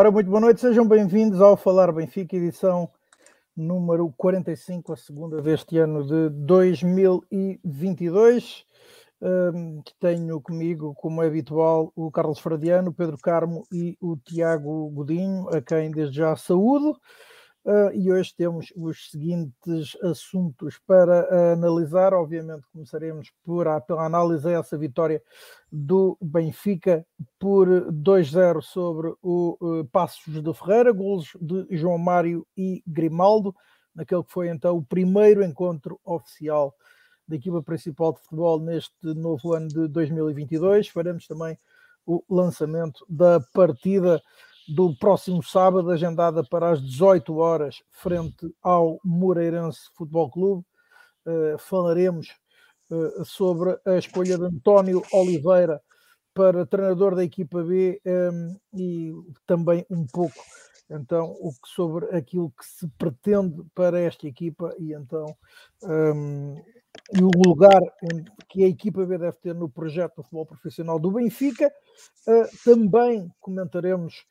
Ora, muito boa noite, sejam bem-vindos ao Falar Benfica, edição número 45, a segunda deste ano de 2022. Um, tenho comigo, como é habitual, o Carlos Fradiano, o Pedro Carmo e o Tiago Godinho, a quem desde já saúdo. Uh, e hoje temos os seguintes assuntos para uh, analisar. Obviamente, começaremos por, a, pela análise a essa vitória do Benfica por 2-0 sobre o uh, Passos de Ferreira, golos de João Mário e Grimaldo, naquele que foi então o primeiro encontro oficial da equipa principal de futebol neste novo ano de 2022. Faremos também o lançamento da partida do próximo sábado, agendada para as 18 horas, frente ao Moreirense Futebol Clube. Uh, falaremos uh, sobre a escolha de António Oliveira para treinador da equipa B um, ehm, e também um pouco então o que sobre aquilo que se pretende para esta equipa e então um, ehm, e o lugar que a equipa B deve ter no projeto do futebol profissional do Benfica. Uh, também comentaremos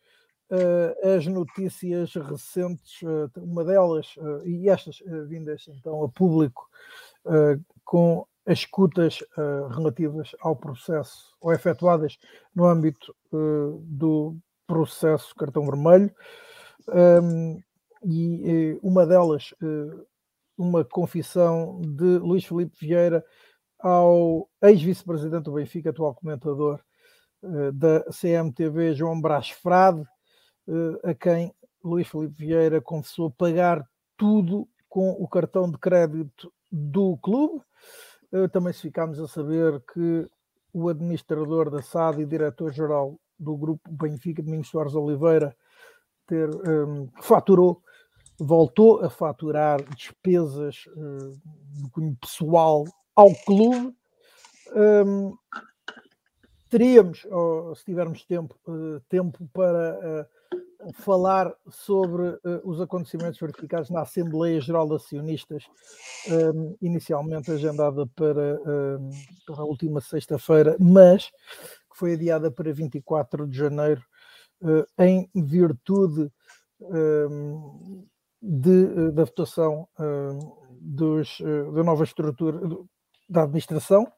as notícias recentes, uh, uma delas, uh, e estas vindas então a público, com as escutas relativas ao processo, ou efetuadas no âmbito do processo cartão vermelho, um, e uma delas, uma confissão de Luís Felipe Vieira ao ex-vice-presidente do Benfica, atual comentador da CMTV, João Brás Frade, a quem Luís Felipe Vieira confessou pagar tudo com o cartão de crédito do clube. Também se ficámos a saber que o administrador da SAD e diretor-geral do grupo Benfica, Domingos Soares Oliveira, ter, um, faturou, voltou a faturar despesas uh, do cunho pessoal ao clube. Um, teríamos, se tivermos tempo, uh, tempo para uh, falar sobre uh, os acontecimentos verificados na Assembleia Geral de Acionistas, um, ehm, inicialmente agendada para, um, ehm, para a última sexta-feira, mas que foi adiada para 24 de janeiro, uh, em virtude um, ehm, de, uh, da votação dos, da nova estrutura da administração.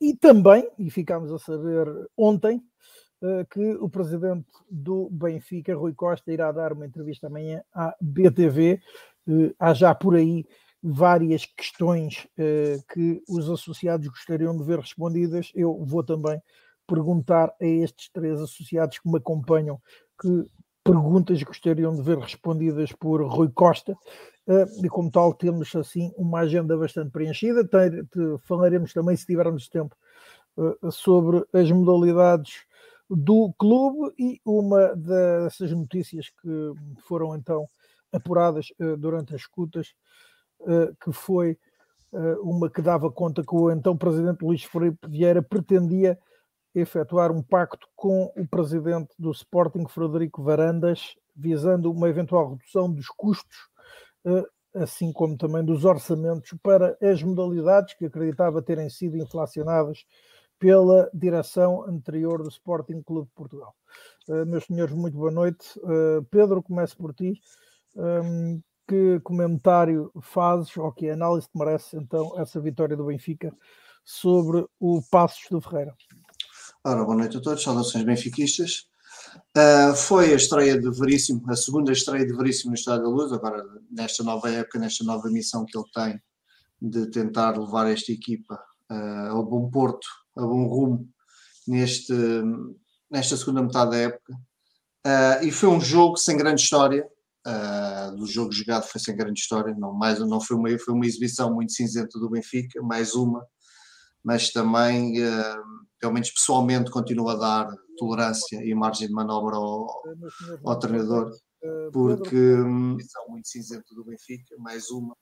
e também, e ficámos a saber ontem, eh, que o presidente do Benfica, Rui Costa, irá dar uma entrevista amanhã à BTV. Eh, há já por aí várias questões eh, que os associados gostariam de ver respondidas. Eu vou também perguntar a estes três associados que me acompanham que perguntas gostariam de ver respondidas por Rui Costa. e como tal, temos assim uma agenda bastante preenchida. falaremos também, se tivermos tempo, sobre as modalidades do clube e uma dessas notícias que foram então apuradas uh, durante as escutas, uh, que foi uh, uma que dava conta que o então presidente Luís Felipe Vieira pretendia efetuar um pacto com o presidente do Sporting, Frederico Varandas, visando uma eventual redução dos custos, assim como também dos orçamentos para as modalidades que acreditava terem sido inflacionadas pela direção anterior do Sporting Clube de Portugal. Uh, meus senhores, muito boa noite. Uh, Pedro, começo por ti. Um, que comentário fazes, ou que análise te merece então essa vitória do Benfica sobre o Passos do Ferreira? Ora, boa noite a todos, saudações benfiquistas. Uh, foi a estreia de Veríssimo, a segunda estreia de Veríssimo no Estado da Luz, agora nesta nova época, nesta nova missão que ele tem de tentar levar esta equipa uh, ao bom porto a bom rumo neste, nesta segunda metade da época. Uh, e foi um jogo sem grande história. Uh, do jogo jogado foi sem grande história, não, mais, não foi, uma, foi uma exibição muito cinzenta do Benfica, mais uma, mas também, uh, pelo menos pessoalmente, continua a dar tolerância e margem de manobra ao, ao treinador, porque. Uma exibição muito cinzenta do Benfica, mais uma,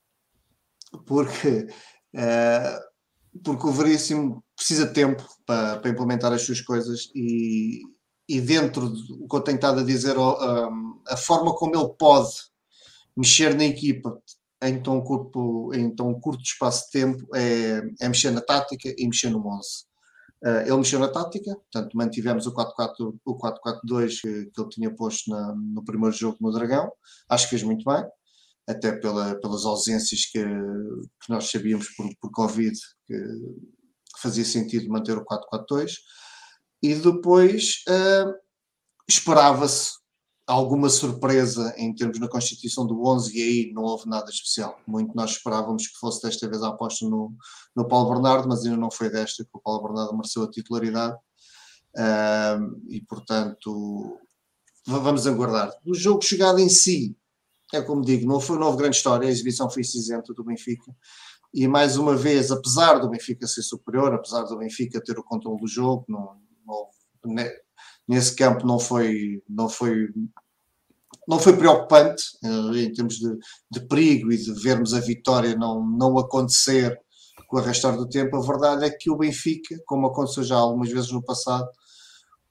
porque. Uh, porque o Veríssimo precisa de tempo para, para implementar as suas coisas e, e dentro do que eu tenho estado a dizer, a, a forma como ele pode mexer na equipa em tão curto, em tão curto espaço de tempo é, é mexer na tática e mexer no 11. Uh, ele mexeu na tática, portanto, mantivemos o 4-4, o 4-4-2 que, que, ele tinha posto na, no primeiro jogo no Dragão. Acho que fez muito bem, até pela, pelas ausências que, que nós sabíamos por, por Covid que fazia sentido manter o 4-4-2. E depois uh, esperava-se alguma surpresa em termos da constituição do 11 e aí não houve nada especial. Muito nós esperávamos que fosse desta vez a aposta no, no Paulo Bernardo, mas ainda não foi desta que o Paulo Bernardo mereceu a titularidade uh, e portanto vamos aguardar. O jogo chegado em si, é como digo, não foi uma grande história, a exibição foi cinzenta do Benfica e mais uma vez, apesar do Benfica ser superior, apesar do Benfica ter o controle do jogo, não, não, nesse campo não foi, não foi, não foi preocupante eh, em termos de, de perigo e de vermos a vitória não, não acontecer com o arrastar do tempo. A verdade é que o Benfica, como aconteceu já algumas vezes no passado,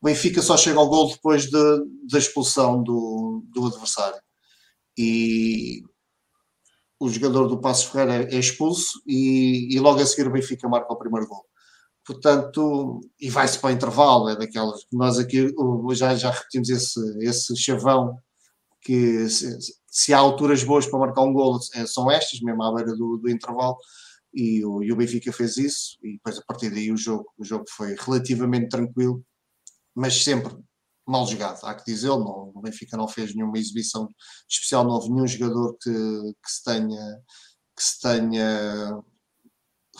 o Benfica só chega ao gol depois de, da expulsão do, do adversário. E o jogador do Passo Ferreira é expulso e, e logo a seguir o Benfica marca o primeiro gol. Portanto, e vai-se para o intervalo, é daquelas que nós aqui já, já repetimos esse, esse chavão que se, se, há alturas boas para marcar um golo é, são estas, mesmo à beira do, do intervalo, e o, e o, Benfica fez isso, e depois a partir daí o jogo, o jogo foi relativamente tranquilo, mas sempre mal jogado, há que dizer, não, o Benfica não fez nenhuma exibição especial, não houve nenhum jogador que, que se tenha que se tenha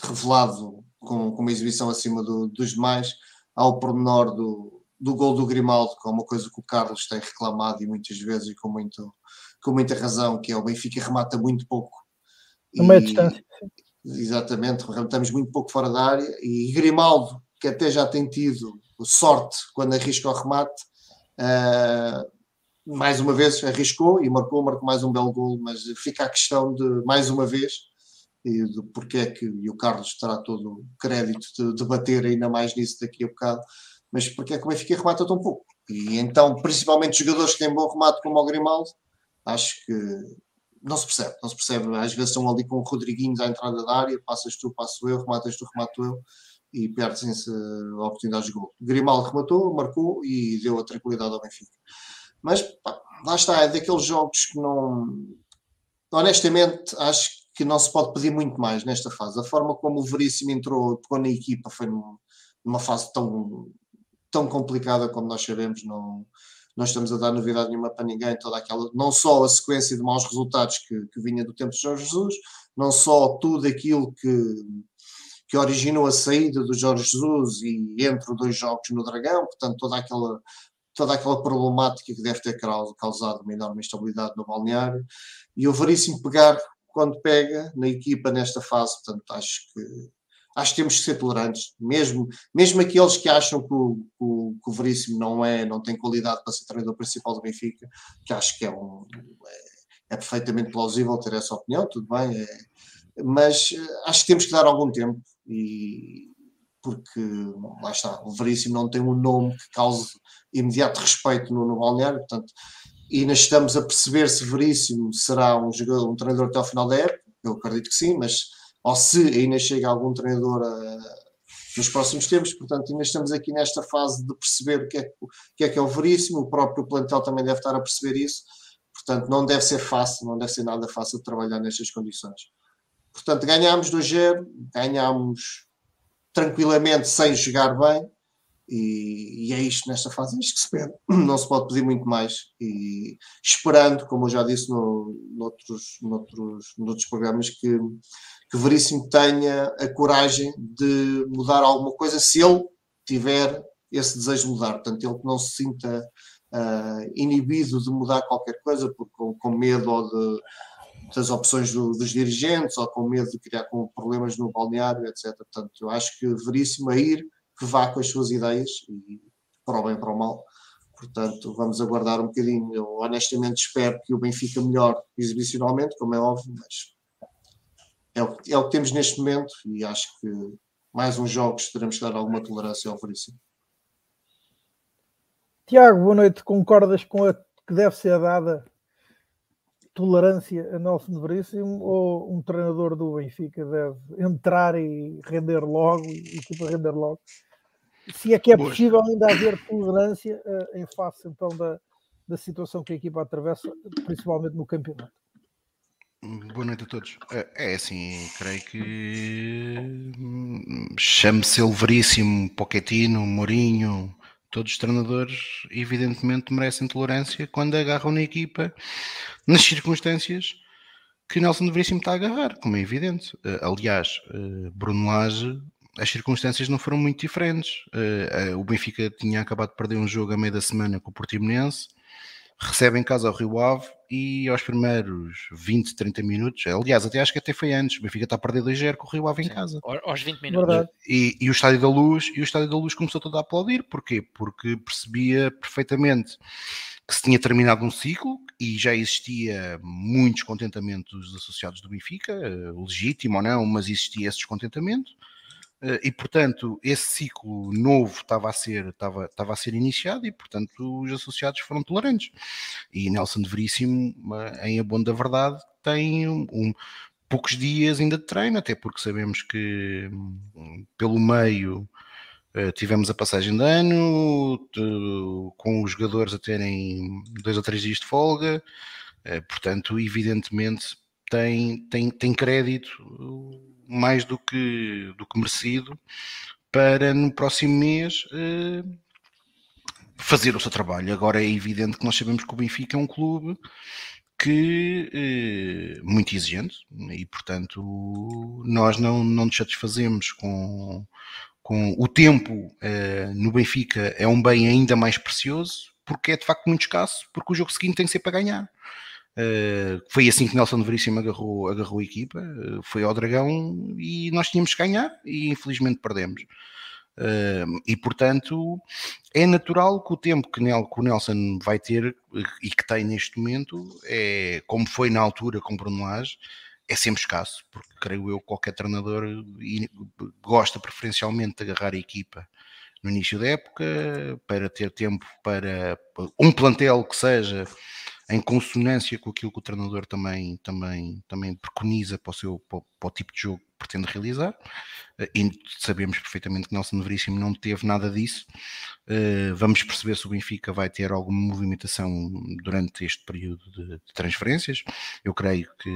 revelado com, com uma exibição acima do, dos demais, ao pormenor do, do gol do Grimaldo, que é uma coisa que o Carlos tem reclamado e muitas vezes e com, muito, com muita razão, que é o Benfica remata muito pouco. Distância. Exatamente, rematamos muito pouco fora da área e Grimaldo, que até já tem tido sorte quando arrisca o remate, uh, mais uma vez arriscou e marcou, marcou mais um belo gol, mas fica a questão de, mais uma vez, e do porquê é que, e o Carlos terá todo o crédito de debater ainda mais nisso daqui a bocado, mas porquê é que o Benfica remata tão pouco? E então, principalmente jogadores que têm bom remate como o Grimaldo, acho que não se percebe, não se percebe. Às vezes estão ali com o Rodriguinhos à entrada da área, passas tu, passo eu, rematas tu, remato eu, e perdem-se a oportunidade de gol. Grimaldo rematou, marcou e deu a tranquilidade ao Benfica. Mas pá, lá está, é daqueles jogos que não. Honestamente, acho que não se pode pedir muito mais nesta fase. A forma como o Veríssimo entrou, pegou na equipa, foi numa fase tão, tão complicada como nós sabemos, não, não estamos a dar novidade nenhuma para ninguém, toda aquela, não só a sequência de maus resultados que, que vinha do tempo de Jorge Jesus, não só tudo aquilo que, que originou a saída do Jorge Jesus e entre dois jogos no Dragão, portanto toda aquela toda aquela problemática que deve ter causado uma enorme instabilidade no balneário, e o Veríssimo pegar quando pega na equipa nesta fase. Portanto, acho que acho que temos que ser tolerantes, mesmo, mesmo aqueles que acham que o, o, que o Veríssimo não é, não tem qualidade para ser treinador principal do Benfica, que acho que é um é, é perfeitamente plausível ter essa opinião, tudo bem, é, mas eh, acho que temos que dar algum tempo e porque lá está, o Veríssimo não tem um nome que cause imediato respeito no, no balneário, portanto ainda estamos a perceber se Veríssimo será um, jogador, um treinador até ao final da época, eu acredito que sim, mas ou se ainda chega algum treinador a, nos próximos tempos, portanto ainda estamos aqui nesta fase de perceber o que, é, o que é que é o Veríssimo, o próprio plantel também deve estar a perceber isso, portanto não deve ser fácil, não deve ser nada fácil trabalhar nestas condições. Portanto, ganhámos 2-0, ganhámos tranquilamente sem jogar bem, e, e, é isto nesta fase, é isto que se pede. Não se pode pedir muito mais. E esperando, como eu já disse no, noutros, noutros, noutros programas, que, que Veríssimo tenha a coragem de mudar alguma coisa se ele tiver esse desejo de mudar. Portanto, ele que não se sinta uh, inibido de mudar qualquer coisa com, com medo ou de, das opções do, dos dirigentes ou com medo de criar com problemas no balneário, etc. Portanto, eu acho que Veríssimo a ir que vá com as suas ideias, e para o bem para o mal. Portanto, vamos aguardar um bocadinho. Eu honestamente espero que o Benfica melhore exibicionalmente, como é óbvio, mas é o, é o que temos neste momento e acho que mais uns jogos teremos que dar alguma tolerância ao Veríssimo. Tiago, boa noite. Concordas com a que deve ser dada tolerância a Nelson Veríssimo ou um treinador do Benfica deve entrar e render logo e equipa render logo? se é que é possível ainda haver tolerância uh, em face então da, da situação que a equipa atravessa, principalmente no campeonato. Boa noite a todos. É, é assim, creio que hum, chame-se Veríssimo, Pochettino, Mourinho, todos os treinadores evidentemente merecem tolerância quando agarram na equipa nas circunstâncias que Nelson Veríssimo está a agarrar, como é evidente. Eh, aliás, eh, Bruno Lage, as circunstâncias não foram muito diferentes. Eh, o Benfica tinha acabado de perder um jogo a meio da semana com o Portimonense, recebe em casa o Rio Ave e aos primeiros 20, 30 minutos, aliás, até acho que até foi antes, o Benfica está a perder 2-0 com o Rio Ave em Sim, casa. Aos 20 minutos. E, e, o Estádio da Luz, e o Estádio da Luz começou todo a aplaudir, porquê? Porque percebia perfeitamente que se tinha terminado um ciclo e já existia muito descontentamento dos associados do Benfica, eh, legítimo ou não, mas existia esse descontentamento. Eh, e portanto esse ciclo novo estava a ser estava, estava a ser iniciado e portanto os associados foram tolerantes. E Nelson de Veríssimo eh, em abono da verdade tem um, um, poucos dias ainda de treino até porque sabemos que hum, pelo meio tivemos a passagem de ano com os jogadores a terem dois ou três dias de folga portanto evidentemente tem, tem, tem crédito mais do que, do que merecido para no próximo mês fazer o seu trabalho. Agora é evidente que nós sabemos que o Benfica é um clube que muito exigente e portanto nós não, não nos satisfazemos com, com o tempo uh, no Benfica é um bem ainda mais precioso porque é de facto muito escasso porque o jogo seguinte tem que ser para ganhar Uh, foi assim que Nelson Veríssimo agarrou, agarrou a equipa, uh, foi ao Dragão e nós tínhamos que ganhar e infelizmente perdemos. Uh, e portanto é natural que o tempo que, Nel, que, o Nelson vai ter e que tem neste momento é como foi na altura com Bruno Lage, é sempre escasso, porque creio eu que qualquer treinador gosta preferencialmente de agarrar a equipa no início da época para ter tempo para um plantel que seja em consonância com aquilo que o treinador também, também, também preconiza para o, seu, para, para o tipo de jogo pretende realizar. Eh, e sabemos perfeitamente que Nelson Veríssimo não teve nada disso. Eh, vamos perceber se o Benfica vai ter alguma movimentação durante este período de, transferências. Eu creio que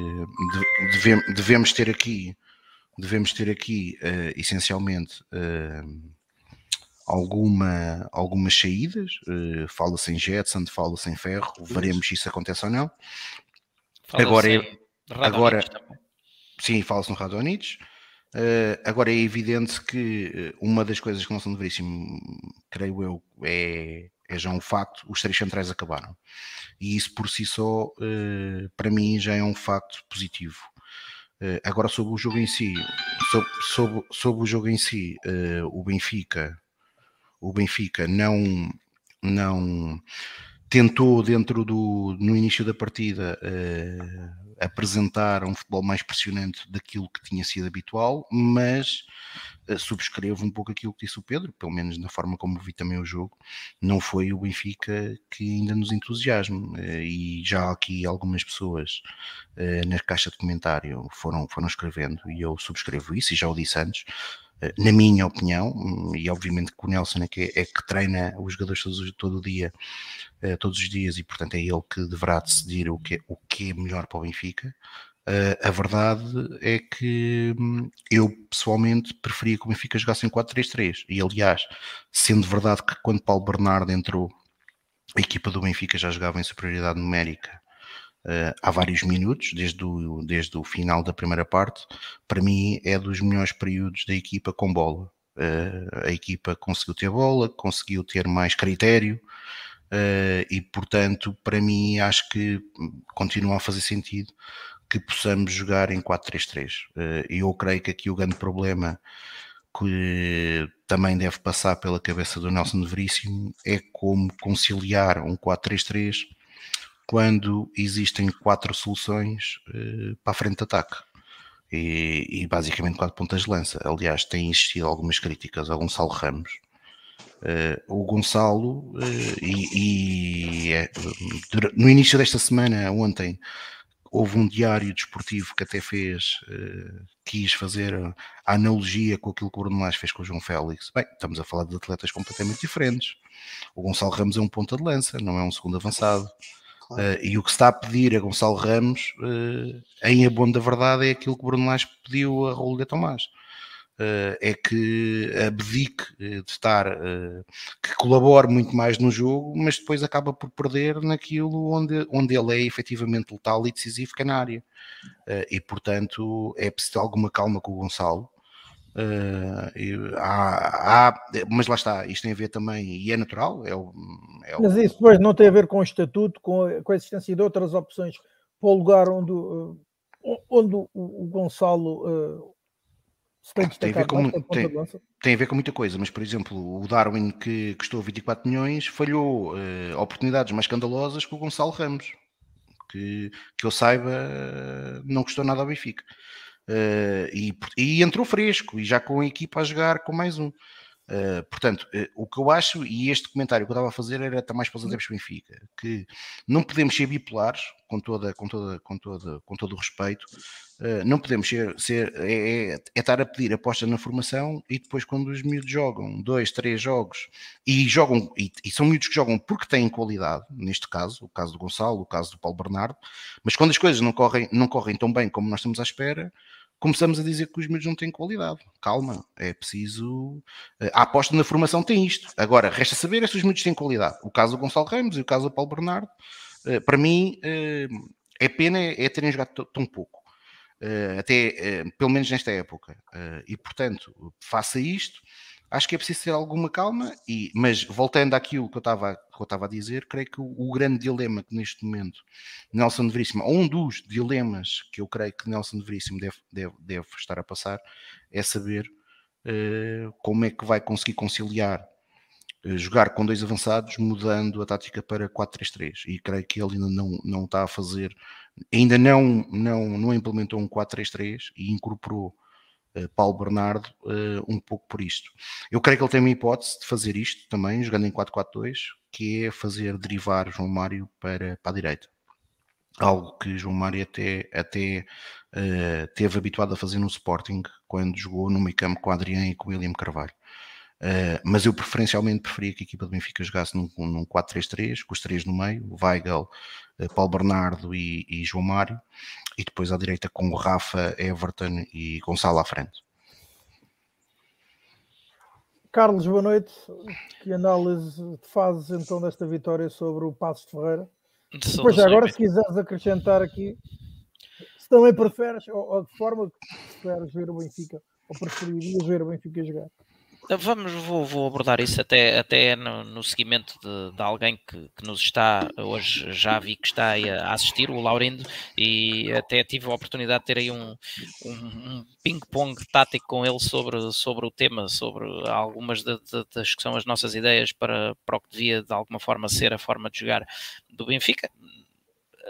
devemos ter aqui, devemos ter aqui uh, essencialmente alguma, algumas saídas, uh, fala-se em Jetson, fala-se em Ferro, veremos se isso acontece ou não. Agora, agora sim, fala-se no Radonich. Uh, agora é evidente que uh, uma das coisas que não são de veríssimo, creio eu, é, é já um facto, os três centrais acabaram. E isso por si só, uh, para mim, já é um facto positivo. agora sobre o jogo em si, sobre, sobre, sobre o jogo em si, o Benfica o Benfica não, não tentou dentro do no início da partida uh, apresentar um futebol mais pressionante daquilo que tinha sido habitual, mas uh, subscrevo um pouco aquilo que disse o Pedro, pelo menos na forma como vi também o jogo, não foi o Benfica que ainda nos entusiasma uh, e já aqui algumas pessoas na caixa de comentário foram, foram escrevendo e eu subscrevo isso e já o disse antes eh, na minha opinião, e obviamente que o Nelson é que, é que treina os jogadores todo o dia, eh, todos os dias, e portanto é ele que deverá decidir o que é, o que é melhor para o Benfica. Eh, a verdade é que hum, eu pessoalmente preferia que o Benfica jogasse em 4-3-3. E aliás, sendo verdade que quando Paulo Bernardo entrou, a equipa do Benfica já jogava em superioridade numérica uh, há vários minutos, desde o, desde o final da primeira parte, para mim é dos melhores períodos da equipa com bola. Uh, a equipa conseguiu ter bola, conseguiu ter mais critério uh, e, portanto, para mim acho que continua a fazer sentido que possamos jogar em 4-3-3. E eu creio que aqui o grande problema que também deve passar pela cabeça do Nelson Veríssimo é como conciliar um 4-3-3 quando existem quatro soluções uh, para a frente de ataque. E, e, basicamente quatro pontas de lança. Aliás, tem existido algumas críticas ao Gonçalo Ramos. Uh, o Gonçalo, uh, e, e no início desta semana, ontem, houve um diário desportivo que até fez, uh, quis fazer a analogia com aquilo que o Bruno Lage fez com o João Félix. Bem, estamos a falar de atletas completamente diferentes. O Gonçalo Ramos é um ponta de lança, não é um segundo avançado. Uh, e o que se está a pedir a Gonçalo Ramos, uh, em abono da verdade, é aquilo que Bruno Lage pediu a Raul de Tomás. Uh, é que abdique de estar, que colabore muito mais no jogo, mas depois acaba por perder naquilo onde, onde ele é efetivamente letal e decisivo, que é na área. e portanto é preciso alguma calma com o Gonçalo. Uh, há, há, mas lá está, isto tem a ver também, e é natural. É o, é o... Mas isso depois não tem a ver com o estatuto, com a, com a existência de outras opções para o lugar onde, uh, onde o, Gonçalo uh, se tem tem a, ver com, tem, tem, a ver com muita coisa, mas por exemplo, o Darwin que custou 24 milhões falhou oportunidades mais escandalosas que o Gonçalo Ramos, que, que eu saiba não custou nada ao Benfica. Uh, e, e, entrou fresco e já com a equipa a jogar com mais um. Uh, portanto, uh, o que eu acho, e este comentário que eu estava a fazer era até mais para os adeptos Benfica, que não podemos ser bipolares, com, toda, com, toda, com, toda, com todo o respeito, não podemos ser, ser é, é, é, estar a pedir aposta na formação e depois quando os miúdos jogam dois, três jogos e jogam, e, e, são miúdos que jogam porque têm qualidade, neste caso, o caso do Gonçalo, o caso do Paulo Bernardo, mas quando as coisas não correm, não correm tão bem como nós estamos à espera, começamos a dizer que os miúdos não têm qualidade. Calma, é preciso. Eh, a aposta na formação tem isto. Agora, resta saber é se os miúdos têm qualidade. O caso do Gonçalo Ramos e o caso do Paulo Bernardo, eh, para mim, eh, é pena é terem jogado tão pouco. Até, pelo menos nesta época. E, portanto, faça isto acho que é preciso ter alguma calma, e, mas voltando àquilo que eu estava, que eu estava a dizer, creio que o, o, grande dilema que neste momento Nelson de Veríssimo, ou um dos dilemas que eu creio que Nelson de Veríssimo deve, deve, deve estar a passar, é saber uh, como é que vai conseguir conciliar uh, jogar com dois avançados, mudando a tática para 4-3-3, e creio que ele ainda não, não está a fazer, ainda não, não, não implementou um 4-3-3 e incorporou eh, Paulo Bernardo uh, um pouco por isto. Eu creio que ele tem uma hipótese de fazer isto também, jogando em 4-4-2, que é fazer derivar João Mário para, para a direita. Algo que João Mário até, até uh, teve habituado a fazer no Sporting quando jogou no meio campo com Adriano e com William Carvalho. Uh, mas eu preferencialmente preferia que a equipa do Benfica jogasse num, num 4-3-3, com os três no meio, Weigel, uh, Paulo Bernardo e, e, João Mário, e depois à direita com o Rafa, Everton e Gonçalo à frente. Carlos, boa noite. Que análise fazes então desta vitória sobre o Passos de Ferreira? Depois agora, se quiseres acrescentar aqui, se também preferes, ou, ou de forma que preferes ver o Benfica, ou preferirias ver o Benfica jogar? Vamos, vou, vou, abordar isso até, até no, no seguimento de, de alguém que, que, nos está, hoje já vi que está a assistir, o Laurindo, e até tive a oportunidade de ter aí um, um, um ping-pong tático com ele sobre, sobre o tema, sobre algumas de, de, das que são as nossas ideias para, para o que devia de alguma forma ser a forma de jogar do Benfica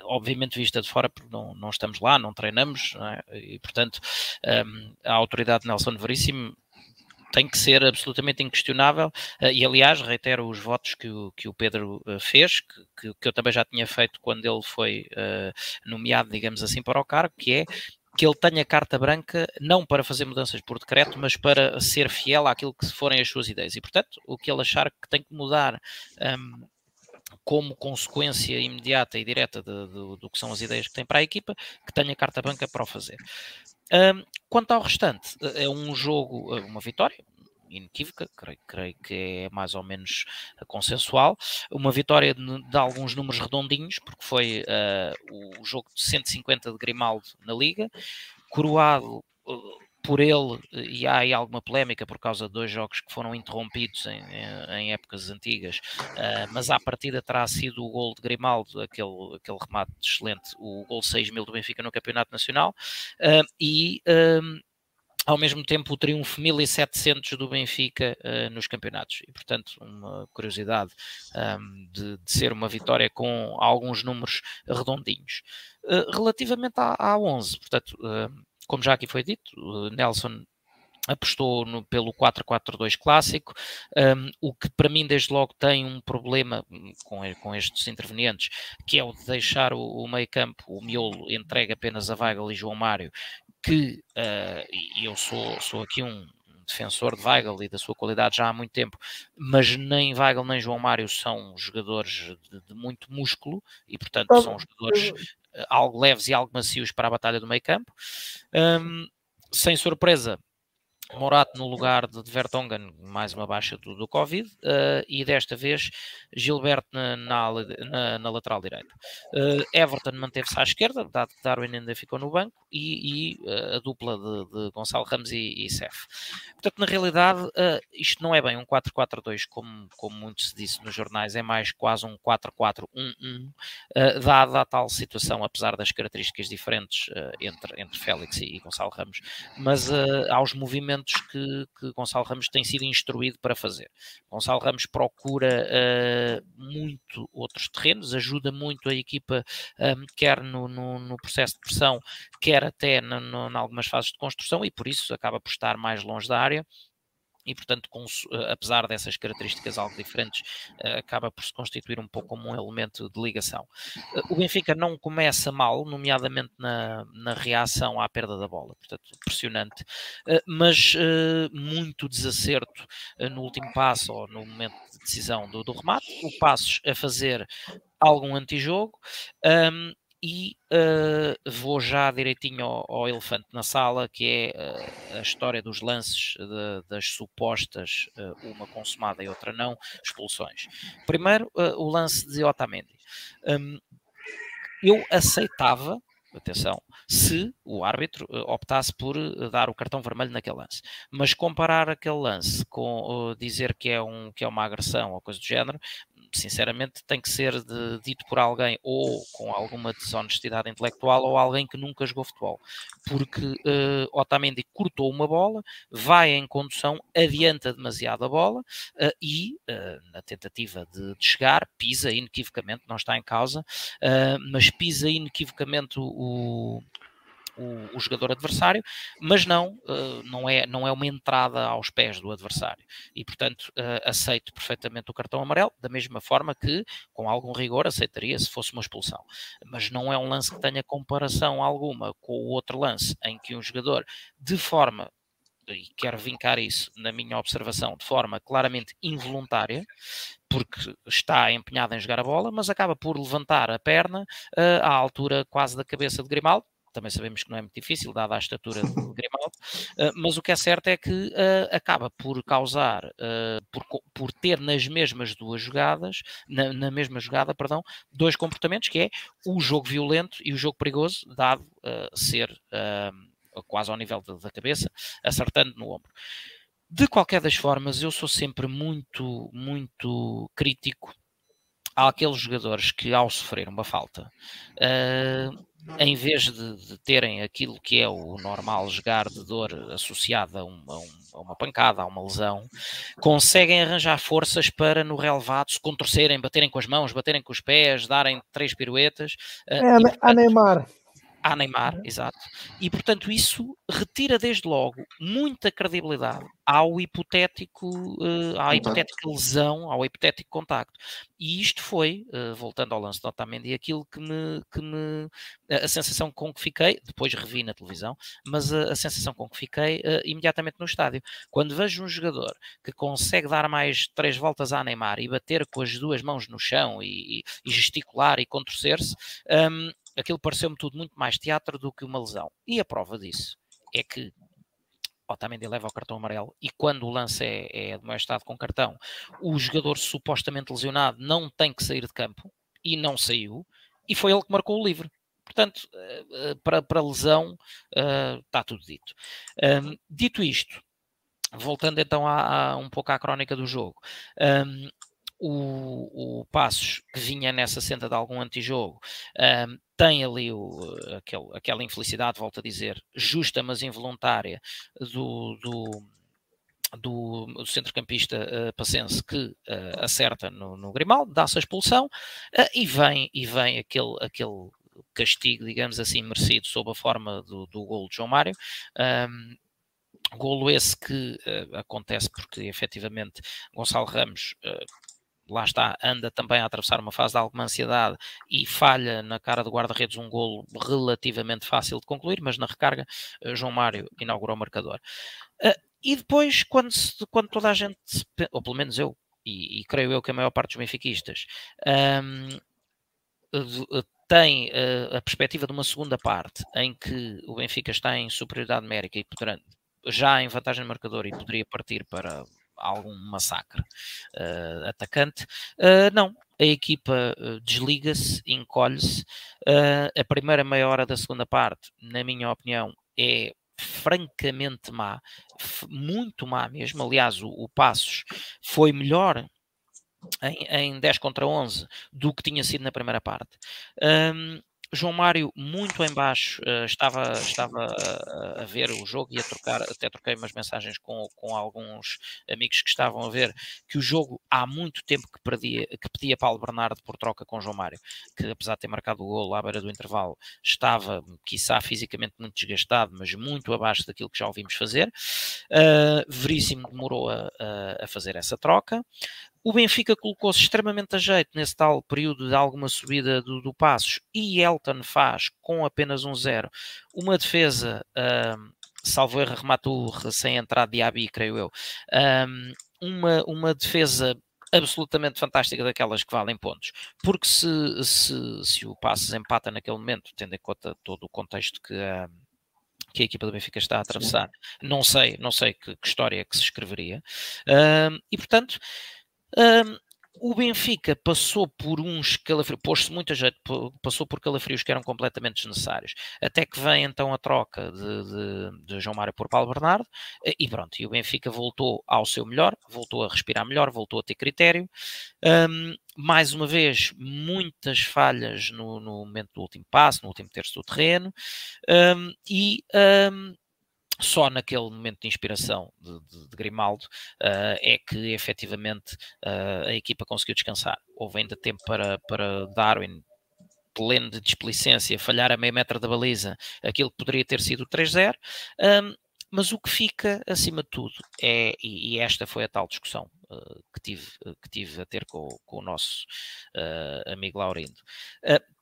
obviamente vista de fora, porque não, não estamos lá, não treinamos, não é? e portanto um, a autoridade Nelson Veríssimo tem que ser absolutamente inquestionável, eh, e aliás, reitero os votos que o, que o Pedro eh, fez, que, que eu também já tinha feito quando ele foi uh, nomeado, digamos assim, para o cargo, que é que ele tenha carta branca não para fazer mudanças por decreto, mas para ser fiel àquilo que forem as suas ideias. E, portanto, o que ele achar que tem que mudar um, como consequência imediata e direta do que são as ideias que tem para a equipa, que tenha carta branca para o fazer. Quanto ao restante, é um jogo, eh, uma vitória, inequívoca, creio, creio, que é mais ou menos consensual. Uma vitória de, de alguns números redondinhos, porque foi uh, o jogo de 150 de Grimaldo na Liga, coroado uh, por ele, e há aí alguma polémica por causa de dois jogos que foram interrompidos em, em épocas antigas, uh, mas à partida terá sido o gol de Grimaldo, aquele, aquele remate excelente, o gol 6 mil do Benfica no Campeonato Nacional, uh, e um, ao mesmo tempo o triunfo 1700 do Benfica uh, nos campeonatos. E, portanto, uma curiosidade um, de, de, ser uma vitória com alguns números redondinhos. Uh, relativamente à, à 11, portanto, uh, como já aqui foi dito, Nelson apostou no, pelo 4-4-2 clássico, um, o que para mim desde logo tem um problema com, com estes intervenientes, que é o de deixar o, o meio campo, o miolo entregue apenas a Weigl e João Mário, que, uh, e eu sou, sou aqui um, defensor de Weigl e da sua qualidade já há muito tempo, mas nem Weigl nem João Mário são jogadores de, de muito músculo e, portanto, são jogadores algo leves e algo macios para a batalha do meio campo. Um, sem surpresa, Morato no lugar de, Vertonghen, mais uma baixa do, do Covid, uh, e desta vez Gilberto na, na, na, lateral direita. Uh, Everton manteve-se à esquerda, dado que Darwin ainda ficou no banco, e, e uh, a dupla de, de, Gonçalo Ramos e, e. Portanto, na realidade, isto não é bem um 4-4-2, como, como muito se disse nos jornais, é mais quase um 4-4-1-1, dada a tal situação, apesar das características diferentes entre, entre Félix e, e Gonçalo Ramos, mas aos movimentos movimentos que, que Gonçalo Ramos tem sido instruído para fazer. Gonçalo Ramos procura uh, muito outros terrenos, ajuda muito a equipa, um, ehm, quer no, no, no, processo de pressão, quer até em algumas fases de construção, e por isso acaba por estar mais longe da área e, portanto, com, eh, apesar dessas características algo diferentes, eh, acaba por se constituir um pouco como um elemento de ligação. Eh, o Benfica não começa mal, nomeadamente na, na reação à perda da bola, portanto, impressionante, mas muito desacerto no último passo ou no momento de decisão do, do remate, o Passos a fazer algum antijogo. Um, e uh, vou já direitinho ao, ao, elefante na sala, que é uh, a história dos lances de, das supostas, uh, uma consumada e outra não, expulsões. Primeiro, o lance de Otamendi. Um, eu aceitava, atenção, se o árbitro optasse por dar o cartão vermelho naquele lance. Mas comparar aquele lance com dizer que é, um, que é uma agressão ou coisa do género, sinceramente, tem que ser de, dito por alguém ou com alguma desonestidade intelectual ou alguém que nunca jogou futebol. Porque uh, Otamendi cortou uma bola, vai em condução, adianta demasiado a bola uh, e, uh, na tentativa de, de, chegar, pisa inequivocamente, não está em causa, mas pisa inequivocamente o, o, o jogador adversário, mas não, uh, não, é, não é uma entrada aos pés do adversário. E, portanto, uh, aceito perfeitamente o cartão amarelo, da mesma forma que, com algum rigor, aceitaria se fosse uma expulsão. Mas não é um lance que tenha comparação alguma com o outro lance, em que um jogador, de forma e quero vincar isso na minha observação de forma claramente involuntária, porque está empenhado em jogar a bola, mas acaba por levantar a perna uh, à altura quase da cabeça de Grimaldo, também sabemos que não é muito difícil, dada a estatura de Grimaldo, uh, mas o que é certo é que uh, acaba por causar, uh, por, por, ter nas mesmas duas jogadas, na, na, mesma jogada, perdão, dois comportamentos, que é o jogo violento e o jogo perigoso, dado ser quase ao nível da, da cabeça, acertando no ombro. De qualquer das formas, eu sou sempre muito, muito crítico àqueles jogadores que, ao sofrer uma falta, uh, em vez de, de, terem aquilo que é o normal jogar de dor associada a uma, a uma, pancada, a uma lesão, conseguem arranjar forças para no relevado se contorcerem, baterem com as mãos, baterem com os pés, darem três piruetas. Uh, é, e, portanto, a Neymar a Neymar, uhum. exato. E portanto isso retira desde logo muita credibilidade ao hipotético, uh, à hipotética lesão, ao hipotético contacto. E isto foi, uh, voltando ao lance de Otamendi, aquilo que me, que me a sensação com que fiquei, depois revi na televisão, mas a, a sensação com que fiquei uh, imediatamente no estádio. Quando vejo um jogador que consegue dar mais três voltas à Neymar e bater com as duas mãos no chão e, e, e gesticular e contorcer-se, um, aquilo pareceu-me tudo muito mais teatro do que uma lesão. E a prova disso é que Otamendi leva o cartão amarelo e quando o lance é, é demonstrado com cartão, o jogador supostamente lesionado não tem que sair de campo e não saiu e foi ele que marcou o livre. Portanto, eh, eh, para, para lesão uh, está tudo dito. Dito isto, voltando então a, a, um pouco à crónica do jogo, o, o Passos, que vinha nessa senda de algum antijogo, um, tem ali o, aquele, aquela infelicidade, volto a dizer, justa mas involuntária do, do, do, do centrocampista uh, que uh, acerta no, no Grimaldo, dá-se a expulsão uh, e vem, e vem aquele, aquele castigo, digamos assim, merecido sob a forma do, do gol de João Mário. Um, Golo esse que uh, acontece porque efetivamente Gonçalo Ramos uh, lá está, anda também a atravessar uma fase de alguma ansiedade e falha na cara do guarda-redes um golo relativamente fácil de concluir, mas na recarga uh, João Mário inaugurou o marcador. e depois, quando, se, quando toda a gente, ou pelo menos eu, e, e, creio eu que a maior parte dos benfiquistas, um, tem uh, a perspectiva de uma segunda parte em que o Benfica está em superioridade numérica e poderá, já em vantagem no marcador e poderia partir para algum massacre uh, atacante. Uh, não, a equipa desliga-se, encolhe-se. a primeira meia hora da segunda parte, na minha opinião, é francamente má, muito má mesmo. Aliás, o, o Passos foi melhor em, em 10 contra 11 do que tinha sido na primeira parte. Um, João Mário muito em baixo uh, estava, estava a, a, ver o jogo e a trocar, até troquei umas mensagens com, com alguns amigos que estavam a ver que o jogo há muito tempo que, perdia, que pedia Paulo Bernardo por troca com João Mário, que apesar de ter marcado o gol à beira do intervalo, estava, quiçá, fisicamente muito desgastado, mas muito abaixo daquilo que já ouvimos fazer. Uh, Veríssimo demorou a, a, a fazer essa troca. O Benfica colocou-se extremamente a jeito nesse tal período de alguma subida do, do Passos e Elton faz, com apenas um zero, uma defesa, um, salvo erro, rematou sem entrada de Abi, creio eu, um, uma, uma defesa absolutamente fantástica daquelas que valem pontos. Porque se, se, se o Passos empata naquele momento, tendo em conta todo o contexto que a, que a equipa do Benfica está a atravessar, Sim. não sei, não sei que, que história é que se escreveria. Um, e portanto, um, o Benfica passou por uns calafrios, pôs-se muita gente, passou por calafrios que eram completamente desnecessários, até que vem então a troca de, de, de, João Mário por Paulo Bernardo, e pronto, e o Benfica voltou ao seu melhor, voltou a respirar melhor, voltou a ter critério. Um, mais uma vez, muitas falhas no, no, momento do último passo, no último terço do terreno, um, e um, só naquele momento de inspiração de, de, de Grimaldo uh, é que efetivamente uh, a equipa conseguiu descansar. Houve ainda tempo para, para Darwin, pleno de displicência, falhar a meio metro da baliza aquilo que poderia ter sido 3-0. Um, mas o que fica acima de tudo é, e, e esta foi a tal discussão uh, que, tive, que tive a ter com, com o nosso amigo Laurindo,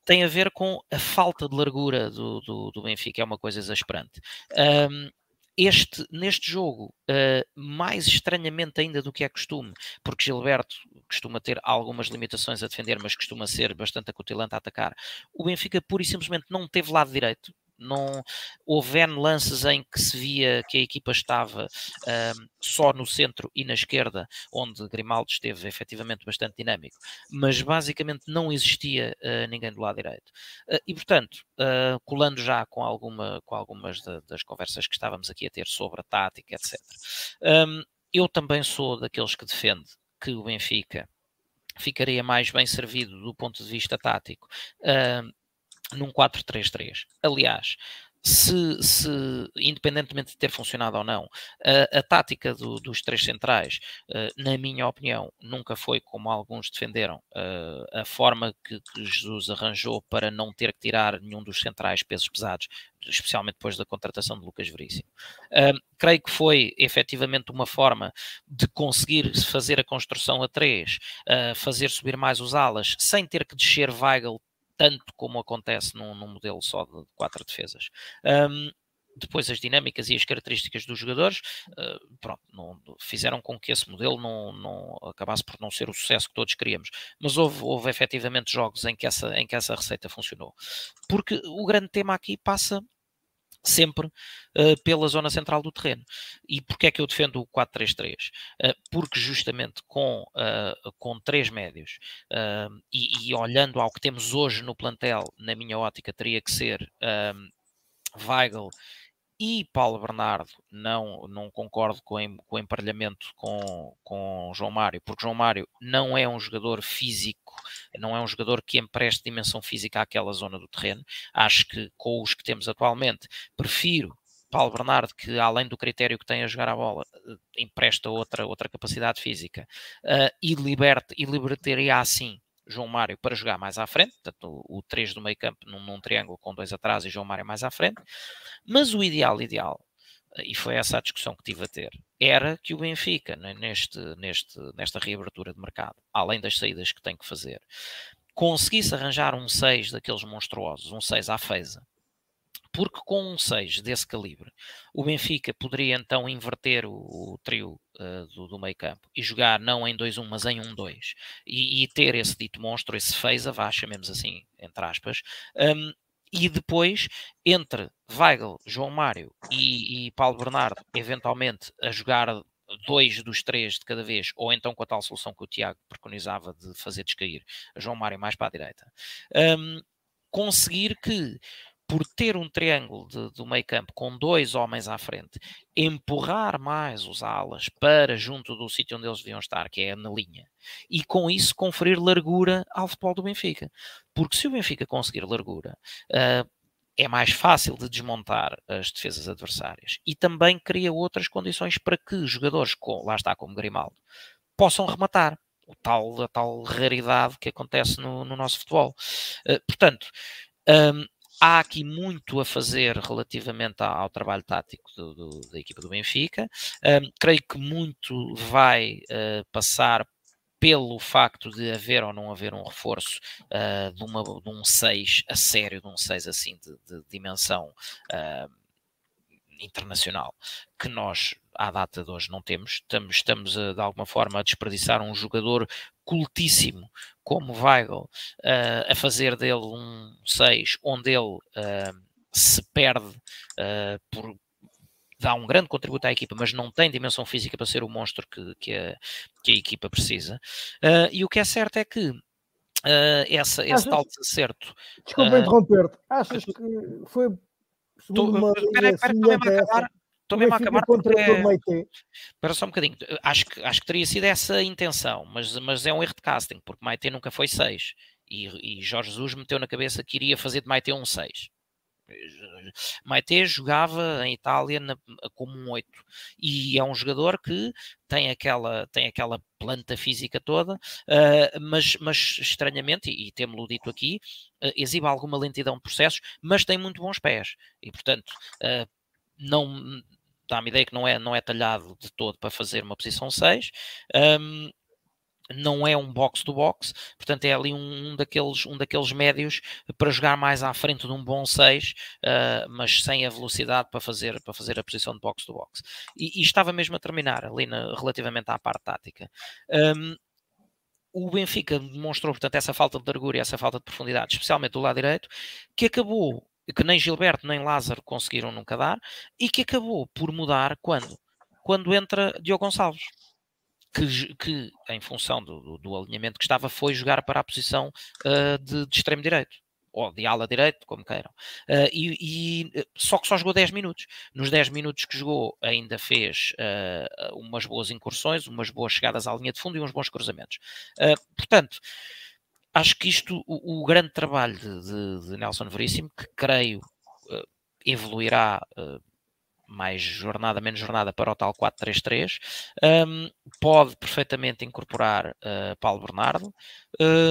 tem a ver com a falta de largura do, do, do Benfica, é uma coisa exasperante. Um, este, neste jogo, uh, mais estranhamente ainda do que é costume, porque Gilberto costuma ter algumas limitações a defender, mas costuma ser bastante acutilante a atacar, o Benfica pura e simplesmente não teve lado direito, não houve lances em que se via que a equipa estava um, só no centro e na esquerda, onde Grimaldo esteve efetivamente bastante dinâmico, mas basicamente não existia uh, ninguém do lado direito. Uh, e portanto, uh, colando já com, alguma, com algumas de, das conversas que estávamos aqui a ter sobre a tática, etc., um, eu também sou daqueles que defende que o Benfica ficaria mais bem servido do ponto de vista tático num 4-3-3. Aliás, se, se, independentemente de ter funcionado ou não, a, a tática do, dos três centrais, uh, na minha opinião, nunca foi como alguns defenderam, uh, a forma que, que, Jesus arranjou para não ter que tirar nenhum dos centrais pesos pesados, especialmente depois da contratação de Lucas Veríssimo. Uh, creio que foi efetivamente uma forma de conseguir fazer a construção a três, fazer subir mais os alas, sem ter que descer Weigl tanto como acontece num, num modelo só de quatro defesas. Um, depois as dinâmicas e as características dos jogadores uh, pronto, não, fizeram com que esse modelo não, não, acabasse por não ser o sucesso que todos queríamos. Mas houve, houve efetivamente jogos em que, essa, em que essa receita funcionou. Porque o grande tema aqui passa sempre uh, pela zona central do terreno. E porquê é que eu defendo o 4-3-3? Uh, porque justamente com, uh, com três médios e, e, olhando ao que temos hoje no plantel, na minha ótica, teria que ser Weigl e Paulo Bernardo, não, não concordo com, com o emparelhamento com, com João Mário, porque João Mário não é um jogador físico, não é um jogador que empreste dimensão física àquela zona do terreno. Acho que com os que temos atualmente, prefiro Paulo Bernardo, que além do critério que tem a jogar a bola, eh, empresta outra, outra capacidade física uh, e, liberte, e libertaria assim João Mário para jogar mais à frente, portanto o, o 3 do meio campo num, num, triângulo com dois atrás e João Mário mais à frente, mas o ideal, ideal, e foi essa a discussão que tive a ter, era que o Benfica, neste, neste, nesta reabertura de mercado, além das saídas que tem que fazer, conseguisse arranjar um 6 daqueles monstruosos, um 6 à feza, porque com um 6 desse calibre, o Benfica poderia então inverter o, o trio uh, do, do, meio campo e jogar não em 2-1, mas em 1-2 e, e, ter esse dito monstro, esse feza, vá, chamemos assim, entre aspas, um, e depois entre Weigl, João Mário e, e Paulo Bernardo, eventualmente a jogar dois dos três de cada vez, ou então com a tal solução que o Tiago preconizava de fazer descair João Mário mais para a direita, um, conseguir que por ter um triângulo de, do meio campo com dois homens à frente, empurrar mais os alas para junto do sítio onde eles deviam estar, que é na linha, e com isso conferir largura ao futebol do Benfica. Porque se o Benfica conseguir largura, uh, é mais fácil de desmontar as defesas adversárias e também cria outras condições para que jogadores, com, lá está como Grimaldo, possam rematar. O tal, a tal raridade que acontece no, no nosso futebol. Uh, portanto, um, há aqui muito a fazer relativamente ao, trabalho tático do, do, da equipa do Benfica. Um, creio que muito vai uh, passar pelo facto de haver ou não haver um reforço uh, de, uma, de um 6 a sério, de um 6 assim de, de dimensão uh, internacional, que nós à data de hoje não temos. Estamos, estamos a, de alguma forma a desperdiçar um jogador cultíssimo como Weigl, uh, a fazer dele um 6, onde ele uh, se perde uh, por dá um grande contributo à equipa, mas não tem dimensão física para ser o monstro que, que, a, que a equipa precisa. e o que é certo é que essa, esse Achas, tal desacerto. Desculpa interromper-te. Achas que foi. Espera, espera, espera, mesmo a acabar porque... Espera só um bocadinho. Acho que, acho que teria sido essa a intenção, mas, mas é um erro de casting, porque Maite nunca foi 6. E, e Jorge Jesus meteu na cabeça que iria fazer de Maite um 6. Maite jogava em Itália na, como um 8 e é um jogador que tem aquela, tem aquela planta física toda, uh, mas, mas estranhamente, e, e temos-lo dito aqui, uh, exibe alguma lentidão de processos, mas tem muito bons pés e, portanto, uh, não dá-me ideia que não é, não é talhado de todo para fazer uma posição 6. Um, não é um box to box, portanto é ali um, um, daqueles, um daqueles médios para jogar mais à frente de um bom 6, uh, mas sem a velocidade para fazer, para fazer a posição de box to box. E, e estava mesmo a terminar ali na, relativamente à parte tática. Um, o Benfica demonstrou, portanto, essa falta de largura e essa falta de profundidade, especialmente do lado direito, que acabou que nem Gilberto nem Lázaro conseguiram nunca dar e que acabou por mudar quando? Quando entra Diogo Gonçalves. Que, que em função do, do, do, alinhamento que estava, foi jogar para a posição uh, de, de extremo direito ou de ala direito, como queiram. Uh, e, e, eh, só que só jogou 10 minutos. Nos 10 minutos que jogou, ainda fez uh, umas boas incursões, umas boas chegadas à linha de fundo e uns bons cruzamentos. Portanto, acho que isto, o, o grande trabalho de, de, de, Nelson Veríssimo, que creio uh, evoluirá uh, mais jornada, menos jornada para o tal 4-3-3, um, pode perfeitamente incorporar uh, Paulo Bernardo.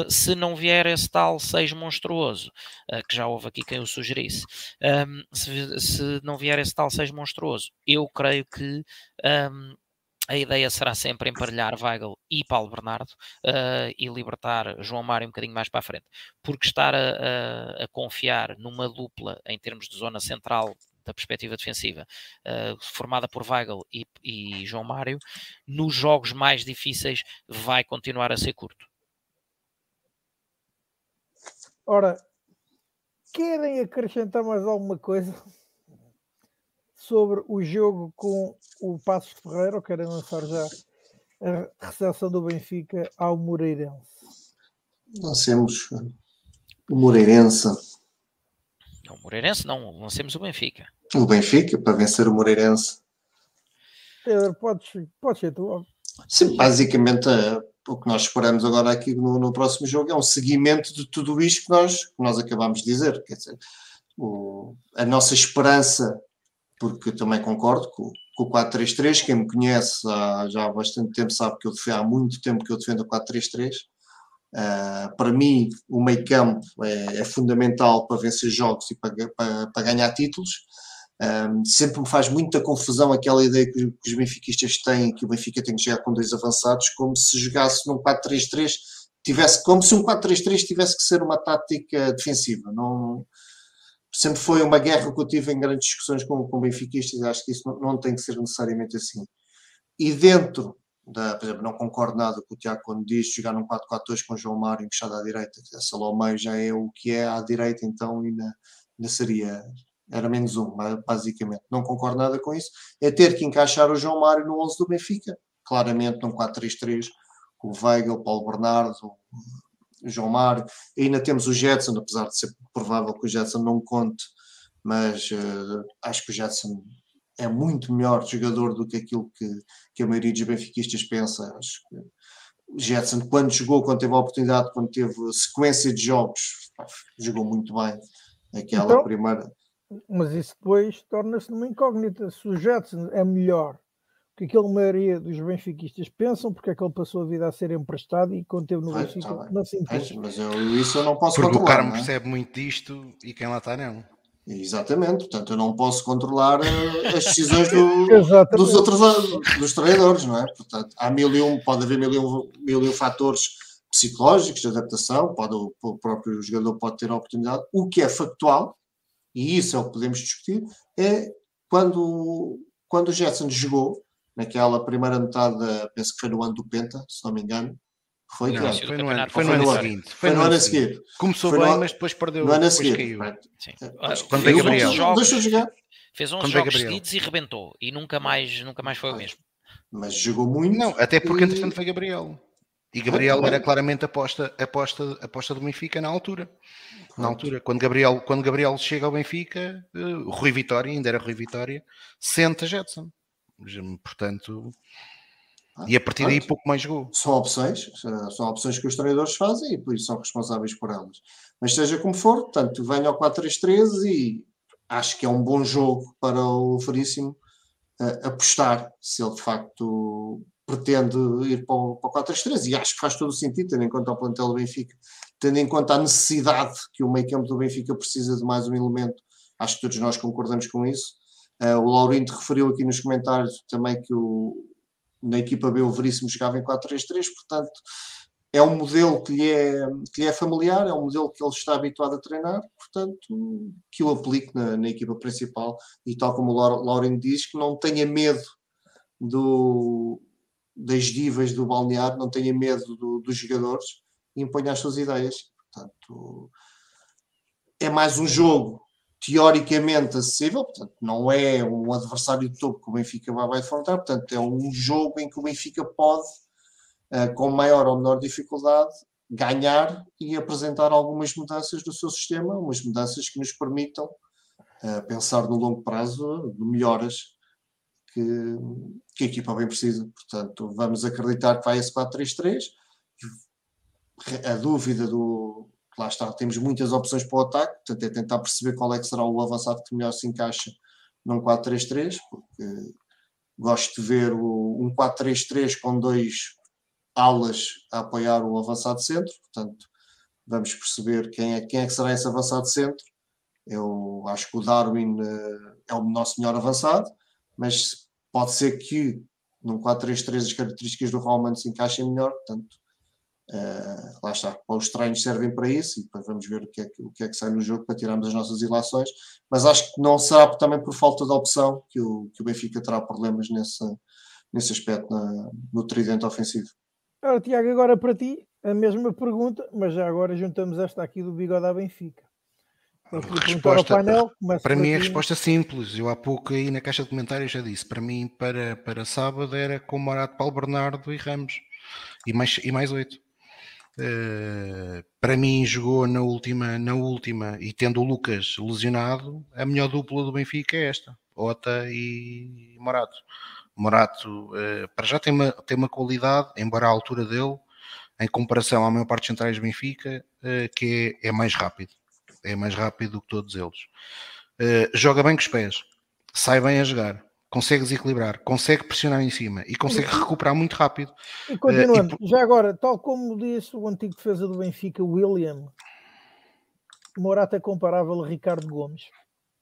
se não vier esse tal 6 monstruoso, que já houve aqui quem o sugerisse, um, se, se, não vier esse tal 6 monstruoso, eu creio que um, a ideia será sempre emparelhar Weigl e Paulo Bernardo uh, e libertar João Mário um bocadinho mais para a frente. Porque estar a, a, a confiar numa dupla em termos de zona central da perspectiva defensiva, uh, formada por Weigl e, e, João Mário, nos jogos mais difíceis vai continuar a ser curto. Ora, querem acrescentar mais alguma coisa? Sobre o jogo com o Passos Ferreira, ou querem lançar já a recepção do Benfica ao Moreirense? Lancemos o Moreirense. Não, o Moreirense não, lancemos o Benfica. O Benfica, para vencer o Moreirense. Pedro, podes, podes ser tu. Sim, basicamente uh, o que nós esperamos agora aqui no, no, próximo jogo é um seguimento de tudo isto que nós, que nós acabamos de dizer. Quer dizer, o, a nossa esperança porque também concordo com, com o 4-3-3. Quem me conhece há, já há bastante tempo sabe que eu defendo, há muito tempo que eu defendo o 4-3-3. Uh, ah, para mim, o meio campo é, é, fundamental para vencer jogos e para, para, para ganhar títulos. Um, sempre me faz muita confusão aquela ideia que, que, os benfiquistas têm que o Benfica tem que jogar com dois avançados, como se jogasse num 4-3-3, tivesse, como se um 4-3-3 tivesse que ser uma tática defensiva. Não, sempre foi uma guerra que eu tive em grandes discussões com, com benfiquistas, acho que isso não, não tem que ser necessariamente assim. E dentro da, por exemplo, não concordo nada com o Tiago quando diz jogar num 4-4-2 com João Mário encaixado à direita, ao meio já é o que é à direita, então ainda, ainda seria era menos um, basicamente. Não concordo nada com isso. É ter que encaixar o João Mário no 11 do Benfica, claramente num 4-3-3, com o Weigl, o Paulo Bernardo, o João Mário. Ainda temos o Jetson, apesar de ser provável que o Jetson não conte, mas uh, acho que o Jetson é muito melhor jogador do que aquilo que, que a maioria dos benfiquistas pensa. Acho que o Jetson, quando jogou, quando teve a oportunidade, quando teve sequência de jogos, jogou muito bem. Aquela então, primeira mas isso depois torna-se numa incógnita. Se o Jetson é melhor que aquele maioria dos benfiquistas pensam, porque é que ele passou a vida a ser emprestado e quando teve no Benfica tá não se Mas, mas eu, isso eu não posso Porque controlar. o Carmo é? percebe muito disto e quem lá está não. Exatamente, portanto eu não posso controlar uh, as decisões do, dos outros dos treinadores, não é? Portanto, há mil e um, pode haver mil e um, mil e um fatores psicológicos de adaptação, pode, o próprio jogador pode ter a oportunidade, o que é factual, e isso é o que podemos discutir, é quando, quando o Jetson jogou, naquela primeira metade, penso que foi no ano do Penta, se não me engano, foi, não, claro. foi, no ano, foi, no ano, seguinte. Foi, no ano, seguinte. Começou foi bem, no, mas depois perdeu. No ano seguinte. Caiu. Quando veio Gabriel. Jogos, deixa jogar. Fez 11 jogos seguidos e rebentou. E nunca mais, nunca mais foi o mesmo. Mas jogou muito. Não, até porque e... entretanto foi Gabriel. E Gabriel ah, era claramente aposta, aposta, aposta do Benfica na altura. Na altura, quando Gabriel, quando Gabriel chega ao Benfica, uh, Rui Vitória, ainda era Rui Vitória, senta Jetson. Portanto, ah, e a partir daí pouco mais jogou. São opções, são opções que os treinadores fazem e por isso são responsáveis por elas. Mas seja como for, portanto, venho ao 4-3-3 e acho que é um bom jogo para o Veríssimo uh, apostar se ele de facto pretende ir para o, para o 4-3-3 e acho que faz todo o sentido, tendo em conta o plantel do Benfica, tendo em conta a necessidade que o meio campo do Benfica precisa de mais um elemento, acho que todos nós concordamos com isso. Uh, o Laurindo referiu aqui nos comentários também que o, na equipa B o Veríssimo jogava em 4-3-3, portanto é um modelo que lhe é, que lhe é familiar, é um modelo que ele está habituado a treinar, portanto que o aplique na, na equipa principal e tal como o Laurindo diz, que não tenha medo do, das divas do balneário, não tenha medo do, dos jogadores e imponha as suas ideias. Portanto, é mais um jogo teoricamente acessível, portanto, não é um adversário de topo que o Benfica vai, enfrentar, portanto, é um jogo em que o Benfica pode, uh, com maior ou menor dificuldade, ganhar e apresentar algumas mudanças do seu sistema, umas mudanças que nos permitam uh, pensar no longo prazo de melhoras que, que a equipa bem precisa. Portanto, vamos acreditar que vai esse 4-3-3. A dúvida do. Lá está, temos muitas opções para o ataque, portanto, é tentar perceber qual é que será o avançado que melhor se encaixa num 4-3-3, porque gosto de ver um 4-3-3 com dois alas a apoiar o avançado centro, portanto, vamos perceber quem é, quem é que será esse avançado centro. Eu acho que o Darwin uh, é o nosso melhor avançado, mas Pode ser que num 4-3-3 as características do Roman se encaixem melhor, portanto, uh, lá está. Os treinos servem para isso e depois vamos ver o que, é que, o que é que sai no jogo para tirarmos as nossas ilações, mas acho que não será também por falta de opção que o, que o Benfica terá problemas nesse, nesse aspecto na, no tridente ofensivo. Ora, Tiago, agora para ti, a mesma pergunta, mas já agora juntamos esta aqui do bigode à Benfica. Resposta, painel, para mim é a resposta simples. Eu há pouco aí na caixa de comentários já disse. Para mim, para, para sábado era com Morato, Paulo Bernardo e Ramos. E mais, e mais oito. Uh, para mim jogou na última, na última e tendo o Lucas lesionado, a melhor dupla do Benfica é esta, Ota e Morato. Morato uh, para já tem uma, tem uma qualidade, embora a altura dele, em comparação à maior parte dos centrais do Benfica, uh, que é, é mais rápido é mais rápido do que todos eles. Joga bem com os pés, sai bem a jogar, consegue desequilibrar, consegue pressionar em cima e consegue recuperar muito rápido. E continuando, uh, e... já agora, tal como disse o antigo defesa do Benfica, William, Morata é comparável a Ricardo Gomes.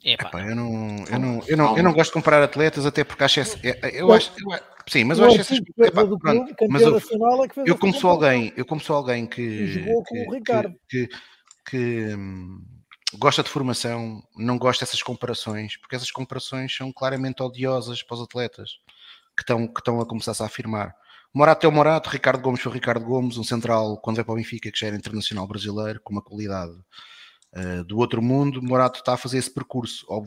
Epá, eu, não, eu, não, eu, não, eu não gosto de comparar atletas, até porque acho. Essa, eu acho eu, sim, mas eu acho essas. Epá, pronto, mas eu, é eu como sou alguém, eu como sou alguém que. Que, que, que, que hum, gosta de formação, não gosta dessas comparações, porque essas comparações são claramente odiosas para os atletas que estão, que estão a começar-se a afirmar. Morato é o Morato, Ricardo Gomes foi o Ricardo Gomes, um central, quando vai para o Benfica, que já era internacional brasileiro, com uma qualidade uh, do outro mundo. Morato está a fazer esse percurso. Uh,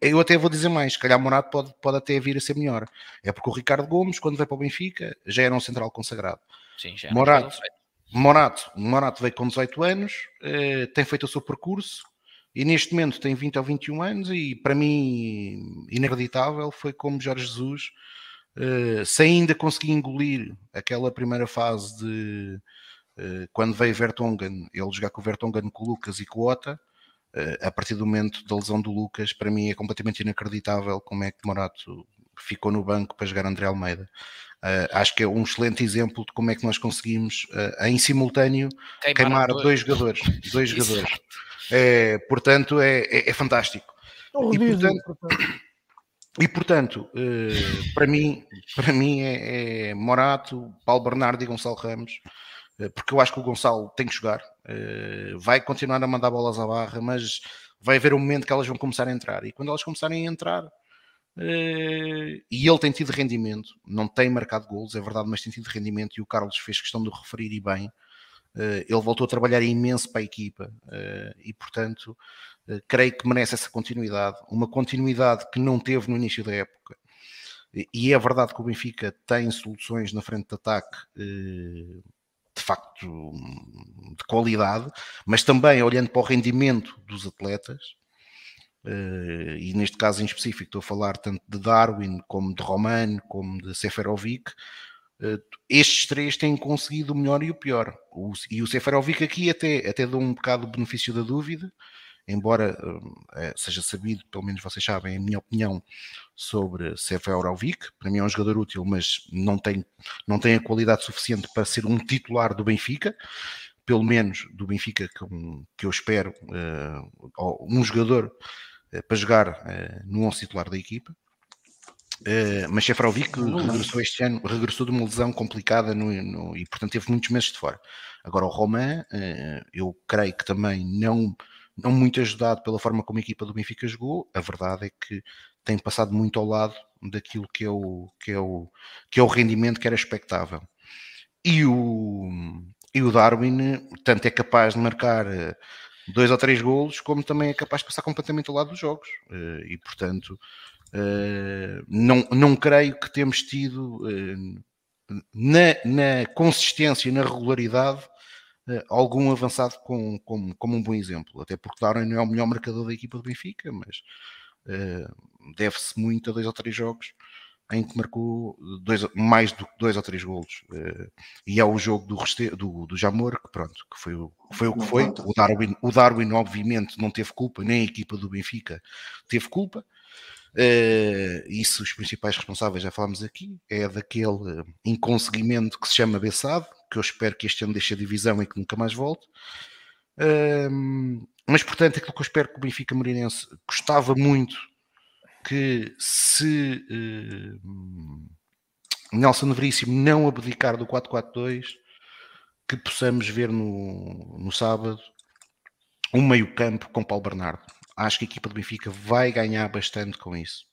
eu até vou dizer mais: se calhar Morato pode, pode até vir a ser melhor. É porque o Ricardo Gomes, quando vai para o Benfica, já era um central consagrado. Sim, já Morato, Morato, Morato veio com 18 anos, uh, tem feito o seu percurso. E neste momento tem 20 ou 21 anos, e para mim, inacreditável, foi como Jorge Jesus uh, se ainda consegui engolir aquela primeira fase de uh, quando veio Vertonghen, ele jogar com o Vertonghen, com o Lucas e com o Ota, uh, a partir do momento da lesão do Lucas, para mim é completamente inacreditável como é que Morato ficou no banco para jogar André Almeida. Uh, acho que é um excelente exemplo de como é que nós conseguimos, uh, em simultâneo, queimar, queimar dois. dois. jogadores. Dois jogadores. É, portanto, é, é, é fantástico. É e, portanto, e portanto, uh, para mim, para mim é, é, Morato, Paulo Bernardo e Gonçalo Ramos, uh, porque eu acho que o Gonçalo tem que jogar, uh, vai continuar a mandar bolas à barra, mas vai haver um momento que elas vão começar a entrar. E quando elas começarem a entrar, e ele tem tido rendimento, não tem marcado golos, é verdade, mas tem tido rendimento, e o Carlos fez questão de o referir e bem. Ele voltou a trabalhar imenso para a equipa e, portanto, eh, creio que merece essa continuidade, uma continuidade que não teve no início da época. E é verdade que o Benfica tem soluções na frente de ataque eh, de facto de qualidade, mas também olhando para o rendimento dos atletas, eh, e neste caso em específico estou a falar tanto de Darwin como de Roman, como de Seferovic, estes três têm conseguido o melhor e o pior. E o Seferovic aqui até, até dá um bocado o benefício da dúvida, embora uh, seja sabido, pelo menos vocês sabem, a minha opinião sobre Seferovic, para mim é um jogador útil, mas não tem, não tem a qualidade suficiente para ser um titular do Benfica, pelo menos do Benfica que, que eu espero, um jogador para jogar no 11 titular da equipa. Uh, mas Seferovic regressou este ano, regressou de uma lesão complicada no, no, e portanto teve muitos meses de fora. Agora o Romain, uh, eu creio que também não não muito ajudado pela forma como a equipa do Benfica jogou, a verdade é que tem passado muito ao lado daquilo que é o, que é o, que é o rendimento que era expectável. E o, e o Darwin tanto é capaz de marcar eh, dois ou três golos, como também é capaz de passar completamente ao lado dos jogos. E portanto, não, não creio que temos tido na, na consistência, na regularidade, uh, algum avançado com, com, como um bom exemplo. Até porque Darwin não é o melhor marcador da equipa do Benfica, mas deve-se muito a dois ou três jogos em que marcou dois, mais do que dois ou três golos. E é o jogo do, reste, do, do Jamor, que pronto, que foi, o, foi o que foi. O Darwin, o Darwin, obviamente, não teve culpa, nem a equipa do Benfica teve culpa. Uh, isso, os principais responsáveis, já falámos aqui, é daquele inconseguimento que se chama Bessado, que eu espero que este ano deixe a divisão e que nunca mais volte. Uh, mas, portanto, aquilo que eu espero que o Benfica Moreirense gostava muito que se uh, Nelson Veríssimo não abdicar do 4-4-2, que possamos ver no, no sábado um meio campo com Paulo Bernardo acho que a equipa do Benfica vai ganhar bastante com isso.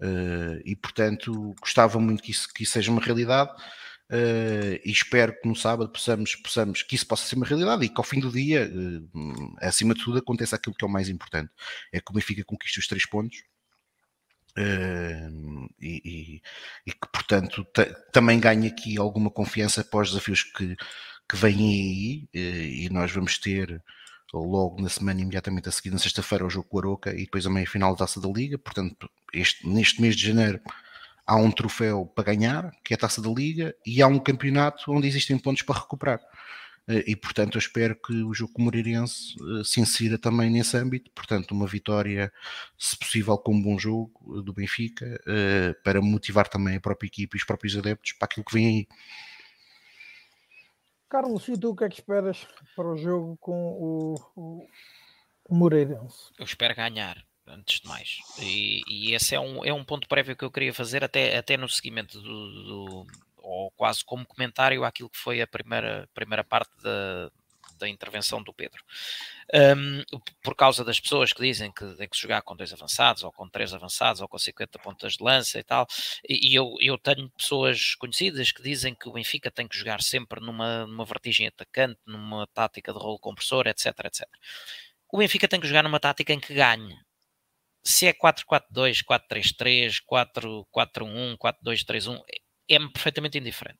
Uh, e portanto gostava muito que isso, que isso seja uma realidade uh, e espero que no sábado possamos, possamos que isso possa ser uma realidade e que ao fim do dia, uh, acima de tudo, aconteça aquilo que é o mais importante: é que o Benfica conquiste os três pontos. E, e, e, que portanto também ganhe aqui alguma confiança para os desafios que, que vêm aí e nós vamos ter logo na semana imediatamente a seguir, na sexta-feira, o jogo com o Aroca e depois a meia final da Taça da Liga. Portanto, este, neste mês de janeiro há um troféu para ganhar, que é a Taça da Liga, e há um campeonato onde existem pontos para recuperar. Eh, e portanto, eu espero que o jogo com o Moreirense eh, se insira também nesse âmbito. Portanto, uma vitória, se possível, com um bom jogo eh, do Benfica, para motivar também a própria equipe e os próprios adeptos para aquilo que vem aí. Carlos, e tu o que é que esperas para o jogo com o, o, Moreirense? Eu espero ganhar. antes de mais. E, e, esse é um, é um ponto prévio que eu queria fazer, até, até no seguimento do, do ou quase como comentário àquilo que foi a primeira, primeira parte da, da intervenção do Pedro. Um, por causa das pessoas que dizem que tem que jogar com dois avançados, ou com três avançados, ou com 50 pontas de lança e tal, e, eu, eu tenho pessoas conhecidas que dizem que o Benfica tem que jogar sempre numa, numa vertigem atacante, numa tática de rolo compressor, etc, etc. O Benfica tem que jogar numa tática em que ganhe. Se é 4-4-2, 4-3-3, 4-4-1, 4-2-3-1, é-me perfeitamente indiferente.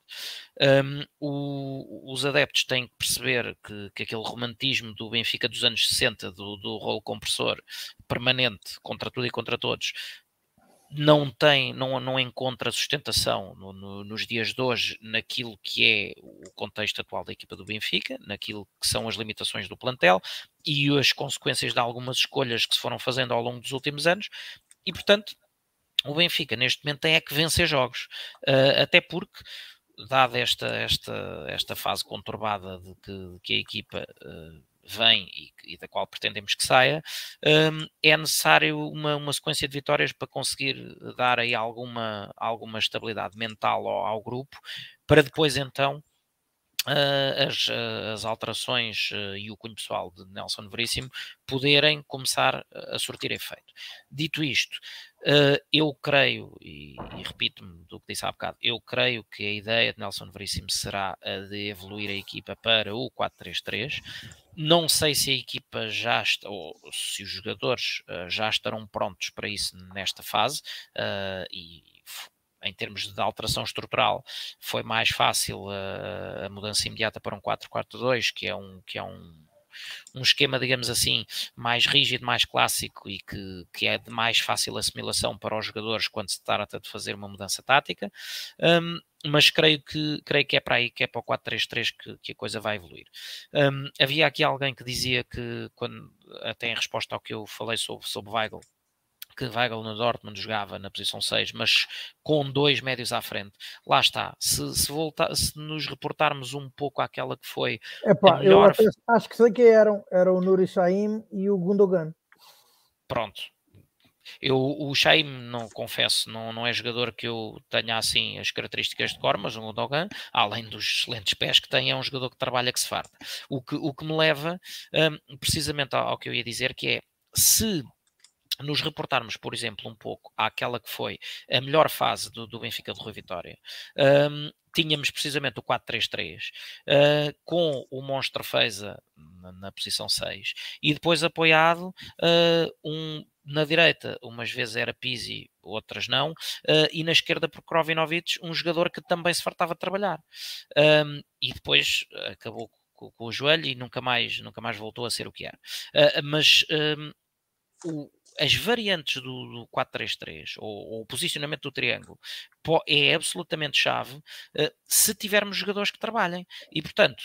Um, o, os adeptos têm que perceber que, que, aquele romantismo do Benfica dos anos 60, do, do rolo compressor permanente contra tudo e contra todos, não tem, não, não encontra sustentação no, no, nos dias de hoje naquilo que é o contexto atual da equipa do Benfica, naquilo que são as limitações do plantel e as consequências de algumas escolhas que se foram fazendo ao longo dos últimos anos, e portanto o Benfica neste momento tem é que vencer jogos, uh, até porque dada esta, esta, esta fase conturbada de que, de que a equipa uh, vem e, e, da qual pretendemos que saia, um, é necessário uma, uma sequência de vitórias para conseguir dar aí alguma, alguma estabilidade mental ao, ao grupo, para depois então uh, as, as, alterações uh, e o cunho pessoal de Nelson Veríssimo poderem começar a surtir efeito. Dito isto, uh, eu creio, e, e repito-me do que disse há bocado, eu creio que a ideia de Nelson Veríssimo será a de evoluir a equipa para o 4-3-3. Não sei se a equipa já está, ou se os jogadores uh, já estarão prontos para isso nesta fase, uh, e em termos de alteração estrutural, foi mais fácil a, a mudança imediata para um 4-4-2, que é um, que é um, um esquema, digamos assim, mais rígido, mais clássico e que, que é de mais fácil assimilação para os jogadores quando se trata de fazer uma mudança tática. Um, mas creio que, creio que é para aí, que é para o 4-3-3 que, que, a coisa vai evoluir. Um, havia aqui alguém que dizia que, quando, até em resposta ao que eu falei sobre, sobre Weigl, que Weigl no Dortmund jogava na posição 6, mas com dois médios à frente. Lá está. Se, se, voltar, se nos reportarmos um pouco àquela que foi. Epá, melhor... eu acho que sei que eram. Era o Nuri Saim e o Gundogan. Pronto. Eu, o Shaim, não confesso, não, não é jogador que eu tenha assim as características de cor, mas o Gundogan, além dos excelentes pés que tem, é um jogador que trabalha que se farta. O que, o que me leva um, precisamente ao, ao que eu ia dizer, que é se nos reportarmos, por exemplo, um pouco àquela que foi a melhor fase do, do Benfica de Rui Vitória, um, tínhamos precisamente o 4-3-3, uh, com o Monstro Feza na, na, posição 6, e depois apoiado uh, um, na direita, umas vezes era Pizzi, outras não, uh, e na esquerda por Krovinovic, um jogador que também se fartava de trabalhar. Um, e depois acabou com, com, o joelho e nunca mais, nunca mais voltou a ser o que era. mas um, o, as variantes do, do 4-3-3 ou, ou, o posicionamento do triângulo é absolutamente chave uh, se tivermos jogadores que trabalhem. E, portanto,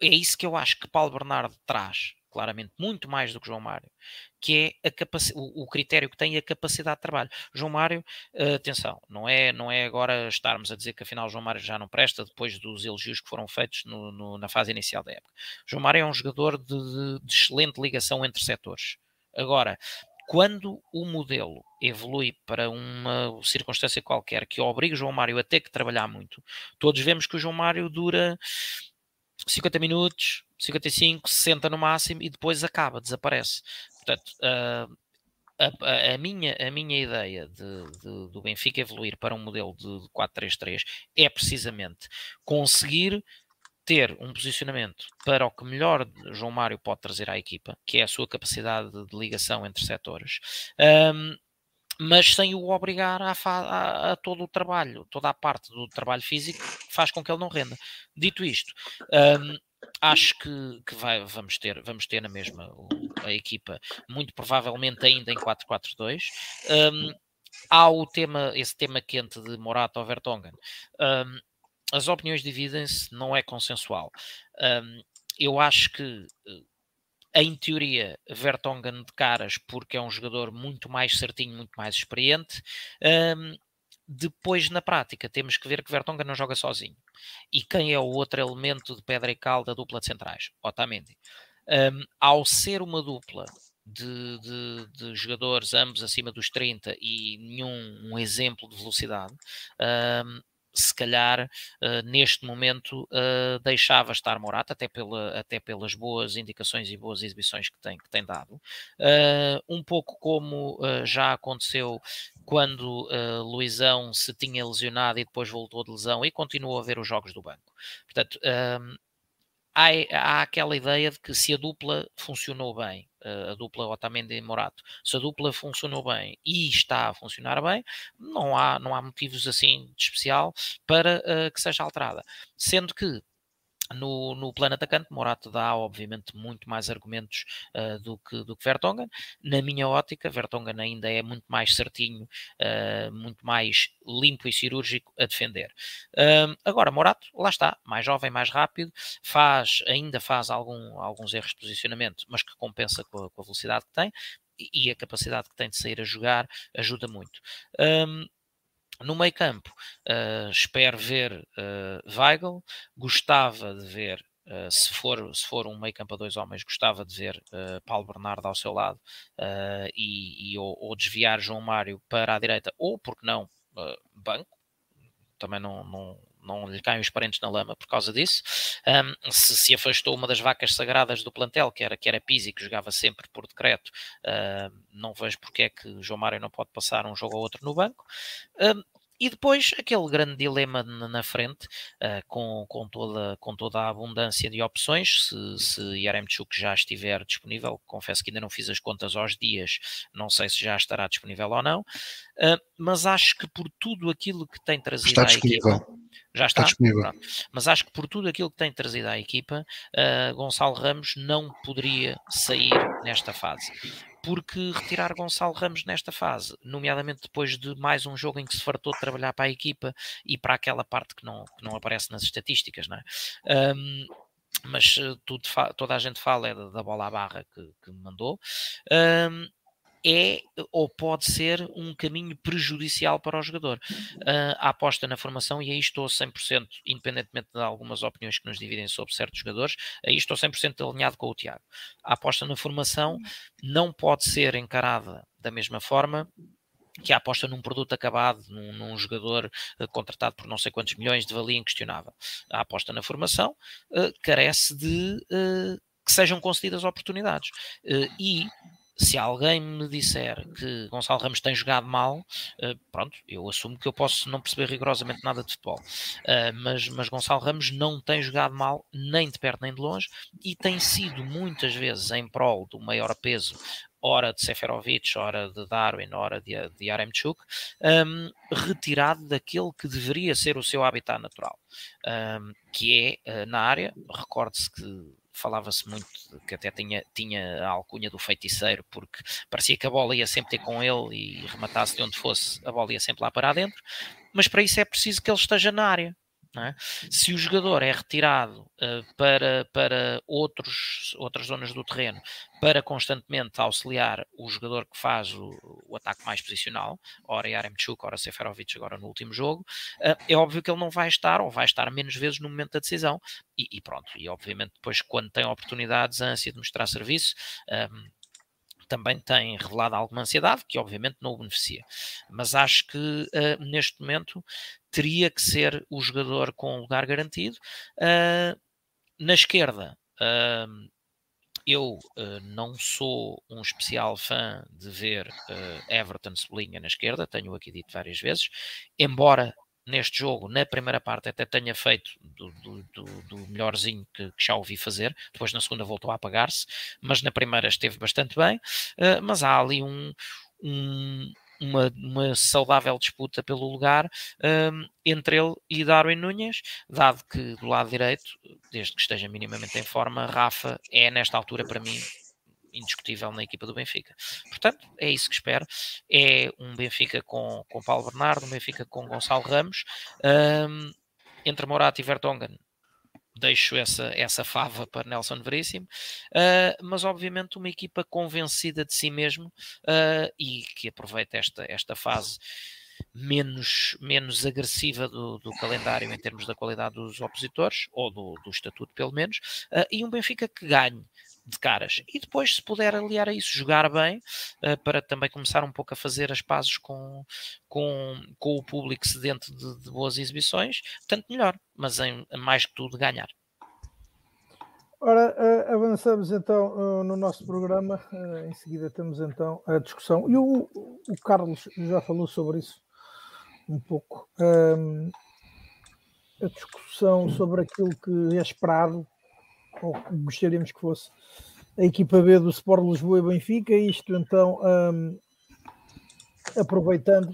é isso que eu acho que Paulo Bernardo traz claramente muito mais do que João Mário, que é o, o, critério que tem a capacidade de trabalho. João Mário, uh, atenção, não é, não é agora estarmos a dizer que afinal João Mário já não presta depois dos elogios que foram feitos no, no, na fase inicial da época. João Mário é um jogador de, de, de excelente ligação entre setores. Agora, quando o modelo evolui para uma circunstância qualquer que obriga o João Mário a ter que trabalhar muito, todos vemos que o João Mário dura 50 minutos, 55, 60 no máximo e depois acaba, desaparece. Portanto, uh, a, a, minha, a minha ideia de, de, do Benfica evoluir para um modelo de 4-3-3 é precisamente conseguir ter um posicionamento para o que melhor João Mário pode trazer à equipa, que é a sua capacidade de ligação entre setores, um, mas sem o obrigar a, a, a, todo o trabalho, toda a parte do trabalho físico que faz com que ele não renda. Dito isto, um, acho que, que vai, vamos, ter, vamos ter na mesma a equipa, muito provavelmente ainda em 4-4-2. Um, há o tema, esse tema quente de Morata ou Vertonghen. Um, as opiniões dividem-se, não é consensual. Um, eu acho que, eh, em teoria, Vertonghen de caras, porque é um jogador muito mais certinho, muito mais experiente. Um, depois, na prática, temos que ver que Vertonghen não joga sozinho. E quem é o outro elemento de pedra e cal da dupla de centrais? Otamendi. Um, ao ser uma dupla de, de, de, jogadores, ambos acima dos 30 e nenhum um exemplo de velocidade, uh, se calhar uh, neste momento uh, deixava estar Morata, até, pela, até pelas boas indicações e boas exibições que tem, que tem dado. Uh, um pouco como já aconteceu quando Luizão se tinha lesionado e depois voltou de lesão e continuou a ver os jogos do banco. Portanto, há, há aquela ideia de que se a dupla funcionou bem, a dupla Otamendi e Morato, se a dupla funcionou bem e está a funcionar bem, não há, não há motivos assim de especial para uh, que seja alterada. Sendo que no, no plano atacante, Morato dá, obviamente, muito mais argumentos uh, do, que, do que Vertonghen. Na minha ótica, Vertonghen ainda é muito mais certinho, uh, muito mais limpo e cirúrgico a defender. Uh, agora, Morato, lá está, mais jovem, mais rápido, faz, ainda faz algum, alguns erros de posicionamento, mas que compensa com a, com a velocidade que tem e a capacidade que tem de sair a jogar ajuda muito. Um, no meio campo, uh, espero ver uh, Weigl, gostava de ver, uh, se, for, se for um meio campo a dois homens, gostava de ver uh, Paulo Bernardo ao seu lado e, e ou, ou, desviar João Mário para a direita, ou, porque não, banco, também não, não, não lhe caem os parentes na lama por causa disso. Um, se, se afastou uma das vacas sagradas do plantel, que era, que era Pizzi, que jogava sempre por decreto, uh, não vejo porque é que João Mário não pode passar um jogo ou outro no banco. Um, e depois aquele grande dilema na frente, uh, com, com, toda, com toda a abundância de opções, se, se Yaremchuk já estiver disponível, confesso que ainda não fiz as contas aos dias, não sei se já estará disponível ou não, uh, mas acho que por tudo aquilo que tem trazido está disponível. Equipa, já está, está disponível. Mas acho que por tudo aquilo que tem trazido à equipa, uh, Gonçalo Ramos não poderia sair nesta fase porque retirar Gonçalo Ramos nesta fase, nomeadamente depois de mais um jogo em que se fartou de trabalhar para a equipa e para aquela parte que não, que não aparece nas estatísticas, não é? Um, mas eh, tudo, toda a gente fala é da, bola à barra que, que mandou. Um, é ou pode ser um caminho prejudicial para o jogador. Uh, a aposta na formação, e aí estou 100%, independentemente de algumas opiniões que nos dividem sobre certos jogadores, aí estou 100% alinhado com o Tiago. A aposta na formação não pode ser encarada da mesma forma que a aposta num produto acabado, num, num jogador uh, contratado por não sei quantos milhões de valia inquestionável. A aposta na formação uh, carece de uh, que sejam concedidas oportunidades. e se alguém me disser que Gonçalo Ramos tem jogado mal, uh, pronto, eu assumo que eu posso não perceber rigorosamente nada de futebol. Uh, mas, mas Gonçalo Ramos não tem jogado mal, nem de perto nem de longe, e tem sido muitas vezes em prol do maior peso hora de Seferovic, hora de Darwin, hora de, de Yaremchuk, um, retirado daquele que deveria ser o seu habitat natural, um, que é uh, na área. Recorde-se que falava-se muito que até tinha, tinha a alcunha do feiticeiro, porque parecia que a bola ia sempre ter com ele e rematasse de onde fosse, a bola ia sempre lá para dentro, mas para isso é preciso que ele esteja na área. É? Se o jogador é retirado uh, para, para outros, outras zonas do terreno para constantemente auxiliar o jogador que faz o, o ataque mais posicional, ora Yaremchuk, ora Seferovic agora no último jogo, uh, é óbvio que ele não vai estar ou vai estar menos vezes no momento da decisão e, e pronto, e obviamente depois quando tem oportunidades, a ânsia de mostrar serviço ehm, também tem revelado alguma ansiedade, que obviamente não o beneficia. Mas acho que uh, neste momento teria que ser o jogador com lugar garantido. Uh, na esquerda, uh, eu uh, não sou um especial fã de ver Everton sublinha na esquerda, tenho aqui dito várias vezes, embora neste jogo, na primeira parte, até tenha feito do, do, do, melhorzinho que, que, já ouvi fazer, depois na segunda voltou a apagar-se, mas na primeira esteve bastante bem, uh, mas há ali um, um uma, uma saudável disputa pelo lugar um, entre ele e Darwin Nunes, dado que do lado direito, desde que esteja minimamente em forma, Rafa é nesta altura para mim indiscutível na equipa do Benfica. Portanto, é isso que espero. É um Benfica com, com Paulo Bernardo, um Benfica com Gonçalo Ramos, um, entre Morato e Vertonghen deixo essa, essa fava para Nelson Veríssimo, uh, mas obviamente uma equipa convencida de si mesmo uh, e que aproveita esta, esta fase menos, menos agressiva do, do, calendário em termos da qualidade dos opositores, ou do, do estatuto pelo menos, uh, e um Benfica que ganhe, de caras. E depois, se puder aliar a isso, jogar bem, uh, para também começar um pouco a fazer as pazes com, com, com o público sedento de, de boas exibições, tanto melhor, mas em, mais que tudo ganhar. Ora, uh, avançamos então uh, no nosso programa, em seguida temos então a discussão, e o, o Carlos já falou sobre isso um pouco, um, a discussão sobre aquilo que é esperado ou gostaríamos que fosse a equipa B do Sport Lisboa e Benfica, isto então um, aproveitando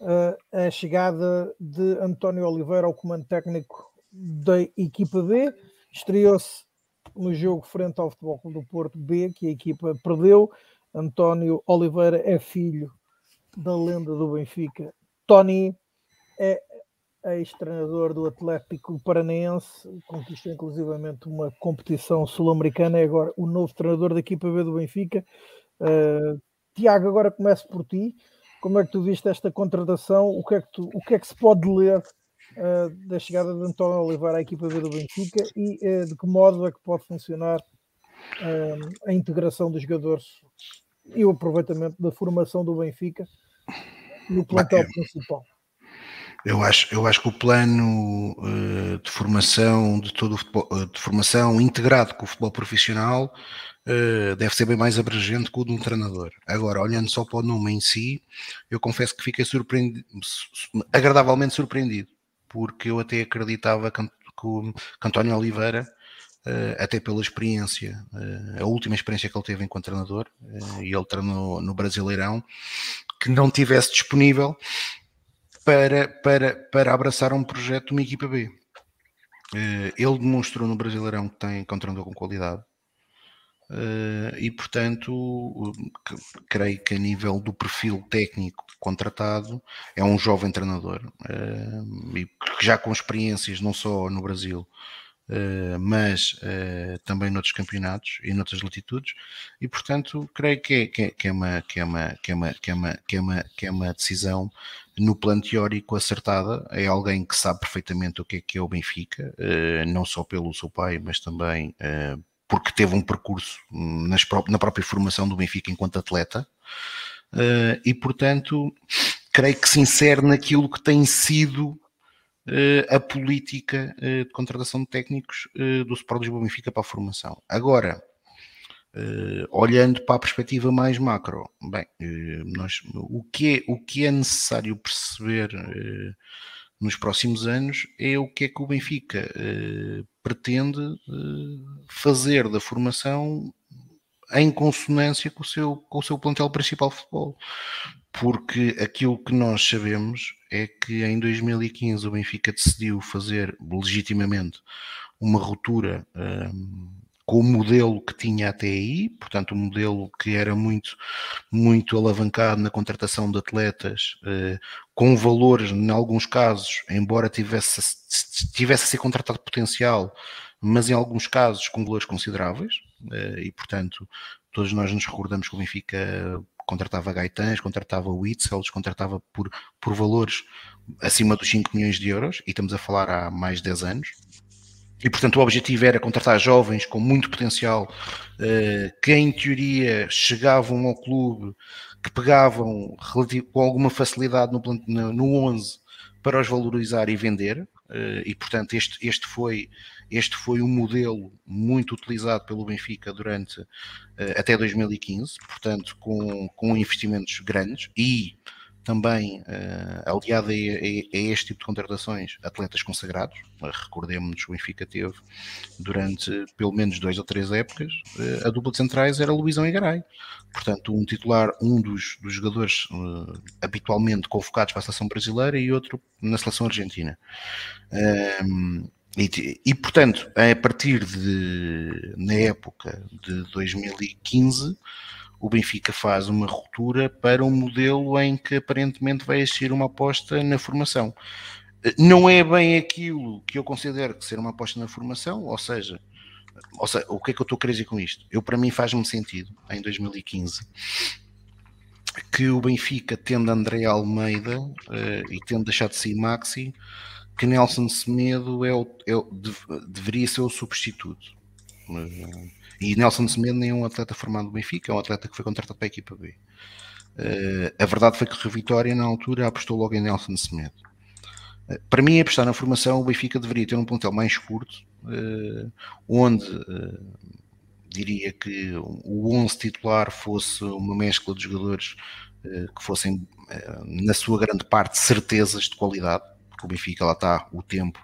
uh, a chegada de António Oliveira ao comando técnico da equipa B, estreou-se no jogo frente ao Futebol Clube do Porto B, que a equipa perdeu. António Oliveira é filho da lenda do Benfica, Tony, é ex-treinador do Atlético Paranaense, conquistou inclusivamente uma competição sul-americana, é agora o novo treinador da equipa B do Benfica. Uh, Tiago, agora começo por ti. Como é que tu viste esta contratação? O que é que, tu, o que, é que se pode ler uh, da chegada de António Oliveira à equipa B do Benfica e uh, de que modo é que pode funcionar a integração dos jogadores e o aproveitamento da formação do Benfica no plantel principal? Eu acho, eu acho que o plano uh, de formação de todo o futebol, uh, de formação integrado com o futebol profissional uh, deve ser bem mais abrangente que o de um treinador. Agora, olhando só para o nome em si, eu confesso que fiquei surpreendido, agradavelmente surpreendido, porque eu até acreditava que, que que António Oliveira até pela experiência, a última experiência que ele teve enquanto treinador, e ele treinou no Brasileirão, que não tivesse disponível para, para, para abraçar um projeto de uma equipa B. Eh, ele demonstrou no Brasileirão que tem que treinador com qualidade. Uh, e portanto creio que a nível do perfil técnico contratado é um jovem treinador uh, e já com experiências não só no Brasil mas também noutros campeonatos e noutras latitudes. E portanto creio que é, é, que é, uma, que é, uma, que é, uma, que é, uma, que é, uma, que é uma decisão no plano teórico acertada, é alguém que sabe perfeitamente o que é que é o Benfica, eh, não só pelo seu pai, mas também eh, porque teve um percurso na própria formação do Benfica enquanto atleta, eh, e portanto creio que se insere naquilo que tem sido a política de contratação de técnicos do Sport Lisboa Benfica para a formação. Agora, olhando para a perspectiva mais macro, bem, nós, o, que é, o que é necessário perceber nos próximos anos é o que é que o Benfica pretende fazer da formação em consonância com o, seu, com o seu plantel principal de futebol. Porque aquilo que nós sabemos é que em 2015 o Benfica decidiu fazer legitimamente uma ruptura com o modelo que tinha até aí, portanto, um modelo que era muito, muito alavancado na contratação de atletas, eh, com valores, em alguns casos, embora tivesse, tivesse a ser contratado potencial, mas em alguns casos com valores consideráveis, e portanto, todos nós nos recordamos que o Benfica contratava Gaitãs, contratava Whitsels, contratava por, por valores acima dos 5 milhões de euros, e estamos a falar há mais de 10 anos e, portanto, o objetivo era contratar jovens com muito potencial, eh, que em teoria chegavam ao clube, que pegavam com alguma facilidade no, no 11 para os valorizar e vender. Eh, e, portanto, este, este, foi, este foi um modelo muito utilizado pelo Benfica durante eh, até 2015, portanto, com, com investimentos grandes e também uh, aliado a, a, a, este tipo de contratações, atletas consagrados. Recordemos que o Benfica teve durante pelo menos duas ou três épocas, uh, a dupla de centrais era Luizão e Garay. Portanto, um titular, um dos, dos jogadores uh, habitualmente convocados para a seleção brasileira e outro na seleção argentina. Um, e, e, portanto, a partir de na época de 2015 o Benfica faz uma ruptura para um modelo em que aparentemente vai existir uma aposta na formação. Não é bem aquilo que eu considero que ser uma aposta na formação, ou seja, ou seja, o que é que eu estou a querer dizer com isto? Eu, para mim, faz-me sentido, em 2015, que o Benfica, tendo André Almeida uh, e tendo deixado de ser Maxi, que Nelson Semedo é o, é o, deveria ser o substituto. E Nelson Semedo nem é um atleta formado no Benfica, é um atleta que foi contratado para a equipa B. Uh, a verdade foi que o Vitória, na altura, apostou logo em Nelson Semedo. Uh, para mim, apostar na formação, o Benfica deveria ter um plantel mais curto, uh, onde diria que o 11 titular fosse uma mescla de jogadores que fossem, na sua grande parte, certezas de qualidade, porque o Benfica lá está, o tempo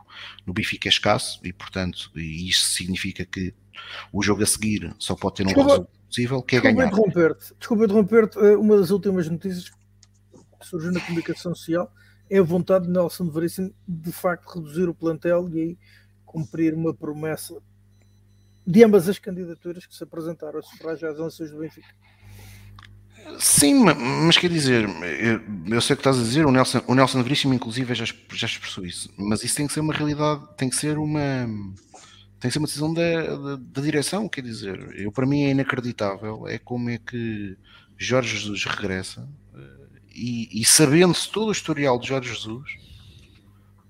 no Benfica é escasso e, portanto, e isso significa que o jogo a seguir só pode ter um Desculpa, resultado possível, que é ganhar. Interromper-te. Desculpa interromper-te. Eh, uma das últimas notícias que surgiu na comunicação social é a vontade de Nelson Veríssimo de facto reduzir o plantel e aí cumprir uma promessa de ambas as candidaturas que se apresentaram a sufrágio às eleições do Benfica. Sim, mas quer dizer, eu, eu, sei o que estás a dizer, o Nelson, o Nelson Veríssimo inclusive já, já expressou isso, mas isso tem que ser uma realidade, tem que ser uma tem que ser uma decisão da, da, direção, quer dizer, eu para mim é inacreditável, é como é que Jorge Jesus regressa eh, e, e sabendo-se todo o historial de Jorge Jesus,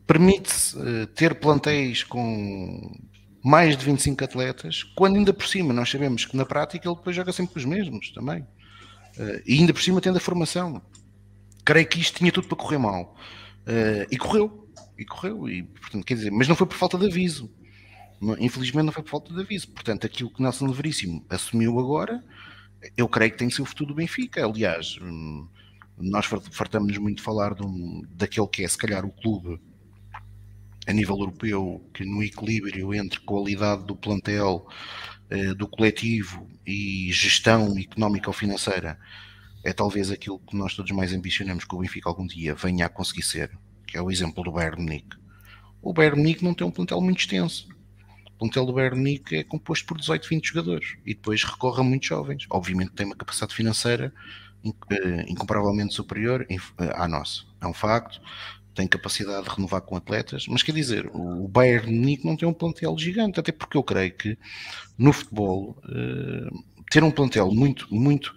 permite-se uh, ter plantéis com mais de 25 atletas, quando ainda por cima nós sabemos que na prática ele depois joga sempre com os mesmos também. Uh, e ainda por cima tendo a formação. Creio que isto tinha tudo para correr mal. Uh, e correu. E correu. E, portanto, quer dizer, mas não foi por falta de aviso. Infelizmente não foi por falta de aviso. Portanto, aquilo que Nelson Veríssimo assumiu agora, eu creio que tem que ser o futuro do Benfica. Aliás, hum, nós fartamos muito falar de um, daquele que é, se calhar, o clube a nível europeu que no equilíbrio entre qualidade do plantel, do coletivo e gestão económica ou financeira é talvez aquilo que nós todos mais ambicionamos que o Benfica algum dia venha a conseguir ser, que é o exemplo do Bayern Munique. O Bayern Munique não tem um plantel muito extenso plantel do Bayern Munique é composto por 18, 20 jogadores e depois recorre a muitos jovens. Obviamente tem uma capacidade financeira eh, incomparavelmente superior eh, à nossa. É um facto. Tem capacidade de renovar com atletas, mas quer dizer, o Bayern Munique não tem um plantel gigante, até porque eu creio que no futebol eh, ter um plantel muito, muito,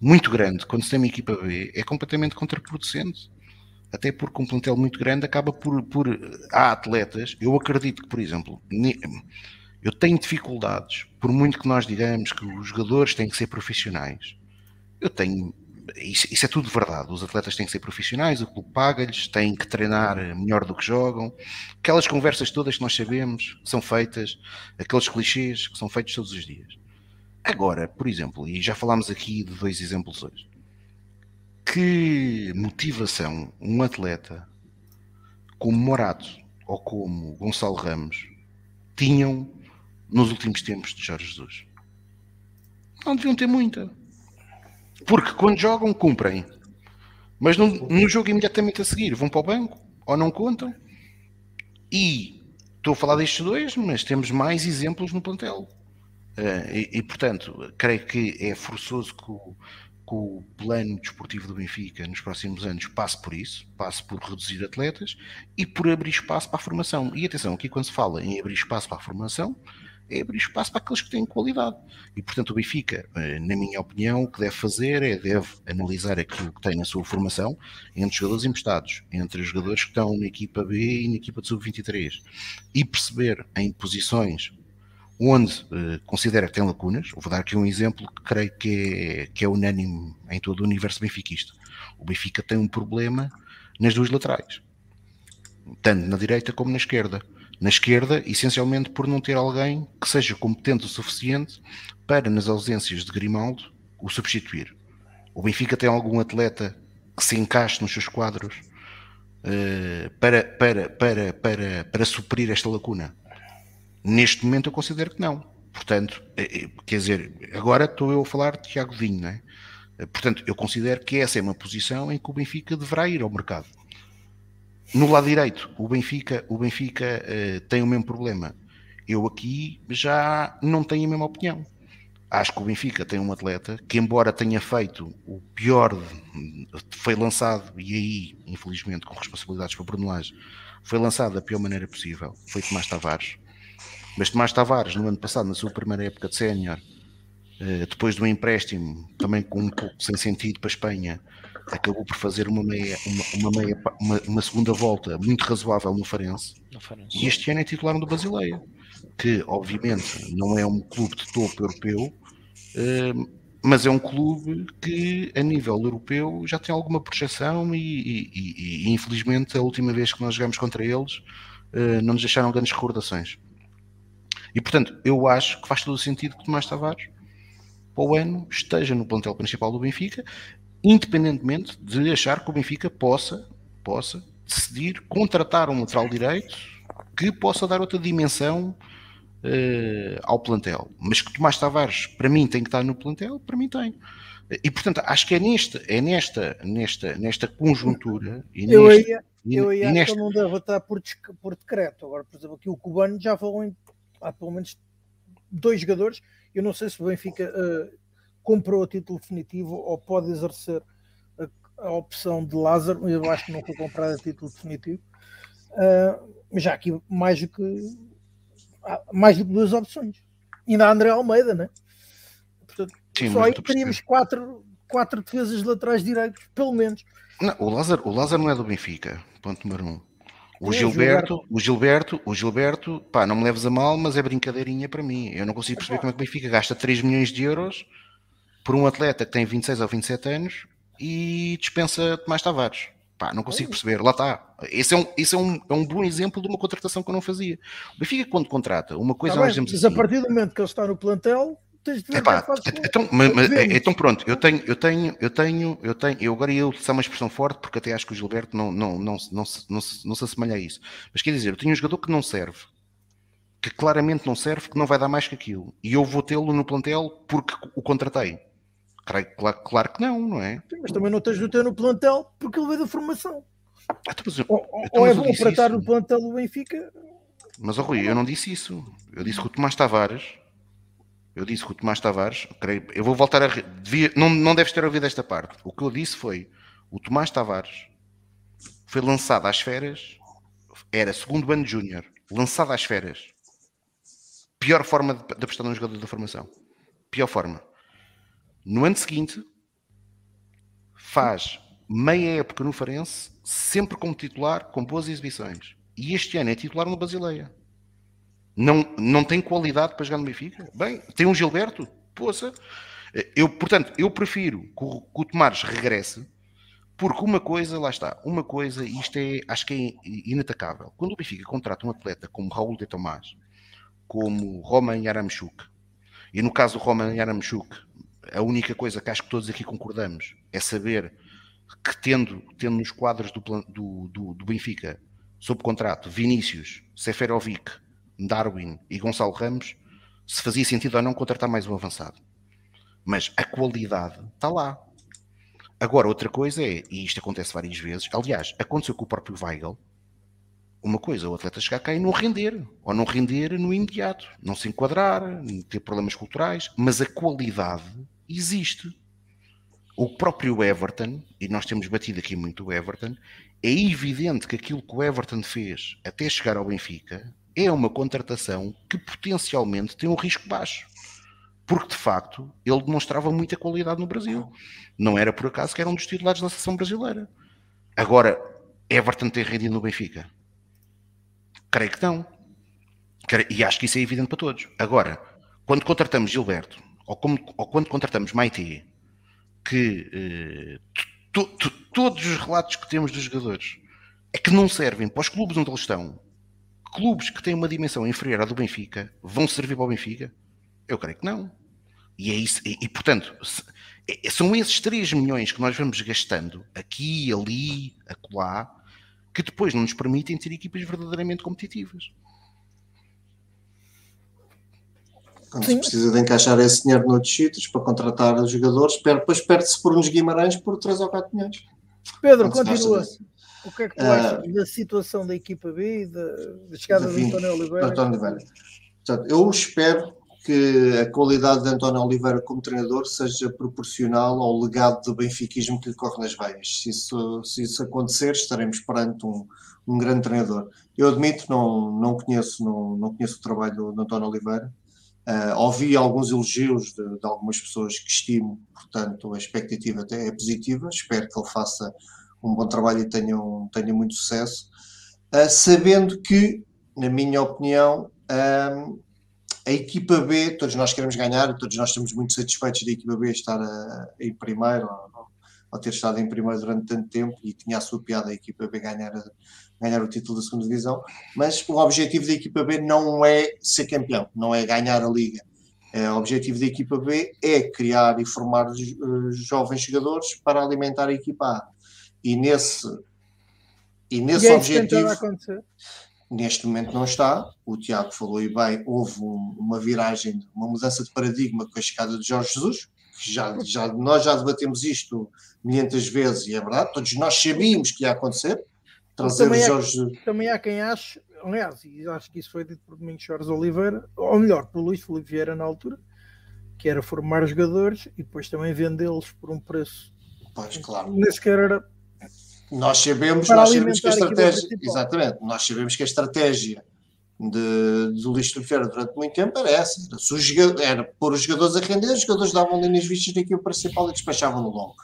muito grande quando se tem uma equipa B é completamente contraproducente até porque um plantel muito grande acaba por, por. Há atletas, eu acredito que, por exemplo, eu tenho dificuldades, por muito que nós digamos que os jogadores têm que ser profissionais, eu tenho. Isso, isso é tudo verdade. Os atletas têm que ser profissionais, o clube paga-lhes, têm que treinar melhor do que jogam. Aquelas conversas todas que nós sabemos são feitas, aqueles clichês que são feitos todos os dias. Agora, por exemplo, e já falámos aqui de dois exemplos hoje que motivação um atleta como Morato ou como Gonçalo Ramos tinham nos últimos tempos de Jorge Jesus? Não deviam ter muita. Porque quando jogam, cumprem. Mas no, no jogo imediatamente a seguir vão para o banco ou não contam. E estou a falar destes dois, mas temos mais exemplos no plantel. Uh, e, e, portanto, creio que é forçoso que o, que o plano desportivo do Benfica nos próximos anos passe por isso, passe por reduzir atletas e por abrir espaço para a formação. E atenção, aqui quando se fala em abrir espaço para a formação, é abrir espaço para aqueles que têm qualidade. E portanto o Benfica, eh, na minha opinião, o que deve fazer é deve analisar aquilo que tem na sua formação entre jogadores emprestados, entre os jogadores que estão na equipa B e na equipa de sub-23 e perceber em posições onde uh, considera que tem lacunas. Vou dar aqui um exemplo que creio que é, que é unânime em todo o universo benfiquista. O Benfica tem um problema nas duas laterais, tanto na direita como na esquerda. Na esquerda, essencialmente por não ter alguém que seja competente o suficiente para, nas ausências de Grimaldo, o substituir. O Benfica tem algum atleta que se encaixe nos seus quadros uh, para, para, para, para, para suprir esta lacuna? Neste momento eu considero que não. Portanto, eh, eh, quer dizer, agora estou eu a falar de Tiago Vinho, não é? Portanto, eu considero que essa é uma posição em que o Benfica deverá ir ao mercado. No lado direito, o Benfica, o Benfica uh, tem o mesmo problema. Eu aqui já não tenho a mesma opinião. Acho que o Benfica tem um atleta que, embora tenha feito o pior, foi lançado, e aí, infelizmente, com responsabilidades para Bruno Lage, foi lançado da pior maneira possível, foi Tomás Tavares. Mas Tomás Tavares, no ano passado, na sua primeira época de sénior, eh, depois de um empréstimo também com um pouco sem sentido para a Espanha, acabou por fazer uma, meia, uma, uma, meia, uma, uma segunda volta muito razoável no Farense. no Farense. E este ano é titular do Basileia. que obviamente não é um clube de topo europeu, uh, mas é um clube que a nível europeu já tem alguma projeção e, e, e, infelizmente a última vez que nós jogamos contra eles uh, não nos deixaram grandes recordações. E portanto, eu acho que faz todo o sentido que Tomás Tavares para o ano esteja no plantel principal do Benfica, independentemente de achar que o Benfica possa, possa decidir contratar um lateral direito que possa dar outra dimensão uh, ao plantel. Mas que Tomás Tavares, para mim, tem que estar no plantel, para mim tem. E portanto, acho que é nesta, é nesta, nesta, nesta conjuntura. E eu neste, ia, eu ia nesta... que não deve estar por, por decreto. Agora, por exemplo, aqui o Cubano já falou em há pelo menos dois jogadores. Eu não sei se o Benfica uh, comprou a título definitivo ou pode exercer a, a, opção de Lázaro. Eu acho que não foi comprado a título definitivo. Uh, mas já aqui mais do que mais do que duas opções. Ainda há André Almeida, né? Portanto, Sim, só aí teríamos quatro, quatro defesas laterais direitos, pelo menos. Não, o, Lázaro, o Lázaro não é do Benfica, ponto número um. O Gilberto, o Gilberto, o Gilberto, pá, não me leves a mal, mas é brincadeirinha para mim. Eu não consigo perceber como é que o Benfica gasta 3 milhões de euros por um atleta que tem 26 ou 27 anos e dispensa Tomás Tavares. Pá, não consigo perceber, lá está. Esse, é um, esse é, um, é um bom exemplo de uma contratação que eu não fazia. O Benfica, quando contrata, uma coisa tá nós dizemos Mas assim, a partir do momento que ele está no plantel, tens de ver Epá, então, mas, mas, então pronto, eu tenho, eu tenho, eu tenho, eu tenho, eu agora ia utilizar uma expressão forte porque até acho que o Gilberto não, não, não, não, se, não, se, não se assemelha a isso. Mas quer dizer, eu tenho um jogador que não serve, que claramente não serve, que não vai dar mais que aquilo. E eu vou tê-lo no plantel porque o contratei. Claro, claro, que não, não é? Mas também não tens de ter no plantel porque ele veio da formação. Ah, então, mas, ou, então, ou é bom para estar no plantel do Benfica. Mas, oh, Rui, eu não disse isso. Eu disse que o Tomás Tavares, eu disse que o Tomás Tavares, creio, eu vou voltar a. Devia, não, não deves ter ouvido esta parte. O que eu disse foi: o Tomás Tavares foi lançado às férias, era segundo ano júnior, lançado às férias. Pior forma de, de apostar num jogador da formação. Pior forma. No ano seguinte, faz meia época no Farense, sempre como titular, com boas exibições. E este ano é titular no Basileia. Não, não tem qualidade para jogar no Benfica? Bem, tem um Gilberto? Poça. Eu, portanto, eu prefiro que o, que o Tomares regresse, porque uma coisa, lá está, uma coisa, isto é, acho que é inatacável. Quando o Benfica contrata um atleta como Raul de Tomás, como Roman Yaramchuk, e no caso do Roman Yaramchuk, a única coisa que acho que todos aqui concordamos é saber que tendo, tendo nos quadros do, do, do, do Benfica sob contrato Vinícius, Seferovic, Darwin e Gonçalo Ramos, se fazia sentido ou não contratar mais um avançado. Mas a qualidade está lá. Agora, outra coisa é, e isto acontece várias vezes, aliás, aconteceu com o próprio Weigl, uma coisa, o atleta chegar cá e não render, ou não render no imediato, não se enquadrar, ter problemas culturais, mas a qualidade existe. O próprio Everton, e nós temos batido aqui muito o Everton, é evidente que aquilo que o Everton fez até chegar ao Benfica é uma contratação que potencialmente tem um risco baixo. Porque de facto ele demonstrava muita qualidade no Brasil. Não era por acaso que era um dos titulares da seleção brasileira. Agora, Everton tem rendido no Benfica? Creio que não. E acho que isso é evidente para todos. Agora, quando contratamos Gilberto, ou, como, ou quando contratamos Maite, que eh, todos os relatos que temos dos jogadores é que não servem para os clubes onde eles estão. Clubes que têm uma dimensão inferior à do Benfica vão servir para o Benfica? Eu creio que não. E é isso. E, e portanto, se, é, são esses 3 milhões que nós vamos gastando aqui, ali, acolá, que depois não nos permitem ter equipas verdadeiramente competitivas. Se precisa de encaixar esse dinheiro noutros sítios para contratar os jogadores, depois perde-se por uns Guimarães por 3 ou 4 milhões. Pedro, continua. O que é que tu uh, achas da situação da equipa B e da, da chegada de, António Oliveira? António Oliveira. Portanto, eu espero que a qualidade de António Oliveira como treinador seja proporcional ao legado do benfiquismo que lhe corre nas veias. Se isso, se isso acontecer, estaremos perante um, um grande treinador. Eu admito, não, não, conheço, não, não conheço o trabalho do António Oliveira, Uh, ouvi alguns elogios de, de, algumas pessoas que estimo, portanto a expectativa até é positiva. Espero que ele faça um bom trabalho e tenha, um, tenha muito sucesso, uh, sabendo que na minha opinião, um, a equipa B, todos nós queremos ganhar, todos nós estamos muito satisfeitos da equipa B estar a, em primeiro, ou, ou, ter estado em primeiro durante tanto tempo, e tinha a sua piada a equipa B ganhar, ganhar o título da segunda divisão, mas o objetivo da equipa B não é ser campeão, não é ganhar a liga. É, o objetivo da equipa B é criar e formar uh, jovens jogadores para alimentar a equipa A. E nesse, e nesse e é objetivo neste momento não está. O Tiago falou e bem, houve um, uma viragem, uma mudança de paradigma com a chegada de Jorge Jesus, já, já, nós já debatemos isto milhentas vezes e é verdade, todos nós sabíamos que ia acontecer. Trazer também, Jorge... há, também há quem ache, aliás, e acho que isso foi dito por Domingos Jorge Oliveira, ou melhor, por Luís Felipe Vieira na altura, que era formar jogadores e depois também vendê-los por um preço. Pois, claro. Nem sequer era nós sabemos, nós sabemos que a estratégia, exatamente, nós sabemos que a estratégia de, do Luís Ferreira durante muito tempo era essa, era, era pôr os jogadores a render, os jogadores davam linhas vistas da equipe principal e despachavam no longo.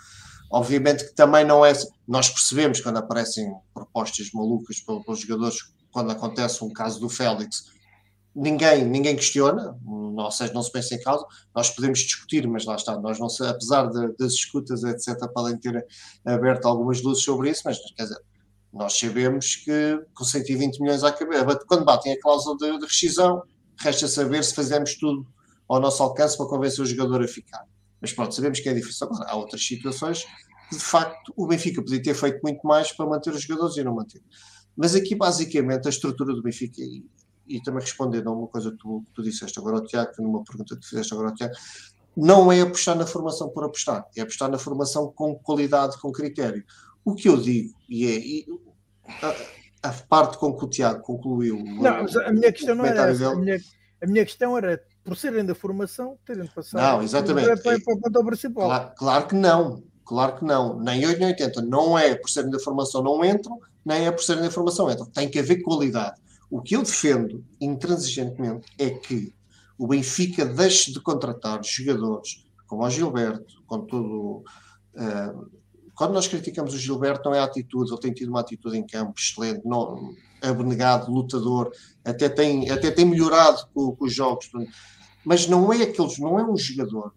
Obviamente que também não é, nós percebemos quando aparecem propostas malucas pelos jogadores, quando acontece um caso do Félix, ninguém, ninguém questiona, ou seja, não se pensa em causa, nós podemos discutir, mas lá está, nós não apesar de, das escutas, etc., podem ter aberto algumas luzes sobre isso, mas quer dizer, nós sabemos que com 120 milhões à cabeça, quando batem a cláusula de, de rescisão, resta saber se fazemos tudo ao nosso alcance para convencer o jogador a ficar. Mas pronto, sabemos que é difícil. Agora, há outras situações que, de facto, o Benfica podia ter feito muito mais para manter os jogadores e não manter. Mas aqui, basicamente, a estrutura do Benfica, e também respondendo a uma coisa que tu, que tu disseste agora ao Tiago, numa pergunta que fizeste agora ao Tiago, não é apostar na formação por apostar, é apostar na formação com qualidade, com critério. O que eu digo, e é e a, a, parte com que o Tiago concluiu. Não, mas a minha questão não era. A minha, a minha questão era, por serem da formação, terem de passar não, exatamente. para, para o principal. Claro, claro que não, claro que não. Nem 8 nem 80. Não é por serem da formação não entram, nem é por serem da formação entram. Tem que haver qualidade. O que eu defendo intransigentemente é que o Benfica deixe de contratar jogadores como o Gilberto, com tudo. Uh, quando nós criticamos o Gilberto, não é a atitude, ele tem tido uma atitude em campo excelente, não, abnegado, lutador, até tem, até tem melhorado com, com os jogos, mas não é aqueles, não é um jogador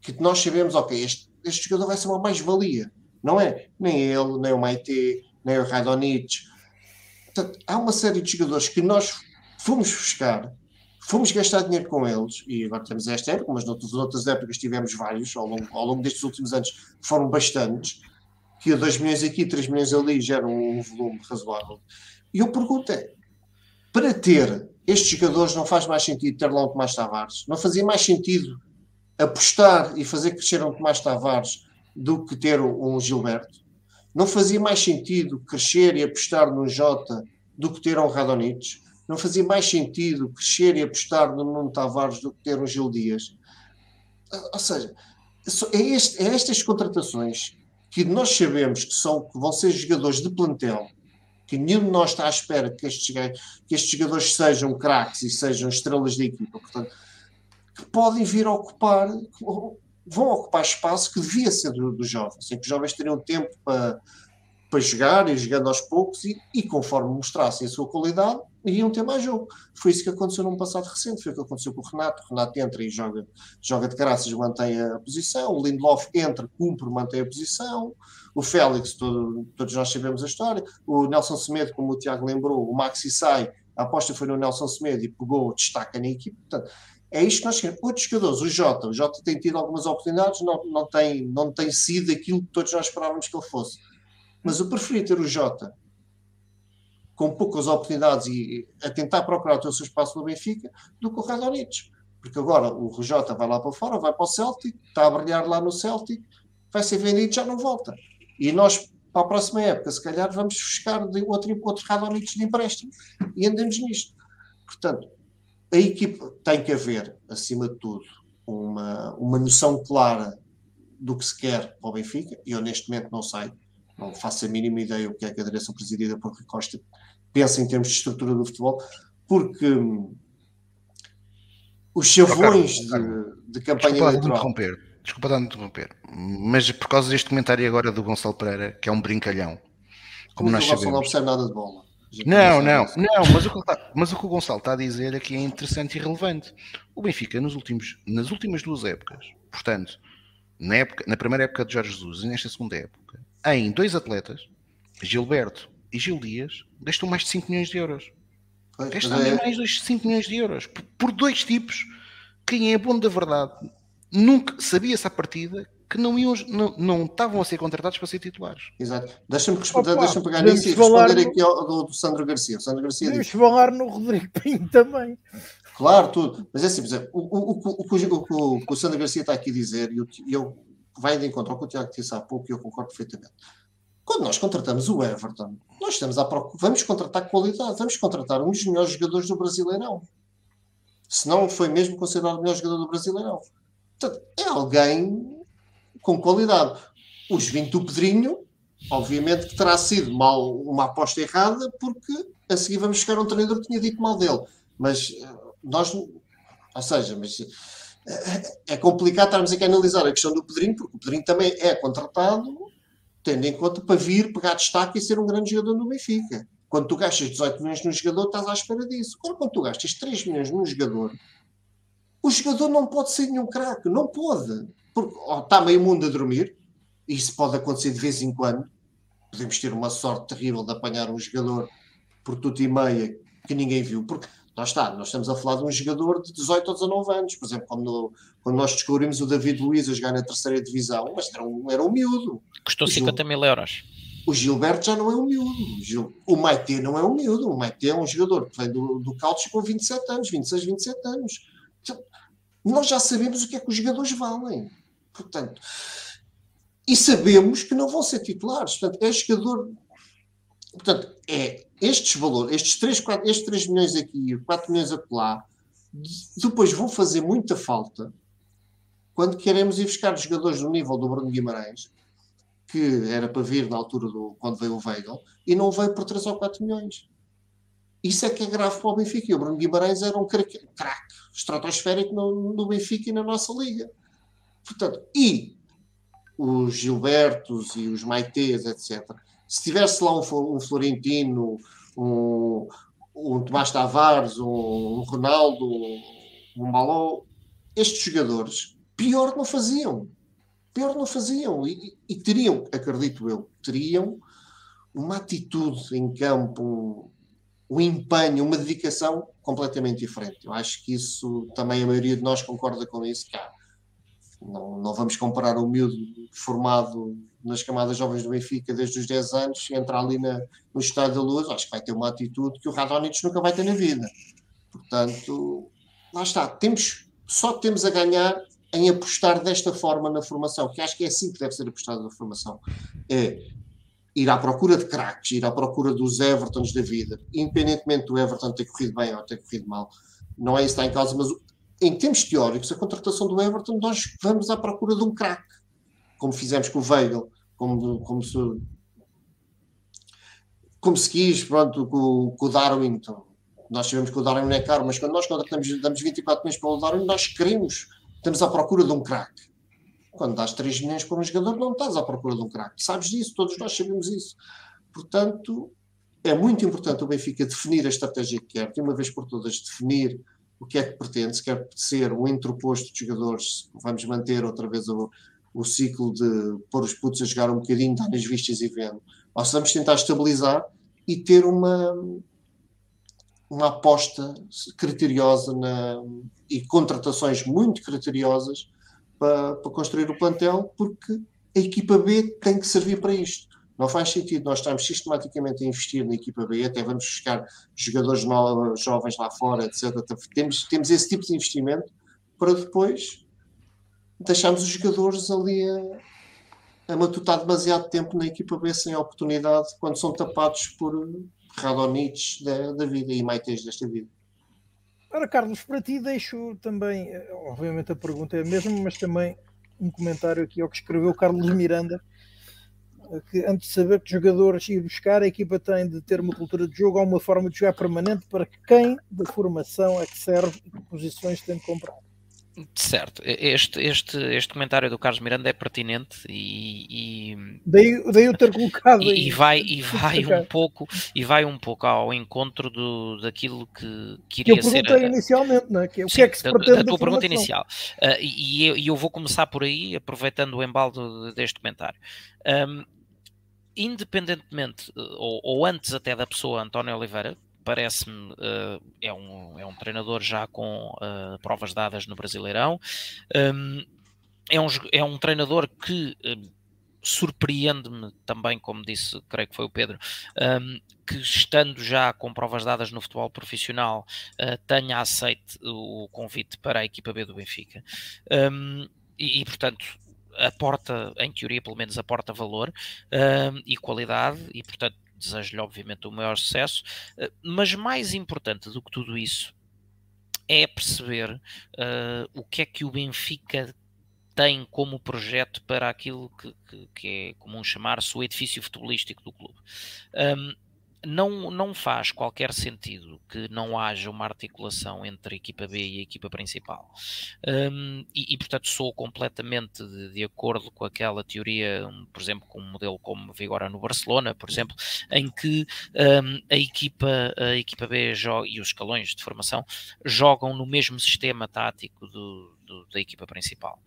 que nós sabemos, ok, este, este jogador vai ser uma mais-valia, não é? Nem ele, nem o Maite, nem o Radonich, Portanto, há uma série de jogadores que nós fomos buscar, fomos gastar dinheiro com eles, e agora temos esta época, mas noutras, outras épocas tivemos vários, ao longo, ao longo destes últimos anos foram bastantes, que 2 milhões aqui, 3 milhões ali geram um volume razoável. E eu pergunto é, para ter estes jogadores não faz mais sentido ter lá um Tomás Tavares? Não fazia mais sentido apostar e fazer crescer um Tomás Tavares do que ter um Gilberto? Não fazia mais sentido crescer e apostar no Jota do que ter um Radonich? Não fazia mais sentido crescer e apostar no Nuno Tavares do que ter um Gil Dias? Ou seja, é, este, é estas contratações que nós sabemos que, são, que vão ser jogadores de plantel, que nenhum de nós está à espera que estes, que estes jogadores sejam craques e sejam estrelas da equipa, portanto, que podem vir a ocupar vão ocupar espaço que devia ser dos do jovens, em que os jovens teriam tempo para, para jogar e jogando aos poucos e, e, conforme mostrassem a sua qualidade, iriam ter mais jogo. Foi isso que aconteceu num passado recente, foi o que aconteceu com o Renato. O Renato entra e joga, joga de graças, mantém a posição. O Lindelof entra, cumpre, mantém a posição. O Félix, todo, todos nós sabemos a história. O Nelson Semedo, como o Tiago lembrou, o Maxi sai, a aposta foi no Nelson Semedo e pegou, destaca na equipe. Portanto, é isto que nós queremos. Outros jogadores, o Jota, o Jota tem tido algumas oportunidades, não, não, tem, não tem sido aquilo que todos nós esperávamos que ele fosse. Mas eu preferia ter o Jota com poucas oportunidades e a tentar procurar o seu espaço no Benfica do que o Radonich. Porque agora o Jota vai lá para fora, vai para o Celtic, está a brilhar lá no Celtic, vai ser vendido e já não volta. E nós, para a próxima época, se calhar vamos buscar de outro, outro Radonich de empréstimo e andamos nisto. Portanto, a equipa tem que haver, acima de tudo, uma, uma noção clara do que se quer para o Benfica. Eu, neste momento, não sei, não faço a mínima ideia o que é que a direção presidida por Rui Costa pensa em termos de estrutura do futebol, porque hum, os chavões de, de, campanha Desculpa eleitoral. Interromper. Desculpa de interromper, mas por causa deste comentário agora do Gonçalo Pereira, que é um brincalhão, como nós sabemos. não percebe nada de bola. Não, não, não, mas o, que está, mas o que o Gonçalo está a dizer aqui é interessante e relevante. O Benfica, nos últimos, nas últimas duas épocas, portanto, na, época, na primeira época de Jorge Jesus e nesta segunda época, em dois atletas, Gilberto e Gil Dias, gastou mais de 5 milhões de euros. Gastaram é... mais de 5 milhões de euros por, por dois tipos. Quem é bom da verdade nunca sabia-se à partida que não, iam, não, não estavam a ser contratados para ser titulares. Exato. Deixa-me responder, deixa pegar nisso e responder no... aqui ao do, do, Sandro Garcia. O Sandro Garcia Podemos falar no Rodrigo Pinho também. Claro, tudo. Mas é assim, o, o, o, o, o, o Sandro Garcia está aqui a dizer, e eu, vai de encontro ao que o Tiago disse há pouco, e eu concordo perfeitamente. Quando nós contratamos o Everton, nós estamos à procura, vamos contratar qualidade, vamos contratar um dos melhores jogadores do Brasileirão. Se não foi mesmo considerado o melhor jogador do Brasileirão. Portanto, é alguém com qualidade. Os 20 do Pedrinho, obviamente que terá sido mal uma aposta errada, porque a seguir vamos chegar a um treinador que tinha dito mal dele. Mas eh, nós, ou seja, mas eh, é complicado estarmos aqui a analisar a questão do Pedrinho, porque o Pedrinho também é contratado, tendo em conta para vir, pegar destaque e ser um grande jogador no Benfica. Quando tu gastas 18 milhões num jogador, estás à espera disso. Agora, quando tu gastas 3 milhões num jogador, o jogador não pode ser nenhum craque, não pode porque oh, está meio mundo a dormir, e isso pode acontecer de vez em quando. Podemos ter uma sorte terrível de apanhar um jogador por tudo e meia que ninguém viu, porque lá está, nós estamos a falar de um jogador de 18 ou 19 anos, por exemplo, quando, quando nós descobrimos o David Luiz a jogar na terceira divisão, mas era um, era um miúdo. Custou 50 mil euros. O Gilberto já não é um miúdo. O Maite não é um miúdo. O Maite é um jogador que vem do, do Calcio com 27 anos, 26, 27 anos. Então, nós já sabemos o que é que os jogadores valem. Portanto, e sabemos que não vão ser titulares. Portanto, é jogador. Portanto, é estes valores, estes 3, 4, estes 3 milhões aqui, 4 milhões acolá, depois vão fazer muita falta quando queremos ir buscar jogadores do nível do Bruno Guimarães, que era para vir na altura do quando veio o Weigl, e não veio por 3 ou 4 milhões. Isso é que é grave para o Benfica. E o Bruno Guimarães era um craque estratosférico no, no Benfica e na nossa liga. Portanto, e os Gilbertos e os Maitês, etc. Se tivesse lá um, um Florentino, um, um Tomás Tavares, um, um Ronaldo, um Maló, estes jogadores, pior não faziam. Pior não faziam. E, e teriam, acredito eu, teriam uma atitude em campo, um, um empenho, uma dedicação completamente diferente. Eu acho que isso também a maioria de nós concorda com isso. Que há, não, não vamos comparar o miúdo formado nas camadas jovens do Benfica desde os 10 anos entrar ali na, no estado da luz, acho que vai ter uma atitude que o Radonich nunca vai ter na vida. Portanto, lá está, temos, só temos a ganhar em apostar desta forma na formação, que acho que é assim que deve ser apostado na formação. É ir à procura de craques, ir à procura dos Evertons da vida, independentemente do Everton ter corrido bem ou ter corrido mal. Não é isso que está em causa, mas em termos teóricos, a contratação do Everton, nós vamos à procura de um craque, como fizemos com o Weigl, como, como, se, como se quis, pronto, com, com o Darwin. Então, nós sabemos que o Darwin é caro, mas quando nós contratamos, damos 24 milhões para o Darwin, nós queremos, estamos à procura de um craque. Quando dás 3 milhões para um jogador, não estás à procura de um craque. Sabes disso, todos nós sabemos isso. Portanto, é muito importante o Benfica definir a estratégia que quer, de uma vez por todas, definir o que é que pretende, se quer ser um entreposto de jogadores, vamos manter outra vez o, o ciclo de pôr os putos a jogar um bocadinho, dar nas vistas e vendo, se vamos tentar estabilizar e ter uma, uma aposta criteriosa na, e contratações muito criteriosas para, para construir o plantel, porque a equipa B tem que servir para isto. Não faz sentido nós estarmos sistematicamente a investir na equipa B, até vamos buscar jogadores novos, jovens lá fora, etc. Temos, temos esse tipo de investimento para depois deixarmos os jogadores ali a, a matutar demasiado tempo na equipa B sem oportunidade quando são tapados por Radonich da, da vida e Maites desta vida. Ora, Carlos, para ti deixo também, obviamente a pergunta é a mesma, mas também um comentário aqui ao que escreveu Carlos Miranda que antes de saber que jogadores ir buscar, a equipa tem de ter uma cultura de jogo ou uma forma de jogar permanente para quem da formação é que serve e que posições tem de comprar. Certo, este, este, este comentário do Carlos Miranda é pertinente e, e daí, daí eu ter colocado e, e vai e vai um pouco e vai um pouco ao encontro do, daquilo que, que iria que eu ser inicialmente, não é? Que, o que é que se da, pretende da tua pergunta inicial. Uh, e, eu, e eu vou começar por aí aproveitando o embaldo deste comentário. Um, independentemente ou, ou antes até da pessoa António Oliveira parece-me uh, é, um, é um treinador já com uh, provas dadas no Brasileirão. Um, é, um, é um treinador que uh, surpreende-me também, como disse, creio que foi o Pedro, um, que estando já com provas dadas no futebol profissional, tenha aceite o convite para a equipa B do Benfica. Um, e, e, portanto, aporta, em teoria, pelo menos aporta valor e qualidade, e portanto desejo-lhe obviamente o maior sucesso, eh, mas mais importante do que tudo isso é perceber uh, o que é que o Benfica tem como projeto para aquilo que, que, que é comum chamar-se o edifício futebolístico do clube. Um, não, não faz qualquer sentido que não haja uma articulação entre a equipa B e a equipa principal. Um, e, e, portanto, sou completamente de, de, acordo com aquela teoria, por exemplo, com um modelo como vigora no Barcelona, por exemplo, em que um, a, equipa, a equipa B joga, e os escalões de formação jogam no mesmo sistema tático do, do, da equipa principal.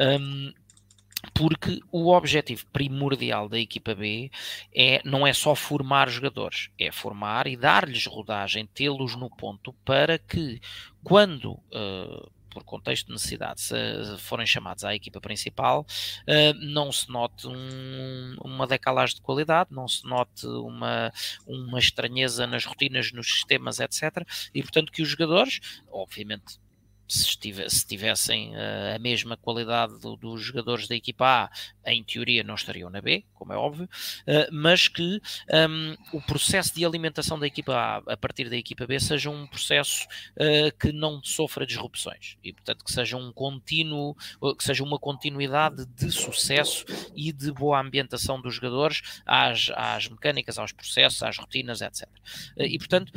Um, porque o objetivo primordial da equipa B é, não é só formar jogadores, é formar e dar-lhes rodagem, tê-los no ponto para que, quando, uh, por contexto de necessidade, se forem chamados à equipa principal, uh, não se note um, uma decalagem de qualidade, não se note uma, uma estranheza nas rotinas, nos sistemas, etc. E, portanto, que os jogadores, obviamente, se, se tivessem uh, a mesma qualidade do, dos jogadores da equipa A, em teoria não estariam na B, como é óbvio, uh, mas que um, o processo de alimentação da equipa A a partir da equipa B seja um processo uh, que não sofra disrupções e, portanto, que seja um contínuo, que seja uma continuidade de sucesso e de boa ambientação dos jogadores às, às mecânicas, aos processos, às rotinas, etc. e, portanto,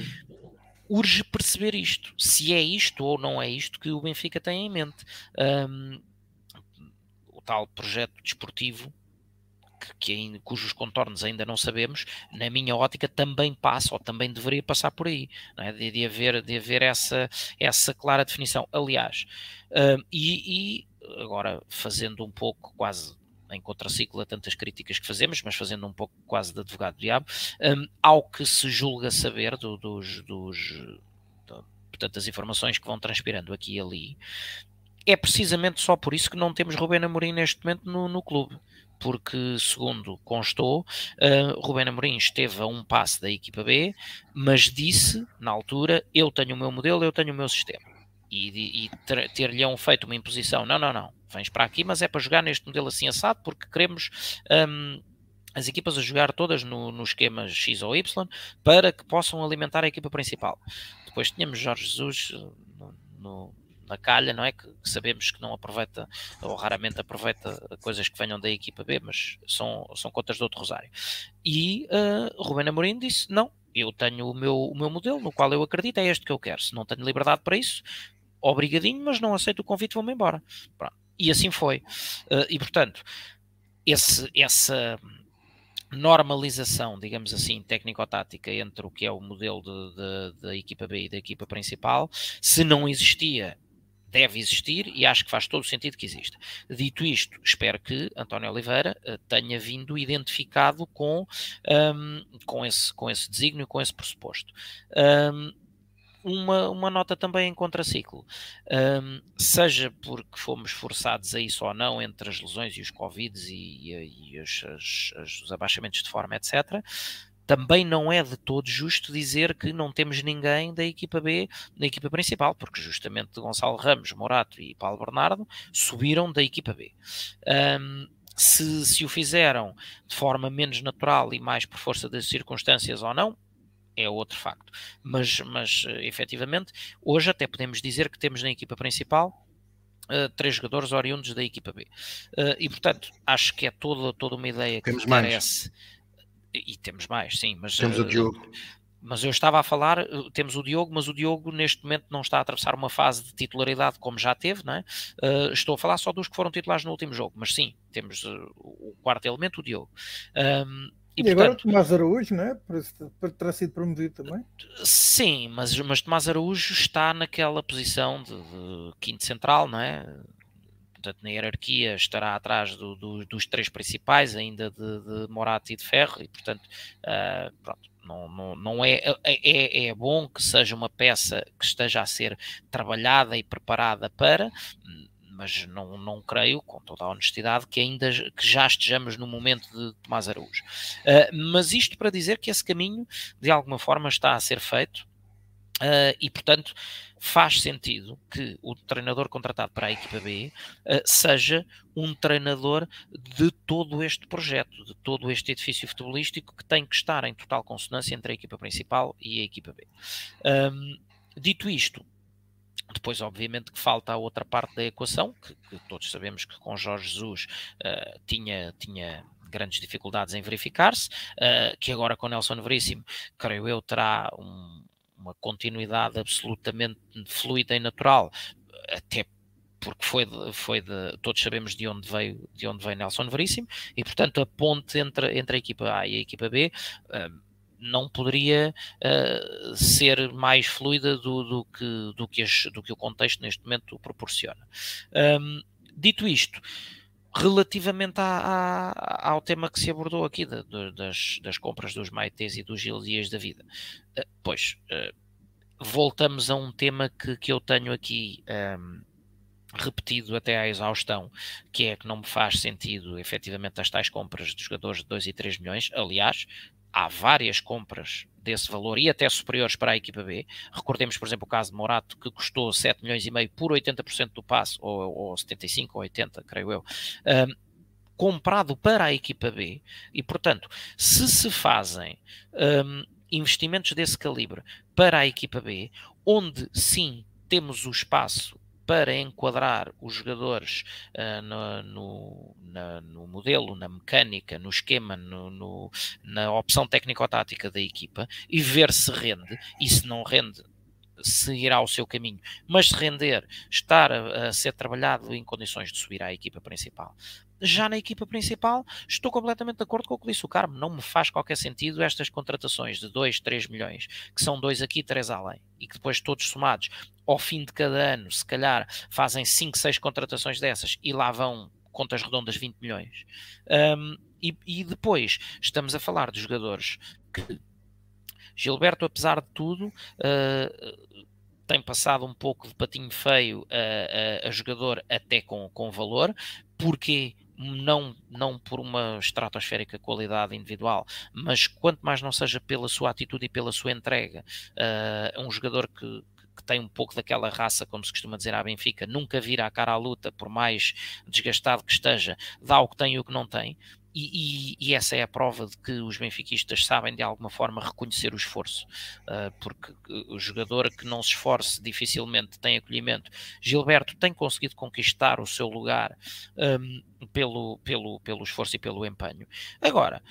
urge perceber isto, se é isto ou não é isto que o Benfica tem em mente. Um, o tal projeto desportivo que, cujos contornos ainda não sabemos, na minha ótica também passa ou também deveria passar por aí, é? de, de, haver, de haver essa, essa clara definição. Aliás, e, e agora fazendo um pouco quase em contraciclo a tantas críticas que fazemos, mas fazendo um pouco quase de advogado do diabo, um, ao que se julga saber do, dos, dos do, portanto, informações que vão transpirando aqui e ali, é precisamente só por isso que não temos Rubén Amorim neste momento no, no clube porque, segundo constou, uh, Rubén Amorim esteve a um passo da equipa B, mas disse, na altura, eu tenho o meu modelo, eu tenho o meu sistema. E, e ter-lhe feito uma imposição, não, não, não, vens para aqui, mas é para jogar neste modelo assim assado, porque queremos um, as equipas a jogar todas no, no, esquema X ou Y para que possam alimentar a equipa principal. Depois tínhamos Jorge Jesus uh, no, no, na calha, não é? Que, sabemos que não aproveita ou raramente aproveita coisas que venham da equipa B, mas são, são contas de outro Rosário. E uh, Rubén Amorim disse: não. Eu tenho o meu, o meu modelo no qual eu acredito, é este que eu quero. Se não tenho liberdade para isso, obrigadinho, mas não aceito o convite, vou-me embora. Pronto. E assim foi. Uh, e portanto, esse, essa normalização, digamos assim, técnico-tática entre o que é o modelo da equipa B e da equipa principal, se não existia, deve existir e acho que faz todo o sentido que exista. Dito isto, espero que António Oliveira uh, tenha vindo identificado com, um, com, esse, com esse desígnio, com esse pressuposto. Um, uma, uma nota também em contraciclo. Um, seja porque fomos forçados a isso ou não, entre as lesões e os Covids e, e, e as, as, os abaixamentos de forma, etc., também não é de todo justo dizer que não temos ninguém da equipa B na equipa principal, porque justamente Gonçalo Ramos, Morato e Paulo Bernardo subiram da equipa B. Um, se, se o fizeram de forma menos natural e mais por força das circunstâncias ou não, é outro facto. Mas, mas eh, efetivamente, hoje até podemos dizer que temos na equipa principal Uh, três jogadores oriundos da equipa B. Uh, e portanto, acho que é toda, toda uma ideia que temos parece. Mais. E temos mais, sim, mas. Temos uh, o Diogo. mas eu estava a falar, temos o Diogo, mas o Diogo neste momento não está a atravessar uma fase de titularidade como já teve, não é? Estou a falar só dos que foram titulares no último jogo, mas sim, temos o quarto elemento, o Diogo. Um, e, e portanto, agora Tomás Araújo, não é? Para ter sido promovido também. Sim, mas, mas Tomás Araújo está naquela posição de, de quinto central, não é? portanto, na hierarquia estará atrás do, do, dos três principais, ainda de, de Morato e de Ferro, e portanto, uh, pronto, não, não, não é, é, é, é, bom que seja uma peça que esteja a ser trabalhada e preparada para, mas não, não creio, com toda a honestidade, que ainda que já estejamos no momento de Tomás Araújo. Uh, mas isto para dizer que esse caminho, de alguma forma, está a ser feito uh, e, portanto, faz sentido que o treinador contratado para a equipa B uh, seja um treinador de todo este projeto, de todo este edifício futebolístico que tem que estar em total consonância entre a equipa principal e a equipa B. Um, dito isto, depois, obviamente, que falta a outra parte da equação, que, que todos sabemos que com Jorge Jesus uh, tinha, tinha grandes dificuldades em verificar-se, uh, que agora com Nelson Veríssimo, creio eu, terá um, uma continuidade absolutamente fluida e natural, até porque foi de, foi de, todos sabemos de onde veio de onde veio Nelson Veríssimo e portanto a ponte entre, entre a equipa A e a equipa B uh, não poderia uh, ser mais fluida do, do, que, do, que as, do que o contexto neste momento proporciona. Um, dito isto, relativamente à, à, ao tema que se abordou aqui de, de, das, das, compras dos Maites e dos Gil Dias da vida, uh, pois uh, voltamos a um tema que, que eu tenho aqui um, repetido até à exaustão, que é que não me faz sentido efetivamente as tais compras de jogadores de 2 e 3 milhões. Aliás, há várias compras desse valor e até superiores para a equipa B. Recordemos, por exemplo, o caso de Morato, que custou 7 milhões e meio por 80% do passe, ou, ou 75 ou 80, creio eu, um, comprado para a equipa B. E, portanto, se se fazem um, investimentos desse calibre para a equipa B, onde sim temos o espaço para enquadrar os jogadores uh, no, no, na, no, modelo, na mecânica, no esquema, no, na opção técnico-tática da equipa e ver se rende. E se não rende, seguirá o seu caminho, mas se render, estar a, a, ser trabalhado em condições de subir à equipa principal. Já na equipa principal, estou completamente de acordo com o que disse o Carmo. Não me faz qualquer sentido estas contratações de 2, 3 milhões, que são dois aqui, três além, e que depois todos somados, ao fim de cada ano, se calhar fazem 5, 6 contratações dessas e lá vão contas redondas 20 milhões. Um, e, e depois estamos a falar de jogadores que Gilberto, apesar de tudo, uh, tem passado um pouco de patinho feio a, a, a jogador até com, com valor, porque não, não por uma estratosférica qualidade individual, mas quanto mais não seja pela sua atitude e pela sua entrega, uh, um jogador que, que tem um pouco daquela raça, como se costuma dizer à Benfica, nunca vira a cara à luta, por mais desgastado que esteja, dá o que tem e o que não tem. E, e, e, essa é a prova de que os benfiquistas sabem de alguma forma reconhecer o esforço, uh, porque o jogador que não se esforce dificilmente tem acolhimento. Gilberto tem conseguido conquistar o seu lugar um, pelo, pelo, pelo esforço e pelo empenho. Agora,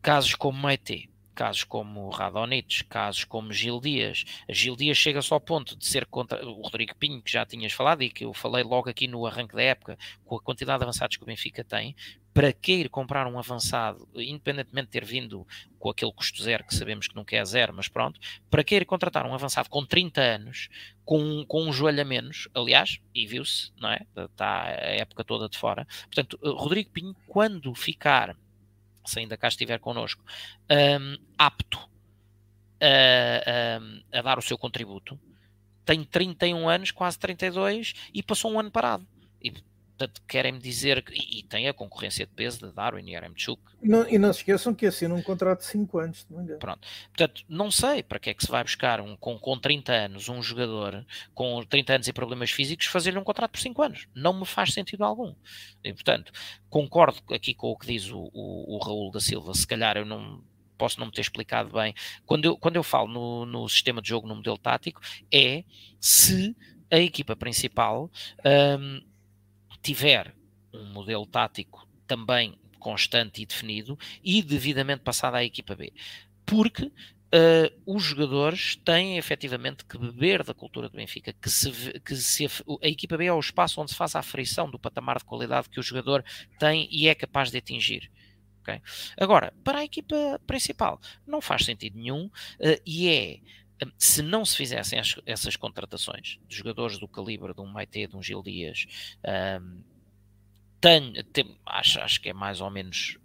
casos como Maite, casos como Radonich, casos como Gil Dias. Gil Dias chega só ao ponto de ser contra o Rodrigo Pinho, que já tinhas falado e que eu falei logo aqui no arranque da época, com a quantidade de avançados que o Benfica tem, para que ir comprar um avançado, independentemente de ter vindo com aquele custo zero, que sabemos que nunca é zero, mas pronto, para que ir contratar um avançado com 30 anos, com, com um joelho a menos, aliás, e viu-se, não é? Está a época toda de fora. Portanto, Rodrigo Pinho, quando ficar se ainda cá estiver connosco, um, apto a, a, a, dar o seu contributo, tem 31 anos, quase 32, e passou um ano parado. E, portanto, querem-me dizer que. E, tem a concorrência de peso de Darwin e Aremchuk. Não, e não se esqueçam que assina um contrato de 5 anos, não engano. Pronto. Portanto, não sei para que é que se vai buscar um, com, com 30 anos um jogador com 30 anos e problemas físicos fazer-lhe um contrato por 5 anos. Não me faz sentido algum. E, portanto, concordo aqui com o que diz o, o, o Raul da Silva. Se calhar eu não posso não me ter explicado bem. Quando eu, quando eu falo no, no sistema de jogo, no modelo tático, é se a equipa principal um, tiver um modelo tático também constante e definido e devidamente passado à equipa B. Porque Uh, os jogadores têm efetivamente que beber da cultura do Benfica, que, se, que se a, equipa B é o espaço onde se faz a aferição do patamar de qualidade que o jogador tem e é capaz de atingir. Okay? Agora, para a equipa principal, não faz sentido nenhum uh, e é se não se fizessem as, essas contratações de jogadores do calibre de um Maite, de um Gil Dias, um, tem, acho, acho que é mais ou menos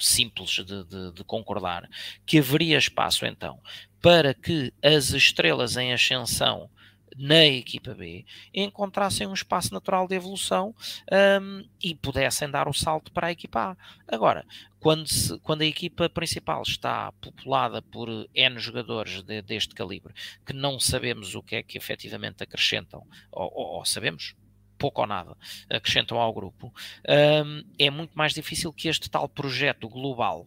simples de, de, de, concordar, que haveria espaço então para que as estrelas em ascensão na equipa B encontrassem um espaço natural de evolução um, e pudessem dar o salto para a equipa A. Agora, quando, se, quando a equipa principal está populada por N jogadores de, deste calibre, que não sabemos o que é que efetivamente acrescentam, ou, ou, ou sabemos, pouco ou nada acrescentam ao grupo, um, é muito mais difícil que este tal projeto global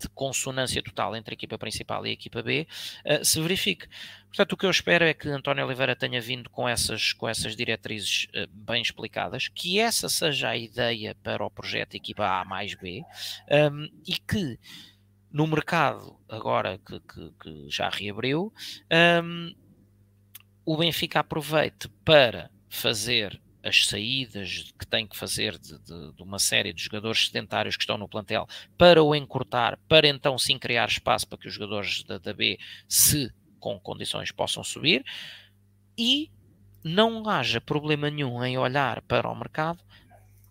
de consonância total entre a equipa principal e a equipa B uh, se verifique. Portanto, o que eu espero é que António Oliveira tenha vindo com essas, com essas diretrizes uh, bem explicadas, que essa seja a ideia para o projeto equipa A mais B um, e que no mercado, agora que, que, que já reabriu, um, o Benfica aproveite para fazer as saídas que tem que fazer de, de, de, uma série de jogadores sedentários que estão no plantel para o encurtar, para então sim criar espaço para que os jogadores da, da B, se com condições, possam subir e não haja problema nenhum em olhar para o mercado,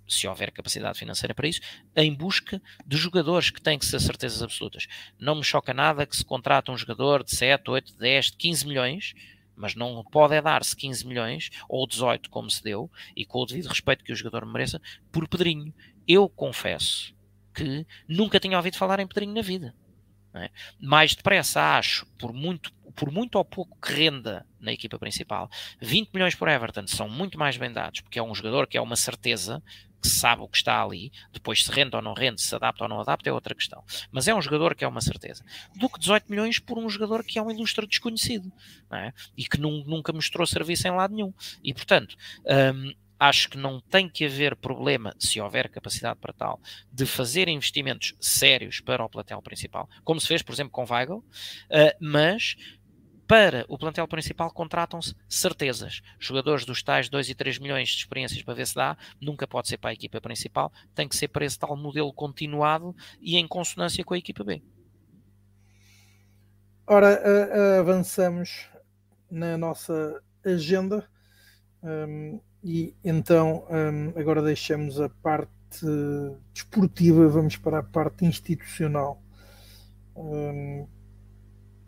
se houver capacidade financeira para isso, em busca de jogadores que têm que ser certezas absolutas. Não me choca nada que se contrata um jogador de 7, 8, 10, 15 milhões mas não pode é dar-se 15 milhões ou 18 como se deu e com o devido respeito que o jogador mereça por Pedrinho. Eu confesso que nunca tinha ouvido falar em Pedrinho na vida. É? Mais depressa acho, por muito, por muito ou pouco que renda na equipa principal, 20 milhões por Everton são muito mais bem dados, porque é um jogador que é uma certeza, que sabe o que está ali, depois se rende ou não rende, se adapta ou não adapta, é outra questão. Mas é um jogador que é uma certeza. Do que 18 milhões por um jogador que é um ilustre desconhecido é? e que nunca mostrou serviço em lado nenhum. E portanto. Um, acho que não tem que haver problema, se houver capacidade para tal, de fazer investimentos sérios para o plantel principal, como se fez, por exemplo, com Weigl, uh, mas para o plantel principal contratam-se certezas. Jogadores dos tais 2 e 3 milhões de experiências para ver se dá, nunca pode ser para a equipa principal, tem que ser para esse tal modelo continuado e em consonância com a equipa B. Ora, avançamos na nossa agenda um, e então um, agora deixamos a parte desportiva, vamos para a parte institucional. Um,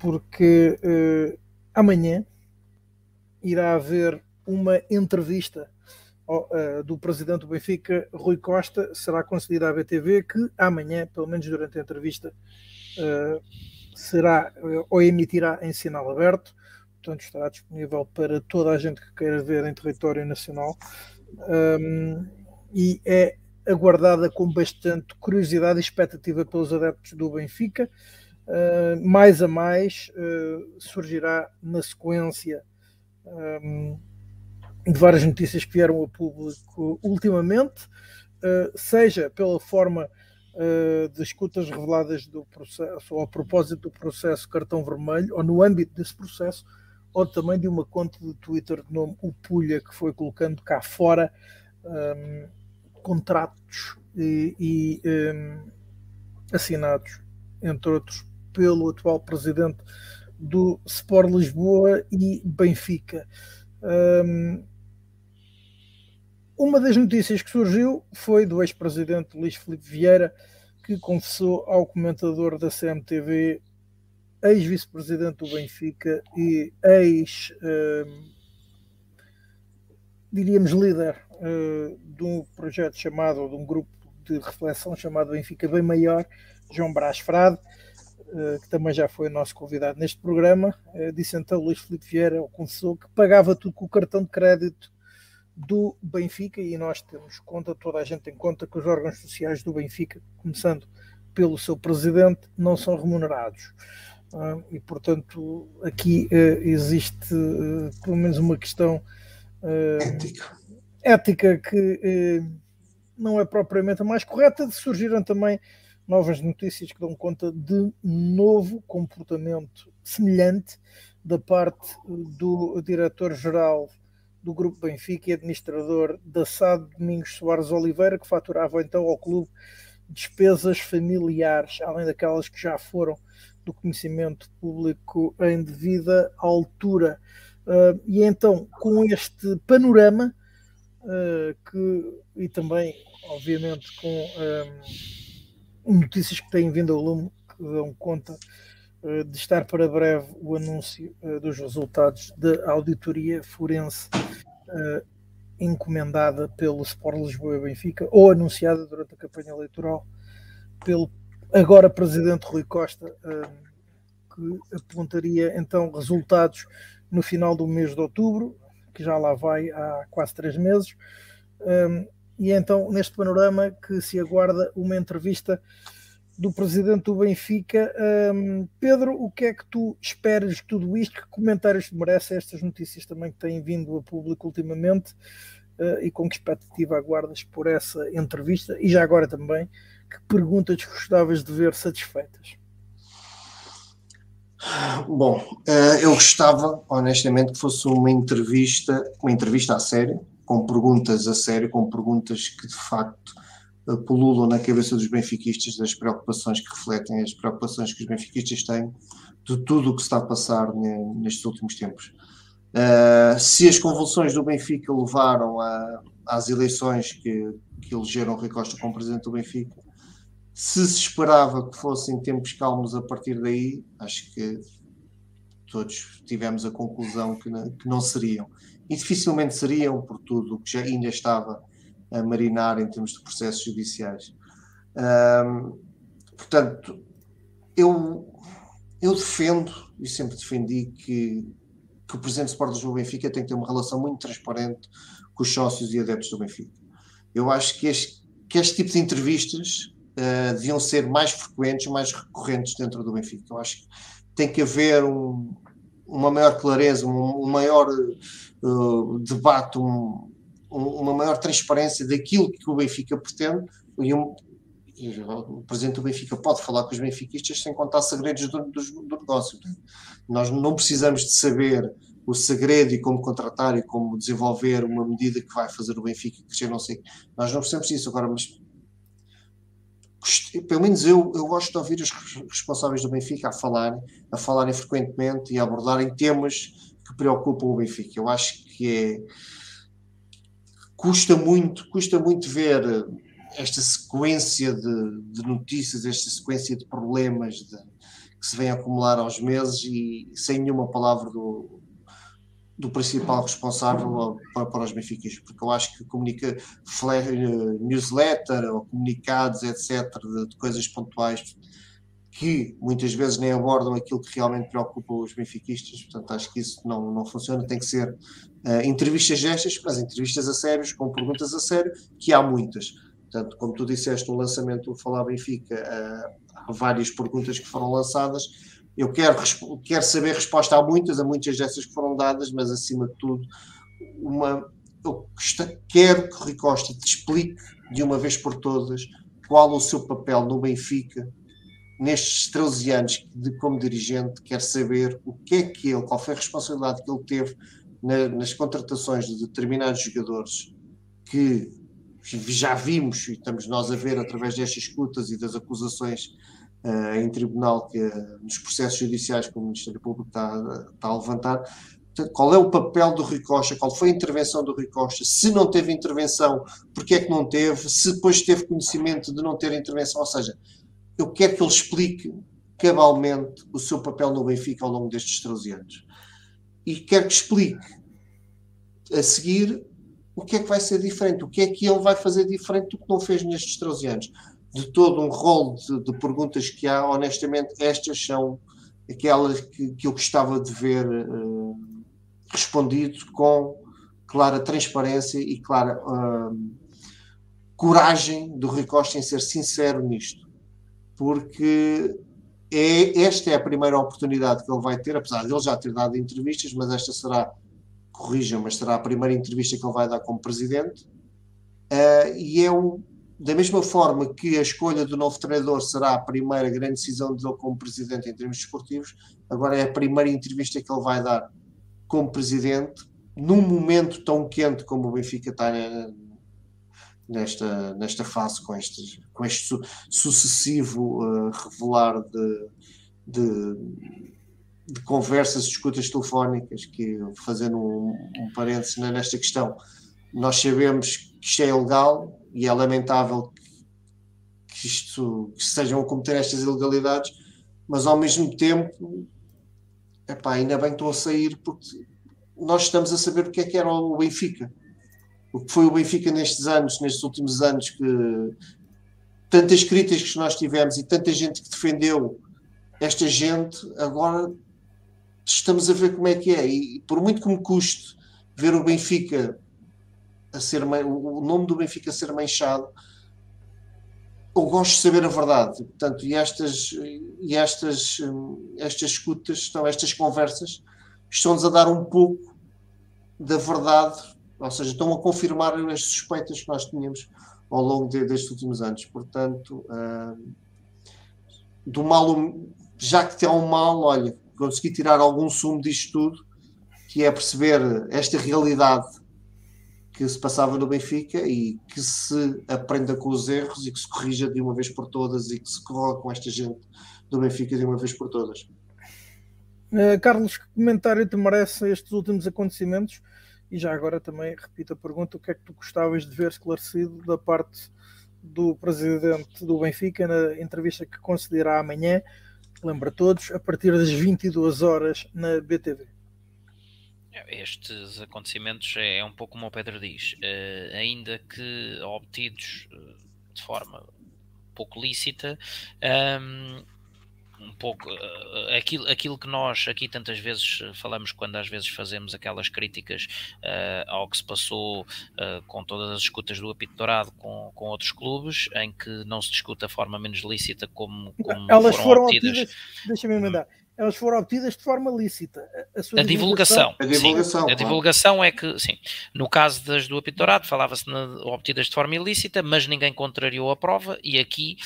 porque uh, amanhã irá haver uma entrevista ao, uh, do presidente do Benfica, Rui Costa, será concedida à BTV, que amanhã, pelo menos durante a entrevista, uh, será ou emitirá em sinal aberto, portanto estará disponível para toda a gente que queira ver em território nacional. Um, e é aguardada com bastante curiosidade e expectativa pelos adeptos do Benfica. Uh, mais a mais uh, surgirá na sequência um, de várias notícias que vieram ao público ultimamente, uh, seja pela forma de escutas reveladas do processo, ou a propósito do processo cartão vermelho, ou no âmbito desse processo, ou também de uma conta de Twitter de nome Upulha, que foi colocando cá fora um, contratos e, e um, assinados, entre outros, pelo atual presidente do Sport Lisboa e Benfica. Um, uma das notícias que surgiu foi do ex-presidente Luís Filipe Vieira, que confessou ao comentador da CMTV, ex-vice-presidente do Benfica e ex, um, diríamos, líder uh, de um projeto chamado, de um grupo de reflexão chamado Benfica Bem Maior, João Brás Frade, que também já foi nosso convidado neste programa, eh, disse então Luís Filipe Vieira, confessou que pagava tudo com o cartão de crédito do Benfica e nós temos conta, toda a gente tem conta que os órgãos sociais do Benfica, começando pelo seu presidente, não são remunerados. Ah, e portanto aqui eh, existe pelo menos uma questão ética, ética que não é propriamente a mais correta. Surgiram também novas notícias que dão conta de novo comportamento semelhante da parte do diretor-geral do Grupo Benfica e administrador da SAD, Domingos Soares Oliveira, que faturava então ao clube despesas familiares, além daquelas que já foram do conhecimento público em devida altura. Uh, e então, com este panorama, uh, que, e também, obviamente, com um, notícias que têm vindo ao lume, que dão conta uh, de estar para breve o anúncio dos resultados da auditoria forense encomendada pelo Sport Lisboa e Benfica, ou anunciada durante a campanha eleitoral pelo agora presidente Rui Costa, que apontaria então resultados no final do mês de outubro, que já lá vai há quase três meses. E então, neste panorama, que se aguarda uma entrevista do presidente do Benfica. Um, Pedro, o que é que tu esperas de tudo isto? Que comentários te merecem estas notícias também que têm vindo a público ultimamente? Uh, e com que expectativa aguardas por essa entrevista? E já agora também, que perguntas gostavas de ver satisfeitas? Bom, eh, eu gostava, honestamente, que fosse uma entrevista, uma entrevista a sério, com perguntas a sério, com perguntas que de facto eh, pululam na cabeça dos benfiquistas das preocupações que refletem as preocupações que os benfiquistas têm de tudo o que está a passar nestes últimos tempos. Uh, se as convulsões do Benfica levaram a, às eleições que, que elegeram Rui Costa como presidente do Benfica, se se esperava que fossem tempos calmos a partir daí, acho que todos tivemos a conclusão que que não seriam. E dificilmente seriam, por tudo o que já ainda estava a marinar em termos de processos judiciais. portanto, eu, eu defendo e sempre defendi que, que o presidente do Sport do Benfica tem que ter uma relação muito transparente com os sócios e adeptos do Benfica. Eu acho que este, que este tipo de entrevistas uh, deviam ser mais frequentes, mais recorrentes dentro do Benfica. Eu acho que tem que haver um, uma maior clareza, um, um maior uh, debate, um, uma maior transparência daquilo que o Benfica pretende e um, o presidente do Benfica pode falar com os benfiquistas sem contar segredos do, do, do, negócio. Nós não precisamos de saber o segredo e como contratar e como desenvolver uma medida que vai fazer o Benfica crescer, não sei. Nós não precisamos disso agora, mas pelo menos eu, eu gosto de ouvir os responsáveis do Benfica a falarem, a falarem frequentemente e a abordarem temas que preocupam o Benfica. Eu acho que é custa muito, custa muito ver esta sequência de, de notícias, esta sequência de problemas de, que se vem acumular aos meses e sem nenhuma palavra do, do principal responsável para, para os benfiquistas, porque eu acho que comunica newsletter ou comunicados, etc., de, de, coisas pontuais que muitas vezes nem abordam aquilo que realmente preocupa os benfiquistas, portanto acho que isso não, não funciona, tem que ser uh, entrevistas gestas, mas entrevistas a sérios, com perguntas a sério, que há muitas. Portanto, como tu disseste no lançamento do Falar Benfica, uh, há várias perguntas que foram lançadas, eu quero, quero saber resposta. A muitas, a muitas dessas que foram dadas, mas acima de tudo, uma, eu quero que o Rui te explique de uma vez por todas qual o seu papel no Benfica nestes 13 anos de, como dirigente, quer saber o que é que ele, qual foi a responsabilidade que ele teve na, nas contratações de determinados jogadores que já vimos e estamos nós a ver através destas escutas e das acusações uh, em tribunal, que uh, nos processos judiciais que o Ministério Público está, está a levantar, qual é o papel do Rui Costa, qual foi a intervenção do Rui Costa, se não teve intervenção, porque é que não teve, se depois teve conhecimento de não ter intervenção, ou seja, eu quero que ele explique cabalmente o seu papel no Benfica ao longo destes 13 anos. E quero que explique a seguir o que é que vai ser diferente, o que é que ele vai fazer diferente do que não fez nestes 13 anos de todo um rol de, de, perguntas que há, honestamente, estas são aquelas que, que eu gostava de ver uh, respondido com clara transparência e clara uh, coragem do Rui Costa em ser sincero nisto, porque é, esta é a primeira oportunidade que ele vai ter, apesar de ele já ter dado entrevistas, mas esta será, corrijam, mas será a primeira entrevista que ele vai dar como presidente, uh, e é um, da mesma forma que a escolha do novo treinador será a primeira grande decisão dele como presidente em termos desportivos, agora é a primeira entrevista que ele vai dar como presidente num momento tão quente como o Benfica está nesta, nesta fase, com este, com este su sucessivo uh, revelar de, de, de, conversas, escutas telefónicas, que fazendo um, um parênteses nesta questão, nós sabemos que isto é ilegal, e é lamentável que, isto, que sejam a cometer estas ilegalidades, mas ao mesmo tempo, epá, ainda bem que estão a sair porque nós estamos a saber o que é que era o Benfica. O que foi o Benfica nestes anos, nestes últimos anos, que tantas críticas que nós tivemos e tanta gente que defendeu esta gente, agora estamos a ver como é que é. E por muito que me custe ver o Benfica a ser o nome do Benfica a ser manchado, eu gosto de saber a verdade. Portanto, e estas, e estas, estas escutas, estão, estas conversas, estão-nos a dar um pouco da verdade, ou seja, estão a confirmar as suspeitas que nós tínhamos ao longo de, destes últimos anos. Portanto, uh, do mal, já que tem um mal, olha, consegui tirar algum sumo disto tudo, que é perceber esta realidade que se passava no Benfica e que se aprenda com os erros e que se corrija de uma vez por todas e que se coloque com esta gente do Benfica de uma vez por todas. Uh, Carlos, que comentário te merece estes últimos acontecimentos? E já agora também repito a pergunta: o que é que tu gostavas de ver esclarecido da parte do presidente do Benfica na entrevista que concederá amanhã? Lembra todos, a partir das 22 horas na BTV. Estes acontecimentos é, um pouco como o Pedro diz, uh, ainda que obtidos uh, de forma pouco lícita, um, um pouco uh, aquilo, aquilo que nós aqui tantas vezes falamos quando às vezes fazemos aquelas críticas uh, ao que se passou uh, com todas as escutas do apito dourado com, com outros clubes, em que não se discute a forma menos lícita como, como Elas foram, foram obtidas. Deixa-me emendar elas foram obtidas de forma lícita. A, a divulgação. A divulgação, sim, a divulgação é que, sim, no caso das do apitorato, falava-se obtidas de forma ilícita, mas ninguém contrariou a prova, e aqui.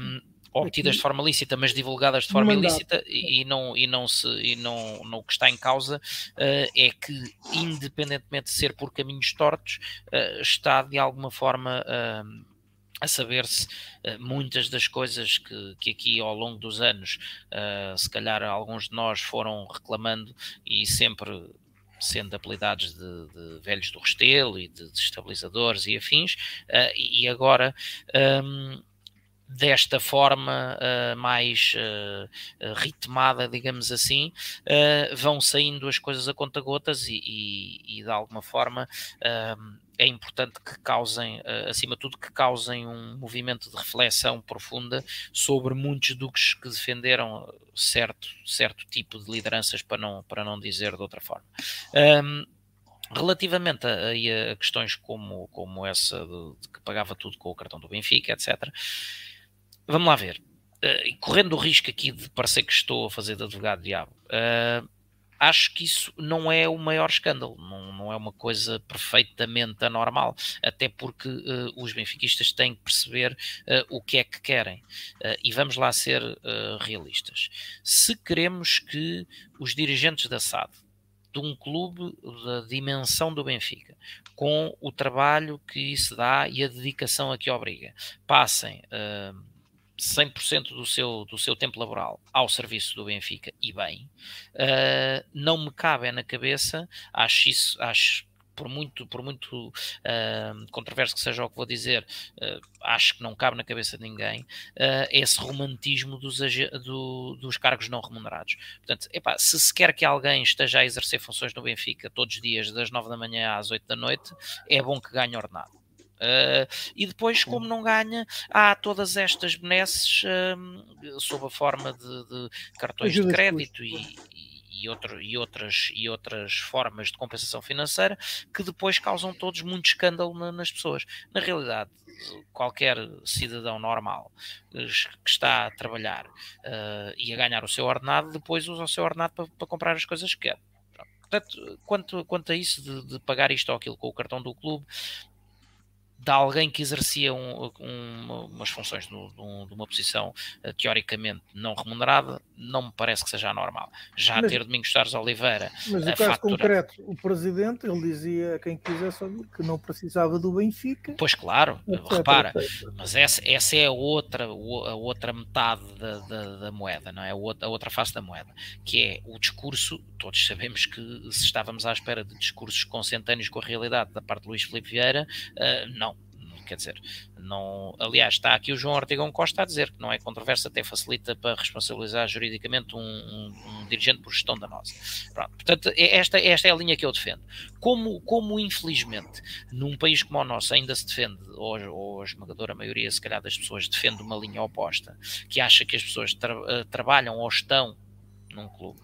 Um, obtidas aqui, de forma lícita, mas divulgadas de forma ilícita e, não e não se e não, não o que está em causa uh, é que independentemente de ser por caminhos tortos uh, está de alguma forma uh, a saber-se muitas das coisas que, que aqui ao longo dos anos, se calhar alguns de nós foram reclamando e sempre sendo apelidados de, de velhos do Restelo e de desestabilizadores e afins, uh, e agora um, desta forma uh, mais uh, ritmada, digamos assim, uh, vão saindo as coisas a conta-gotas e, e, e, de alguma forma é importante que causem, acima de tudo, que causem um movimento de reflexão profunda sobre muitos duques que defenderam certo, certo tipo de lideranças, para não, para não dizer de outra forma. Um, Relativamente a, a, questões como, como essa de, de, que pagava tudo com o cartão do Benfica, etc., vamos lá ver. Uh, correndo o risco aqui de parecer que estou a fazer de advogado diabo, uh, acho que isso não é o maior escândalo, não, não é uma coisa perfeitamente anormal, até porque uh, os benfiquistas têm que perceber o que é que querem. e vamos lá ser realistas. Se queremos que os dirigentes da SAD, de um clube da dimensão do Benfica, com o trabalho que isso dá e a dedicação a que obriga, passem 100% do seu, do seu tempo laboral ao serviço do Benfica e bem, uh, não me cabe na cabeça, acho isso, acho por muito, por muito uh, controverso que seja o que vou dizer, uh, acho que não cabe na cabeça de ninguém uh, esse romantismo dos, do, dos cargos não remunerados. Portanto, epá, se se quer que alguém esteja a exercer funções no Benfica todos os dias, das 9 da manhã às 8 da noite, é bom que ganhe ordenado. Uh, e depois, como não ganha, há todas estas benesses uh, sob a forma de, de cartões de crédito e, e, outro, e, outras, e outras formas de compensação financeira que depois causam todos muito escândalo na, nas pessoas. Na realidade, qualquer cidadão normal eh, que está a trabalhar uh, e a ganhar o seu ordenado, depois usa o seu ordenado para, para comprar as coisas que quer. Portanto, quanto, quanto a isso de, de, pagar isto ou aquilo com o cartão do clube, de alguém que exercia um, um, umas funções de, de, uma posição uh, teoricamente não remunerada, não me parece que seja normal. Já mas, ter Domingos Soares Oliveira. Mas no caso fatura... concreto, o presidente ele dizia a quem quisesse que não precisava do Benfica. Pois claro, etc, repara, etc. mas essa, essa é a outra, a outra metade da, da, da, moeda, não é? A outra, face da moeda, que é o discurso. Todos sabemos que se estávamos à espera de discursos consentâneos com a realidade da parte de Luís Filipe Vieira, uh, não quer dizer, não, aliás, está aqui o João Ortegão Costa a dizer que não é controverso, até facilita para responsabilizar juridicamente um, um, um dirigente por gestão danosa. Pronto, portanto, é esta, esta é a linha que eu defendo. Como, como infelizmente, num país como o nosso ainda se defende, ou, ou a esmagadora maioria, se calhar, das pessoas defende uma linha oposta, que acha que as pessoas tra eh, trabalham ou estão num clube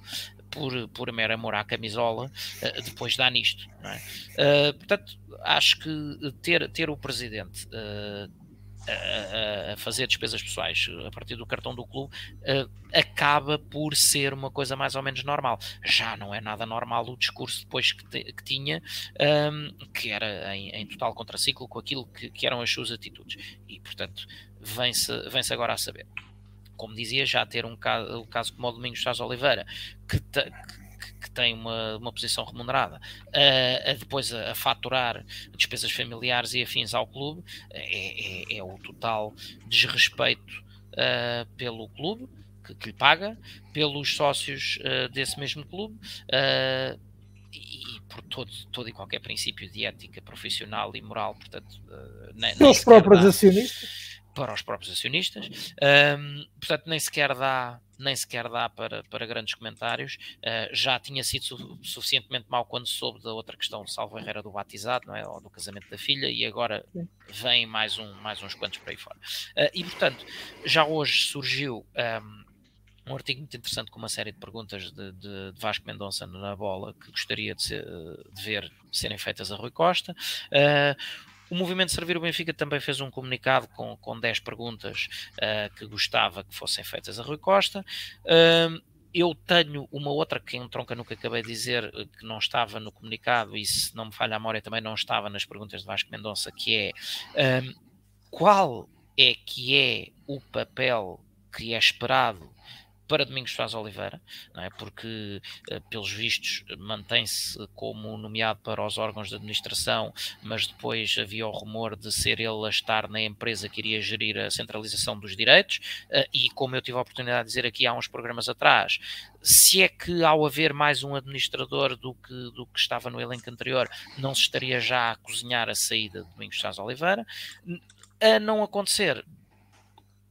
por, por mero amor à camisola, uh, depois dá nisto. É? Uh, portanto, acho que ter, ter o presidente uh, a, fazer despesas pessoais a partir do cartão do clube acaba por ser uma coisa mais ou menos normal. Já não é nada normal o discurso depois que, te, que tinha, um, que era em, em, total contraciclo com aquilo que, que eram as suas atitudes. E, portanto, vem-se vem agora a saber como dizia, já ter um caso, um caso como o Domingos Chás Oliveira, que, te, que, que, tem uma, uma posição remunerada, a, a depois a, a, faturar despesas familiares e afins ao clube, é, é, é o total desrespeito uh, pelo clube que, que, lhe paga, pelos sócios uh, desse mesmo clube. Uh, e por todo, todo e qualquer princípio de ética profissional e moral, portanto, uh, nem, pelos próprios acionistas para os próprios acionistas. Um, portanto, nem sequer dá, nem sequer dá para, para grandes comentários. Uh, já tinha sido su suficientemente mal quando soube da outra questão Salvo Herrera do batizado, não é? Ou do casamento da filha, e agora vem mais, um, mais uns quantos por aí fora. Uh, e, portanto, já hoje surgiu. Um, um artigo muito interessante com uma série de perguntas de, de, de Vasco Mendonça na bola que gostaria de, ser, de, ver serem feitas a Rui Costa. Uh, o movimento Servir o Benfica também fez um comunicado com, com 10 perguntas uh, que gostava que fossem feitas a Rui Costa. Uh, eu tenho uma outra que entronca no que acabei de dizer, eh, que não estava no comunicado, e se não me falha a memória também não estava nas perguntas de Vasco Mendonça, que é um, qual é que é o papel que é esperado para Domingos Faz Oliveira, é? porque, eh, pelos vistos, mantém-se como nomeado para os órgãos de administração, mas depois havia o rumor de ser ele a estar na empresa que iria gerir a centralização dos direitos, eh, e como eu tive a oportunidade de dizer aqui há uns programas atrás, se é que ao haver mais um administrador do que, do que estava no elenco anterior, não se estaria já a cozinhar a saída de Domingos Faz Oliveira, a não acontecer,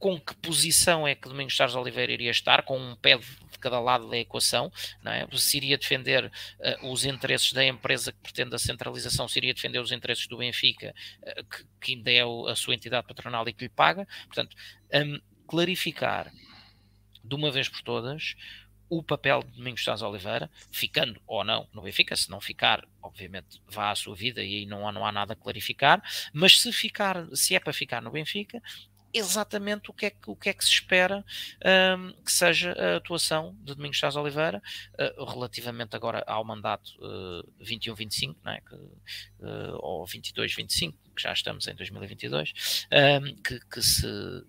com que posição é que Domingos Charles Oliveira iria estar, com um pé de cada lado da equação, não é? se iria defender uh, os interesses da empresa que pretende a centralização, se iria defender os interesses do Benfica, uh, que, que, ainda é o, a sua entidade patronal e que lhe paga. Portanto, um, clarificar de uma vez por todas o papel de Domingos Santos Oliveira, ficando ou não no Benfica, se não ficar, obviamente vá à sua vida e aí não há, não há nada a clarificar, mas se ficar, se é para ficar no Benfica, exatamente o que é que, o que, é que se espera um, que seja a atuação de Domingos Chás Oliveira uh, relativamente agora ao mandato uh, 21-25, é? uh, ou 22-25, que já estamos em 2022, um, que, que, se,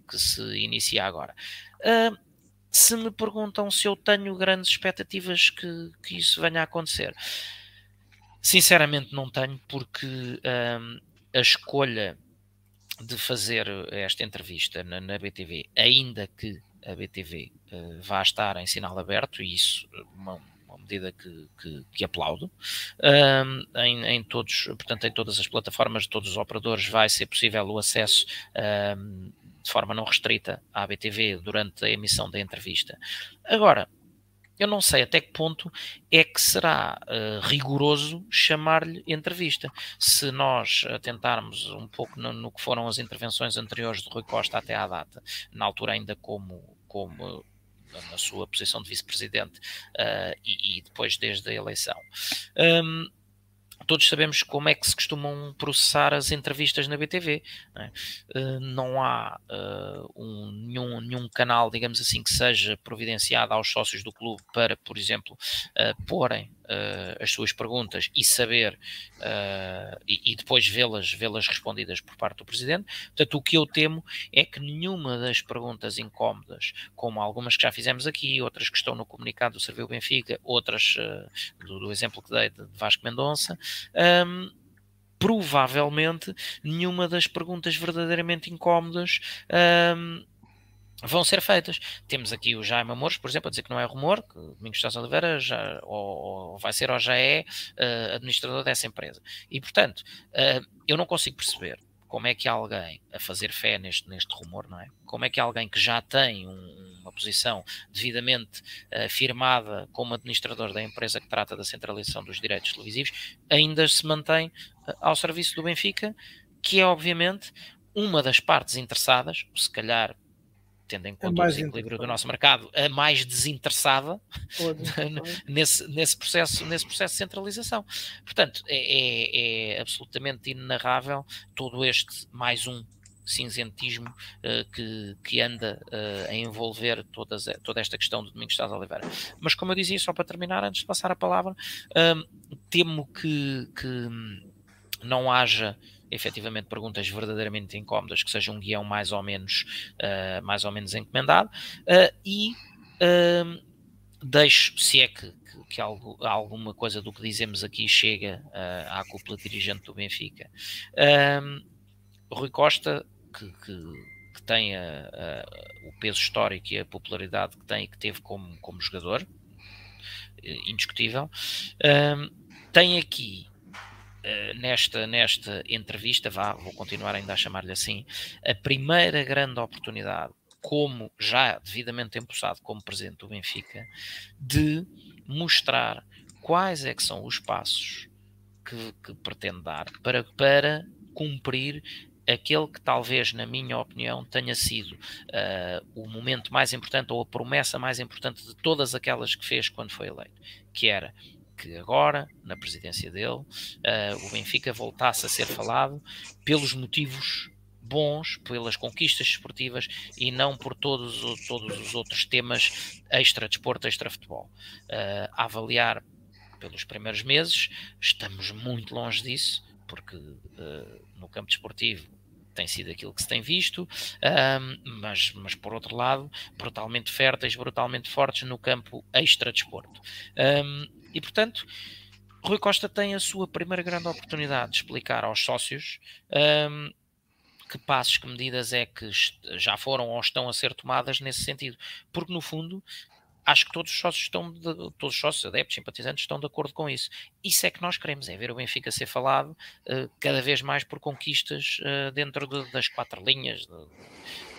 que se inicia agora. Uh, se me perguntam se eu tenho grandes expectativas que, que isso venha a acontecer, sinceramente não tenho, porque um, a escolha de fazer esta entrevista na, na BTV, ainda que a BTV uh, eh, vá estar em sinal aberto, e isso uma, uma medida que, que, que aplaudo. Em, em, todos, portanto, em todas as plataformas de todos os operadores vai ser possível o acesso de forma não restrita à BTV durante a emissão da entrevista. Agora, eu não sei até que ponto é que será uh, rigoroso chamar-lhe entrevista. Se nós tentarmos um pouco no, no, que foram as intervenções anteriores de Rui Costa até à data, na altura ainda como, como na sua posição de vice-presidente uh, e, e, depois desde a eleição. Um, todos sabemos como é que se costumam processar as entrevistas na BTV. Não, é? uh, não há uh, um, nenhum, nenhum, canal, digamos assim, que seja providenciado aos sócios do clube para, por exemplo, uh, porem uh, as suas perguntas e saber uh, e, e, depois vê-las vê respondidas por parte do Presidente. Portanto, o que eu temo é que nenhuma das perguntas incómodas, como algumas que já fizemos aqui, outras que estão no comunicado do Serviu Benfica, outras uh, do, do, exemplo que dei de Vasco Mendonça, um, provavelmente nenhuma das perguntas verdadeiramente incómodas um, vão ser feitas. Temos aqui o Jaime Amores, por exemplo, a dizer que não é rumor, que Domingos Sousa Oliveira já, ou, ou, vai ser ou já é uh, administrador dessa empresa. E, portanto, uh, eu não consigo perceber como é que alguém a fazer fé neste, neste rumor, não é? Como é que alguém que já tem um, uma posição devidamente uh, firmada como administrador da empresa que trata da centralização dos direitos televisivos ainda se mantém ao serviço do Benfica, que é obviamente uma das partes interessadas, se calhar tendo em conta o desequilíbrio do nosso mercado, a mais desinteressada nesse, nesse, processo, nesse processo de centralização. Portanto, é, é, é absolutamente inenarrável todo este mais um cinzentismo uh, que, que anda uh, a envolver todas, toda esta questão do Domingos Estado de Oliveira. Mas como eu dizia, só para terminar, antes de passar a palavra, uh, temo que, que não haja efetivamente perguntas verdadeiramente incómodas, que seja um guião mais ou menos, uh, mais ou menos encomendado, uh, e uh, deixo, se é que, que, que algo, alguma coisa do que dizemos aqui chega à cúpula dirigente do Benfica. Rui Costa, que, que, que tem o peso histórico e a popularidade que tem e que teve como, como jogador, indiscutível, tem aqui eh, nesta, nesta entrevista, vá, vou continuar ainda a chamar-lhe assim, a primeira grande oportunidade, como já devidamente empossado como presidente do Benfica, de mostrar quais é que são os passos que, que pretende dar para, para cumprir aquele que talvez, na minha opinião, tenha sido uh, o momento mais importante ou a promessa mais importante de todas aquelas que fez quando foi eleito, que era que agora, na presidência dele, uh, o Benfica voltasse a ser falado pelos motivos bons, pelas conquistas esportivas e não por todos, todos os outros temas extra-desporto, extra-futebol. Uh, a avaliar pelos primeiros meses, estamos muito longe disso, porque uh, no campo desportivo tem sido aquilo que se tem visto, um, mas, mas por outro lado, brutalmente férteis, brutalmente fortes no campo extra-desporto. Um, e, portanto, Rui Costa tem a sua primeira grande oportunidade de explicar aos sócios um, que passos, que medidas é que já foram ou estão a ser tomadas nesse sentido. Porque, no fundo, acho que todos os sócios estão, de, todos os sócios, adeptos, simpatizantes estão de acordo com isso. Isso é que nós queremos, é ver o Benfica ser falado uh, cada vez mais por conquistas uh, dentro de, das quatro linhas, de,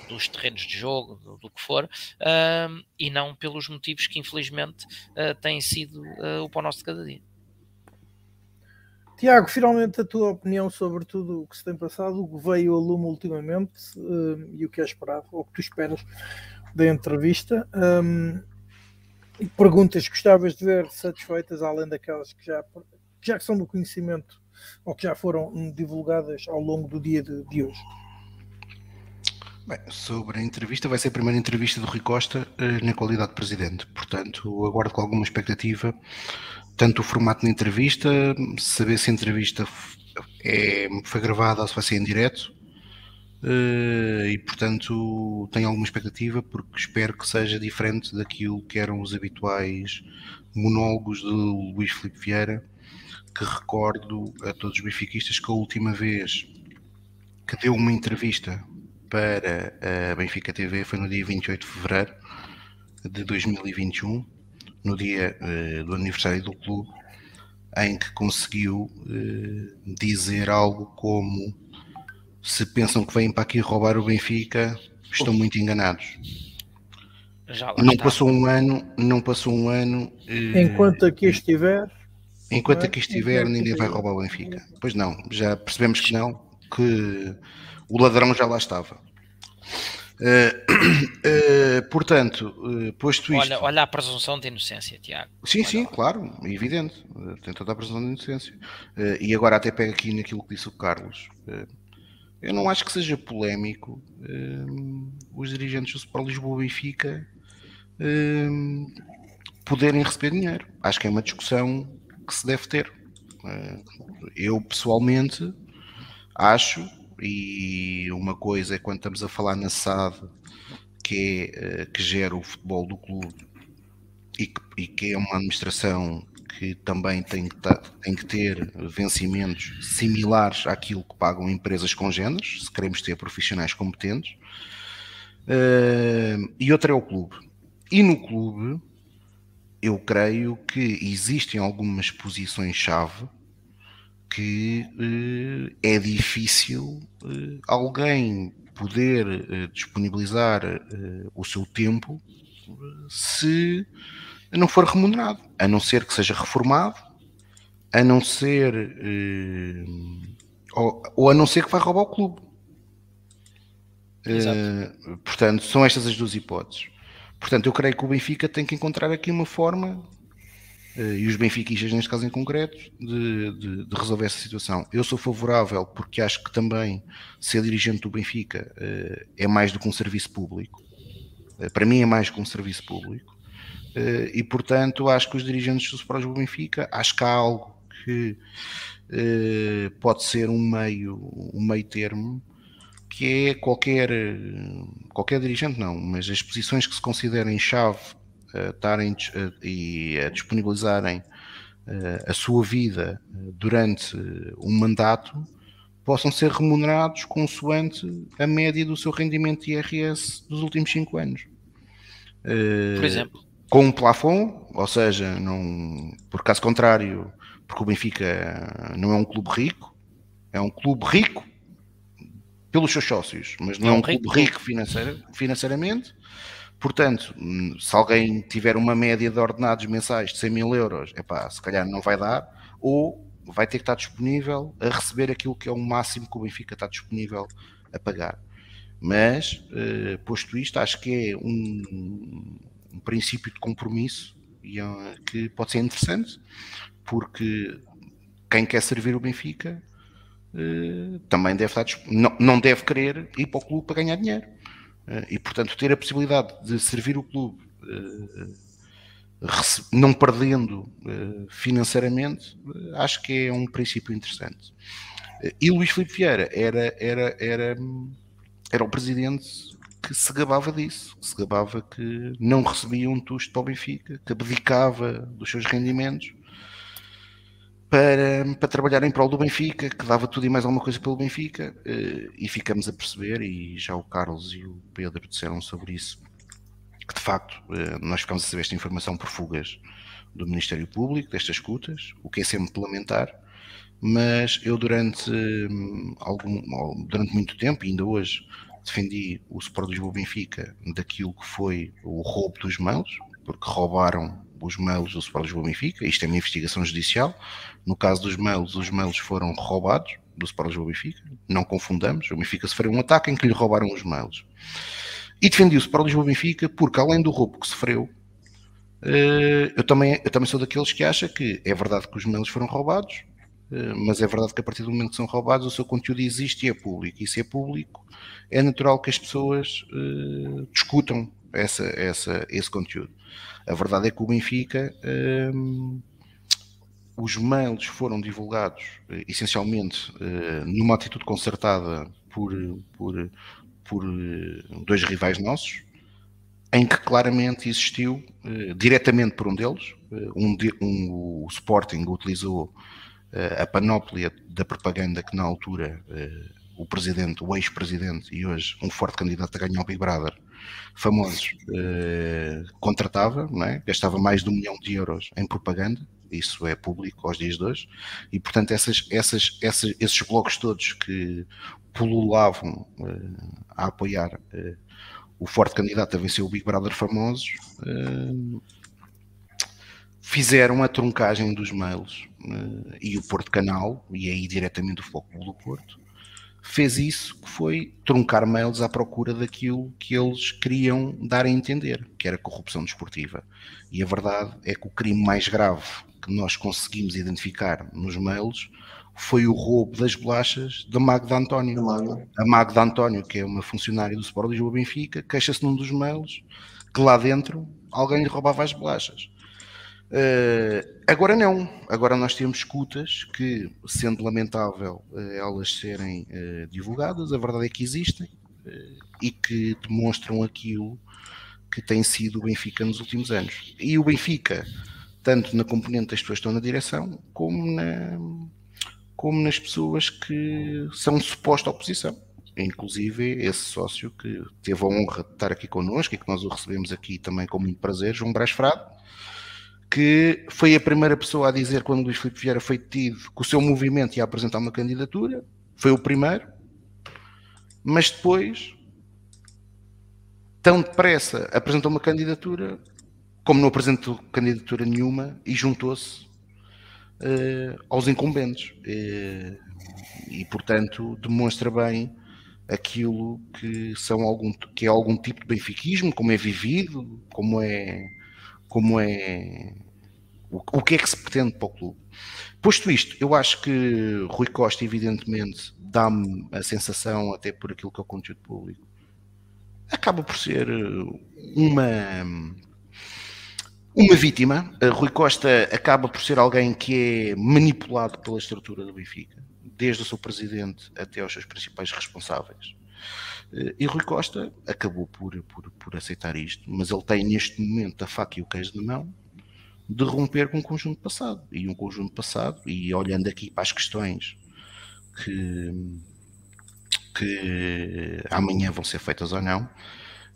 dos terrenos de jogo, do, do que for, uh, e não pelos motivos que infelizmente uh, têm sido uh, o pão nosso de cada dia. Tiago, finalmente a tua opinião sobre tudo o que se tem passado, o que veio a lume ultimamente e o que é esperado, ou o que tu esperas da entrevista. Um, perguntas gostavas de ver satisfeitas, além daquelas que já, que já são do conhecimento ou que já foram divulgadas ao longo do dia de, de hoje. Bem, sobre a entrevista, vai ser a primeira entrevista do Rui Costa uh, na qualidade de presidente. Portanto, aguardo com alguma expectativa, tanto o formato da entrevista, saber se a entrevista é, foi gravada ou se vai ser em direto. Uh, e portanto tenho alguma expectativa porque espero que seja diferente daquilo que eram os habituais monólogos de Luís Filipe Vieira que recordo a todos os benfiquistas que a última vez que deu uma entrevista para a Benfica TV foi no dia 28 de fevereiro de 2021, no dia uh, do aniversário do clube, em que conseguiu uh, dizer algo como se pensam que vêm para aqui roubar o Benfica, estão muito enganados. não está. passou um ano, não passou um ano. Uh, enquanto aqui estiver. Enquanto é? aqui estiver, ninguém vai roubar o Benfica. Pois não, já percebemos que não, que o ladrão já lá estava. Uh, uh, portanto, uh, posto isto. Olha, olha a presunção de inocência, Tiago. Sim, olha, sim, olha. claro, evidente. tem toda a presunção de inocência. e agora, até pega aqui naquilo que disse o Carlos. eu não acho que seja polémico os dirigentes do Sport Lisboa e Benfica poderem receber dinheiro. Acho que é uma discussão que se deve ter. Eu pessoalmente acho, e uma coisa é quando estamos a falar na SAD, que, é, eh, que gera o futebol do clube e que, e que é uma administração que também tem que, tem que, ter vencimentos similares àquilo que pagam empresas congêneres, se queremos ter profissionais competentes. Uh, e outra é o clube. E no clube, eu creio que existem algumas posições-chave que uh, é difícil uh, alguém poder uh, disponibilizar o seu tempo se não for remunerado, a não ser que seja reformado, a não ser ou, ou, a não ser que vá roubar o clube. portanto, são estas as duas hipóteses. Portanto, eu creio que o Benfica tem que encontrar aqui uma forma, e os benfiquistas neste caso em concreto, de, de, de, resolver essa situação. Eu sou favorável porque acho que também ser dirigente do Benfica uh, é mais do que um serviço público. Uh, para mim é mais que um serviço público. e portanto acho que os dirigentes do Sporting do Benfica, acho que há algo que pode ser um meio, um meio termo que é qualquer, qualquer dirigente, não, mas as posições que se considerem chave estarem uh, e a disponibilizarem uh, a sua vida durante um mandato possam ser remunerados consoante a média do seu rendimento IRS dos últimos 5 anos. Por exemplo. Com um plafond, ou seja, não, por caso contrário, porque o Benfica não é um clube rico, é um clube rico pelos seus sócios, mas não é um clube rico financeira, financeiramente. Portanto, se alguém tiver uma média de ordenados mensais de 100 mil euros, epá, se calhar não vai dar, ou vai ter que estar disponível a receber aquilo que é o máximo que o Benfica está disponível a pagar. Mas, eh, posto isto, acho que é um, um princípio de compromisso e, uh, que pode ser interessante, porque quem quer servir o Benfica eh, também deve estar, não deve querer ir para o clube para ganhar dinheiro. Uh, e, portanto, ter a possibilidade de servir o clube uh, não perdendo financeiramente, acho que é um princípio interessante. e Luís Filipe Vieira era, era, era, era o presidente que se gabava disso, que se gabava que não recebia um tusto para o Benfica, que abdicava dos seus rendimentos para, para trabalhar em prol do Benfica, que dava tudo e mais alguma coisa pelo Benfica, eh, e ficamos a perceber, e já o Carlos e o Pedro disseram sobre isso, que de facto eh, nós ficamos a saber esta informação por fugas do Ministério Público, destas escutas, o que é sempre lamentar, mas eu durante, hum, algum, durante muito tempo, ainda hoje, defendi o Sport Lisboa Benfica daquilo que foi o roubo dos mails, porque roubaram os mails do Sport Lisboa Benfica, isto é uma investigação judicial. No caso dos mails, os mails foram roubados do Sport Lisboa Benfica, não confundamos, o Benfica sofreu um ataque em que lhe roubaram os mails. E defendi o Sport Lisboa Benfica porque, além do roubo que sofreu, eh, eu também, eu também sou daqueles que acha que é verdade que os mails foram roubados, eh, mas é verdade que a partir do momento que são roubados, o seu conteúdo existe e é público. E se é público, é natural que as pessoas uh, discutam essa, essa, esse conteúdo. A verdade é que o Benfica, um, os mails foram divulgados uh, essencialmente uh, numa atitude concertada por, por, por uh, dois rivais nossos, em que claramente existiu, diretamente por um deles, um, um, o Sporting utilizou a panóplia da propaganda que na altura o presidente, o ex-presidente e hoje um forte candidato a ganhar o Big Brother, famosos eh, contratava, é? gastava mais de um milhão de euros em propaganda, isso é público aos dias de hoje, e portanto essas, essas, essas, esses blocos todos que pululavam eh, a apoiar eh, o forte candidato a vencer o Big Brother famosos fizeram a truncagem dos mails e o Porto Canal, e aí diretamente o Foco do Porto, fez isso, que foi truncar mails à procura daquilo que eles queriam dar a entender, que era corrupção desportiva. E a verdade é que o crime mais grave que nós conseguimos identificar nos mails foi o roubo das bolachas da Magda António. A Magda António, que é uma funcionária do Sport Lisboa Benfica, queixa-se num dos mails que lá dentro alguém lhe roubava as bolachas. Uh, agora não, agora nós temos escutas que, sendo lamentável uh, elas serem uh, divulgadas, a verdade é que existem e que demonstram aquilo que tem sido o Benfica nos últimos anos. E o Benfica, tanto na componente das pessoas que estão na direção, como, na, como nas pessoas que são suposta oposição. Inclusive esse sócio que teve a honra de estar aqui connosco e que nós o recebemos aqui também com muito prazer, João Brás Frado, que foi a primeira pessoa a dizer quando Luís Filipe Vieira foi detido que o seu movimento ia apresentar uma candidatura, foi o primeiro, mas depois, tão depressa, apresentou uma candidatura, como não apresentou candidatura nenhuma, e juntou-se uh, aos incumbentes. Uh, e, portanto, demonstra bem aquilo que, são algum, que é algum tipo de benfiquismo, como é vivido, como é como é o, que é que se pretende para o clube. Posto isto, eu acho que Rui Costa, evidentemente, dá-me a sensação, até por aquilo que é o conteúdo público, acaba por ser uma uma vítima. Rui Costa acaba por ser alguém que é manipulado pela estrutura do Benfica, desde o seu presidente até aos seus principais responsáveis. Eh, e Rui Costa acabou por, por, por aceitar isto, mas ele tem neste momento a faca e o queijo na mão de romper com um conjunto passado. E um conjunto passado, e olhando aqui para as questões que, que amanhã vão ser feitas ou não,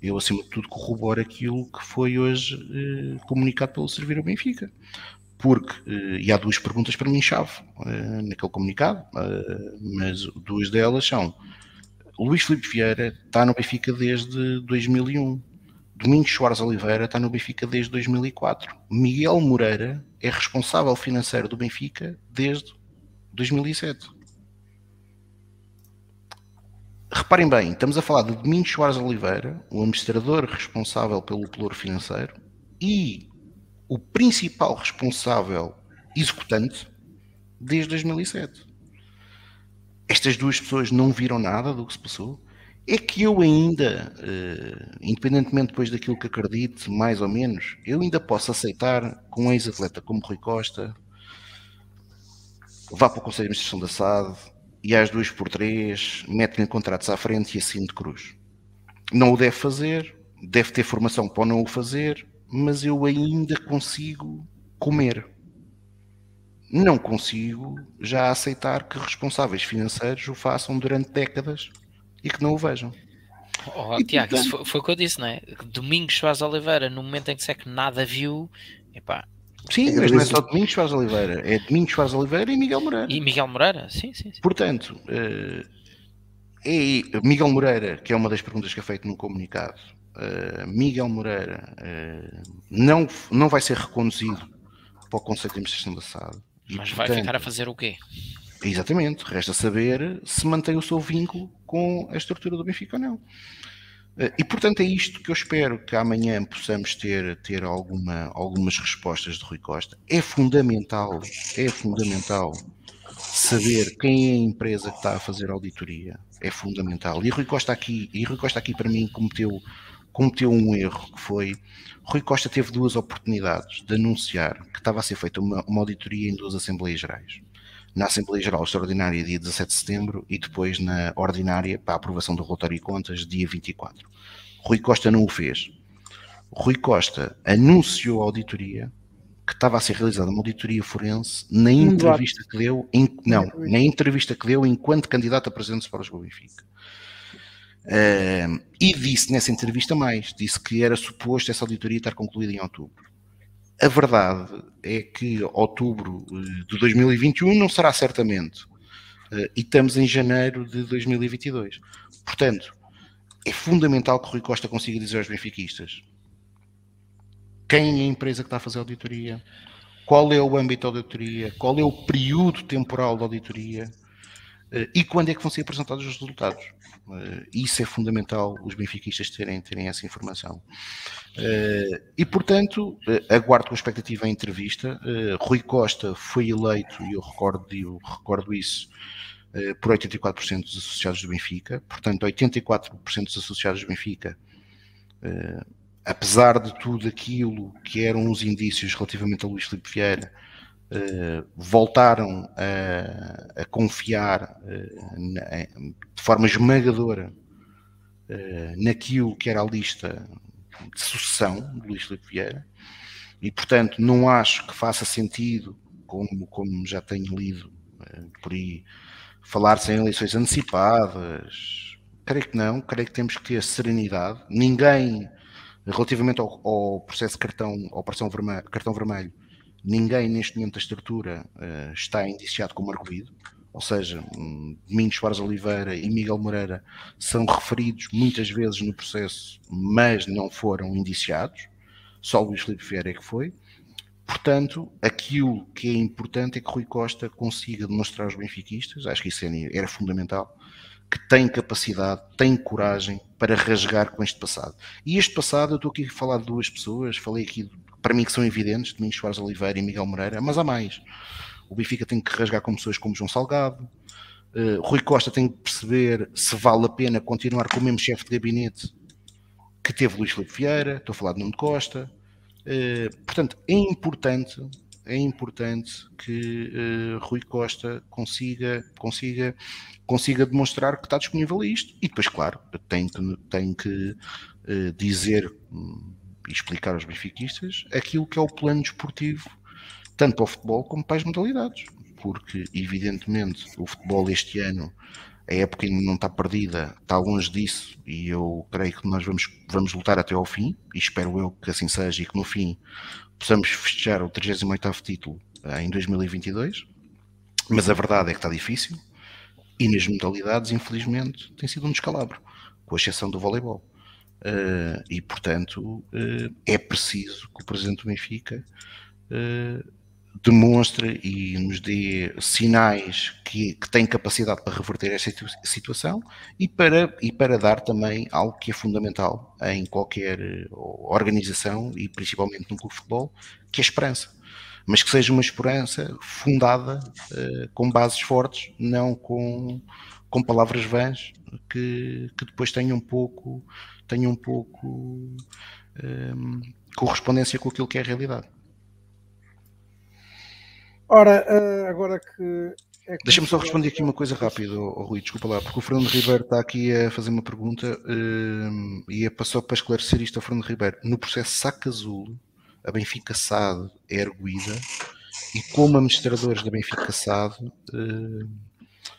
eu acima de tudo corroboro aquilo que foi hoje eh, comunicado pelo Servir ao Benfica. Porque, eh, e há duas perguntas para mim chave eh, naquele comunicado, eh, mas duas delas são Luís Filipe Vieira está no Benfica desde 2001. Domingos Soares Oliveira está no Benfica desde 2004. Miguel Moreira é responsável financeiro do Benfica desde 2007. Reparem bem, estamos a falar de Domingos Soares Oliveira, o administrador responsável pelo pelouro financeiro e o principal responsável executante desde 2007 estas duas pessoas não viram nada do que se passou, é que eu ainda, uh, independentemente depois daquilo que acredite, mais ou menos, eu ainda posso aceitar que um ex-atleta como Rui Costa vá para o Conselho de Administração da SAD e às duas por três mete-lhe contratos à frente e assim de cruz. Não o deve fazer, deve ter formação para não o fazer, mas eu ainda consigo comer não consigo já aceitar que responsáveis financeiros o façam durante décadas e que não o vejam. Oh, e, Tiago, portanto... foi, foi, o que eu disse, não é? Domingos Soares Oliveira, no momento em que que nada viu, epá. Sim, mas não é só Domingos Soares Oliveira, é Domingos Soares Oliveira e Miguel Moreira. E Miguel Moreira, sim, sim. sim. Portanto, é Miguel Moreira, que é uma das perguntas que é feita no comunicado, uh, Miguel Moreira uh, não, não vai ser reconduzido para o Conselho de Administração da SAD. Mas vai ficar a fazer o quê? Exatamente, resta saber se mantém o seu vínculo com a estrutura do Benfica ou não. Eh, e portanto é isto que eu espero que amanhã possamos ter, ter alguma, algumas respostas de Rui Costa. É fundamental, é fundamental saber quem é a empresa que está a fazer auditoria. É fundamental. E Rui Costa aqui, e Rui Costa aqui para mim cometeu, cometeu um erro que foi Rui Costa teve duas oportunidades de anunciar que estava a ser feita uma, uma auditoria em duas Assembleias Gerais. Na Assembleia Geral Extraordinária, dia 17 de setembro, e depois na ordinária, para a aprovação do relatório e contas, dia 24. Rui Costa não o fez. Rui Costa anunciou a auditoria, que estava a ser realizada uma auditoria forense, na entrevista que deu, em, não, na entrevista que deu enquanto candidato a presidente para os Benfica. Uh, e disse nessa entrevista mais, disse que era suposto essa auditoria estar concluída em outubro. A verdade é que outubro eh, de 2021 não será certamente. Uh, e estamos em janeiro de 2022. Portanto, é fundamental que o Rui Costa consiga dizer aos benfiquistas quem é a empresa que está a fazer a auditoria, qual é o âmbito da auditoria, qual é o período temporal da auditoria, e quando é que vão ser apresentados os resultados. Uh, isso é fundamental os benfiquistas terem, terem essa informação. Uh, e, portanto, aguardo com expectativa a entrevista. Rui Costa foi eleito, e eu recordo, eu recordo isso, por 84% dos associados do Benfica. Portanto, 84% dos associados do Benfica apesar de tudo aquilo que eram os indícios relativamente a Luís Filipe Vieira, uh, voltaram a, a confiar uh, na, de forma esmagadora uh, naquilo que era a lista de sucessão de Luís Filipe Vieira, e portanto não acho que faça sentido, como, como já tenho lido por aí, falar-se em eleições antecipadas. Creio que não, creio que temos que ter serenidade. Ninguém, relativamente ao, ao processo de cartão, operação vermelho, cartão vermelho, ninguém neste momento da estrutura uh, está indiciado como arguído. Ou seja, um, Domingos Soares Oliveira e Miguel Moreira são referidos muitas vezes no processo, mas não foram indiciados. Só Luís Filipe Vieira é que foi. Portanto, aquilo que é importante é que Rui Costa consiga demonstrar aos benfiquistas, acho que isso era fundamental, que tem capacidade, tem coragem para rasgar com este passado. E este passado, eu estou aqui a falar de duas pessoas, falei aqui, para mim que são evidentes, Domingos Soares Oliveira e Miguel Moreira, mas há mais. O Benfica tem que rasgar com pessoas como João Salgado, uh, Rui Costa tem que perceber se vale a pena continuar com o mesmo chefe de gabinete que teve Luís Filipe Vieira, estou a falar de Nuno Costa, eh, portanto, é importante, é importante que uh, Rui Costa consiga, consiga, consiga demonstrar que está disponível a isto. E depois, claro, tem que, tem que uh, dizer um, e explicar aos benfiquistas aquilo que é o plano desportivo, tanto para o futebol como para as modalidades. Porque, evidentemente, o futebol este ano a época ainda não está perdida, está longe disso e eu creio que nós vamos, vamos lutar até ao fim e espero eu que assim seja e que no fim possamos festejar o 38 título eh, em 2022 mas a verdade é que está difícil e nas modalidades infelizmente tem sido um descalabro com exceção do voleibol uh, e portanto uh, é preciso que o Presidente do Benfica uh, demonstre e nos dê sinais que, que tem capacidade para reverter esta situação e para, e para dar também algo que é fundamental em qualquer organização e principalmente no clube de futebol, que é a esperança. Mas que seja uma esperança fundada com bases fortes, não com, com palavras vãs que, que depois tenham um pouco, tenham um pouco um, correspondência com aquilo que é a realidade. Ora, eh, agora que. É Deixa-me só responder aqui uma coisa rápida, oh, Rui, desculpa lá, porque o Fernando Ribeiro está aqui a fazer uma pergunta uh, e é só para esclarecer isto ao Fernando Ribeiro. No processo Saca Azul, a Benfica SAD é erguida e como administradores da Benfica SAD uh,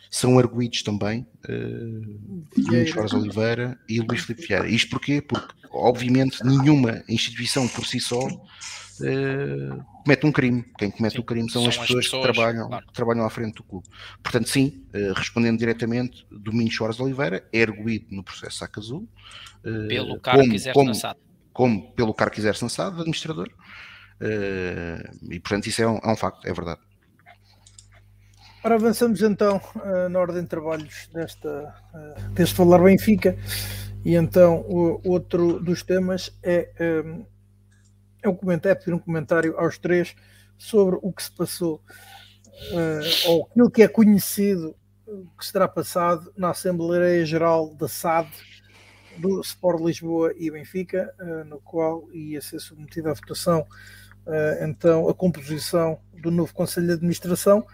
são arguídos também uh, Luís Flores Oliveira e Luís Filipe Vieira. Isto porquê? Porque, obviamente, nenhuma instituição por si só uh, comete um crime. Quem comete sim, o crime são, são as, pessoas as, pessoas que trabalham, claro. que trabalham à frente do clube. Portanto, sim, uh, respondendo diretamente, Domingos Soares Oliveira é erguido no processo Saca Azul. Uh, pelo cargo como, que como, como pelo cargo que exerce na administrador. e, portanto, isso é um, é um facto, é verdade. Ora, avançamos então uh, na ordem de trabalhos desta, uh, deste Falar Benfica. E então, o, outro dos temas é um, é um comentário, é pedir um comentário aos três sobre o que se passou, uh, ou aquilo que é conhecido que será passado na Assembleia Geral da SAD do Sport Lisboa e Benfica, no qual ia ser submetida à votação então a composição do novo Conselho de Administração.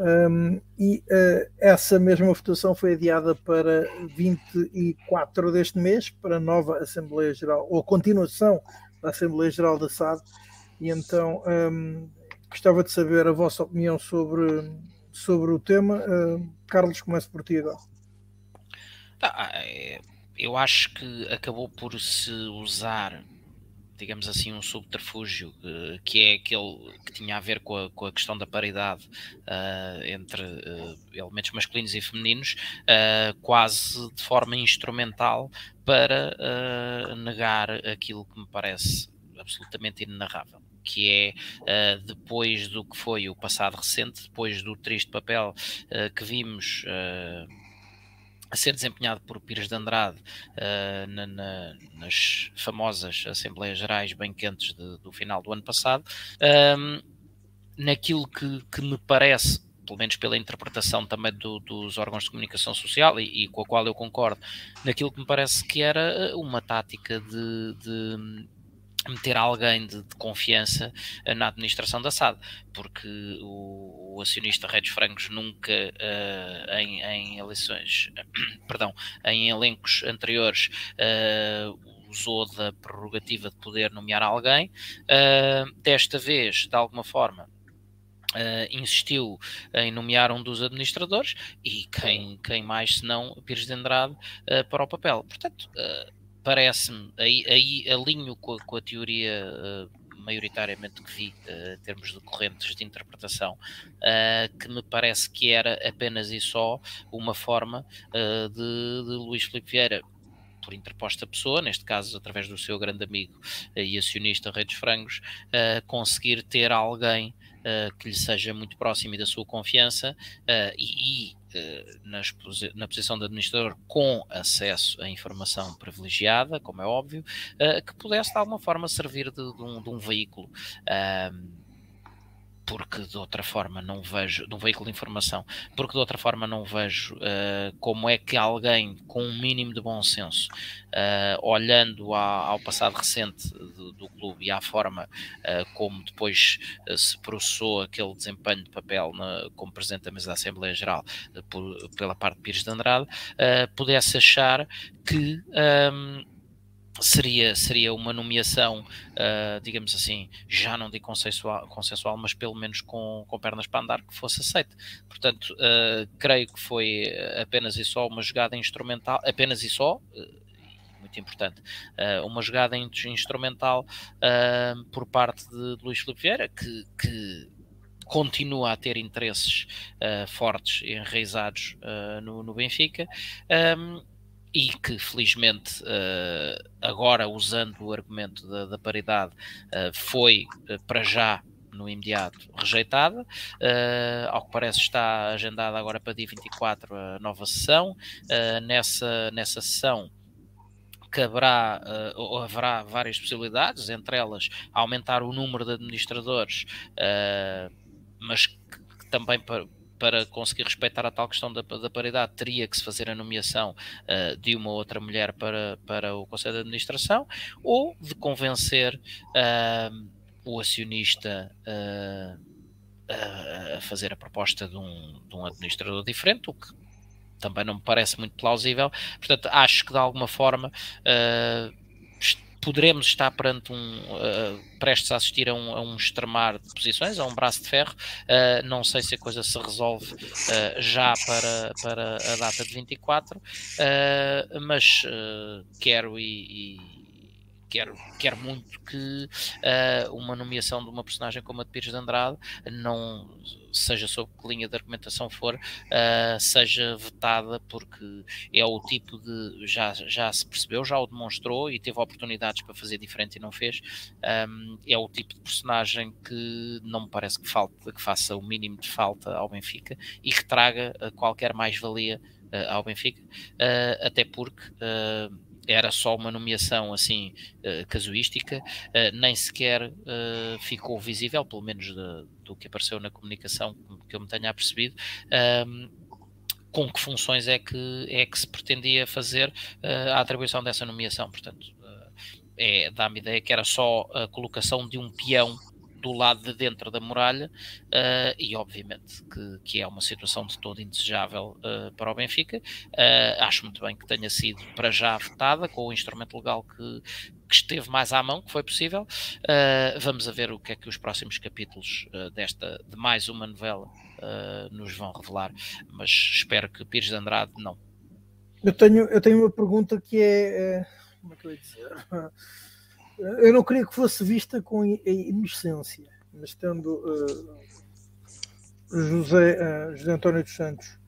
Um, e uh, essa mesma votação foi adiada para 24 deste mês, para a nova Assembleia Geral, ou continuação da Assembleia Geral da SAD, e então um, gostava de saber a vossa opinião sobre, sobre o tema. Uh, Carlos, começo por ti agora. Ah, é, eu acho que acabou por se usar, digamos assim, um subterfúgio uh, que é aquele que tinha a ver com a, com a questão da paridade uh, entre uh, elementos masculinos e femininos, quase de forma instrumental para uh, negar aquilo que me parece absolutamente inenarrável que é uh, depois do que foi o passado recente, depois do triste papel uh, que vimos uh, a ser desempenhado por Pires de Andrade na, na, nas famosas Assembleias Gerais bem quentes de, do final do ano passado, um, naquilo que, que me parece pelo menos pela interpretação também do, dos órgãos de comunicação social e, e, com a qual eu concordo, naquilo que me parece que era uma tática de, de meter alguém de, de, confiança na administração da SAD, porque o, o acionista Redes Frangos nunca uh, em, em, eleições, perdão, em elencos anteriores uh, usou da prerrogativa de poder nomear alguém, uh, desta vez, de alguma forma, Uh, insistiu em nomear um dos administradores e quem, quem mais senão Pires de Andrade uh, para o papel. Portanto, uh, parece-me, aí, aí alinho com a, com a teoria maioritariamente que vi em termos de correntes de interpretação, que me parece que era apenas e só uma forma de, de Luís Filipe Vieira por interposta pessoa, neste caso através do seu grande amigo e acionista Redes Frangos, conseguir ter alguém uh, que lhe seja muito próximo e da sua confiança uh, e, uh, na posição de administrador com acesso à informação privilegiada, como é óbvio, que pudesse de alguma forma servir de, de, um, de um, veículo porque de outra forma não vejo, de um veículo de informação, porque de outra forma não vejo uh, como é que alguém com um mínimo de bom senso, uh, olhando ao passado recente do, do, clube e à forma uh, como depois se processou aquele desempenho de papel na, como Presidente da Mesa da Assembleia Geral por, pela parte de Pires de Andrade, pudesse achar que. Um, ehm, seria, seria uma nomeação, uh, digamos assim, já não de consensual, consensual mas pelo menos com, com pernas para andar, que fosse aceite. Portanto, uh, creio que foi apenas e só uma jogada instrumental, apenas e só, uh, muito importante, uma jogada instrumental por parte de, de Luís Filipe Vieira, que, que continua a ter interesses fortes e enraizados no, no Benfica. Um, e que felizmente uh, agora usando o argumento da, da paridade uh, foi uh, para já no imediato rejeitada, ao que parece está agendada agora para dia 24 a nova sessão, nessa, nessa sessão caberá ou haverá várias possibilidades, entre elas aumentar o número de administradores, mas que também para, para conseguir respeitar a tal questão da, da paridade, teria que se fazer a nomeação uh, de uma outra mulher para, para o Conselho de Administração, ou de convencer uh, o acionista uh, a fazer a proposta de um, de um administrador diferente, o que também não me parece muito plausível. Portanto, acho que de alguma forma poderemos estar perante um uh, prestes a assistir a um, a um, extremar de posições, a um braço de ferro. Uh, não sei se a coisa se resolve uh, já para, para a data de 24, mas quero e, e quero, quero muito que uh, uma nomeação de uma personagem como a de Pires de Andrade, não seja sob que linha de argumentação for, uh, seja vetada, porque é o tipo de. Já, já se percebeu, já o demonstrou e teve oportunidades para fazer diferente e não fez. Um, é o tipo de personagem que não me parece que, falte, que faça o mínimo de falta ao Benfica e que traga uh, qualquer mais-valia ao Benfica, até porque era só uma nomeação assim uh, casuística, uh, nem sequer uh, ficou visível, pelo menos de, do que apareceu na comunicação que eu me tenha percebido. Ehm, com que funções é que, é que se pretendia fazer a atribuição dessa nomeação? Portanto, é, dá-me ideia que era só a colocação de um peão do lado de dentro da muralha uh, e obviamente que, que, é uma situação de todo indesejável uh, para o Benfica. Uh, acho muito bem que tenha sido para já votada com o instrumento legal que, que esteve mais à mão, que foi possível. vamos a ver o que é que os próximos capítulos desta, de mais uma novela nos vão revelar, mas espero que Pires de Andrade não. Eu tenho, eu tenho uma pergunta que é, como é que eu ia dizer? Eu não queria que fosse vista com inocência, mas tendo uh, José, uh, José António dos Santos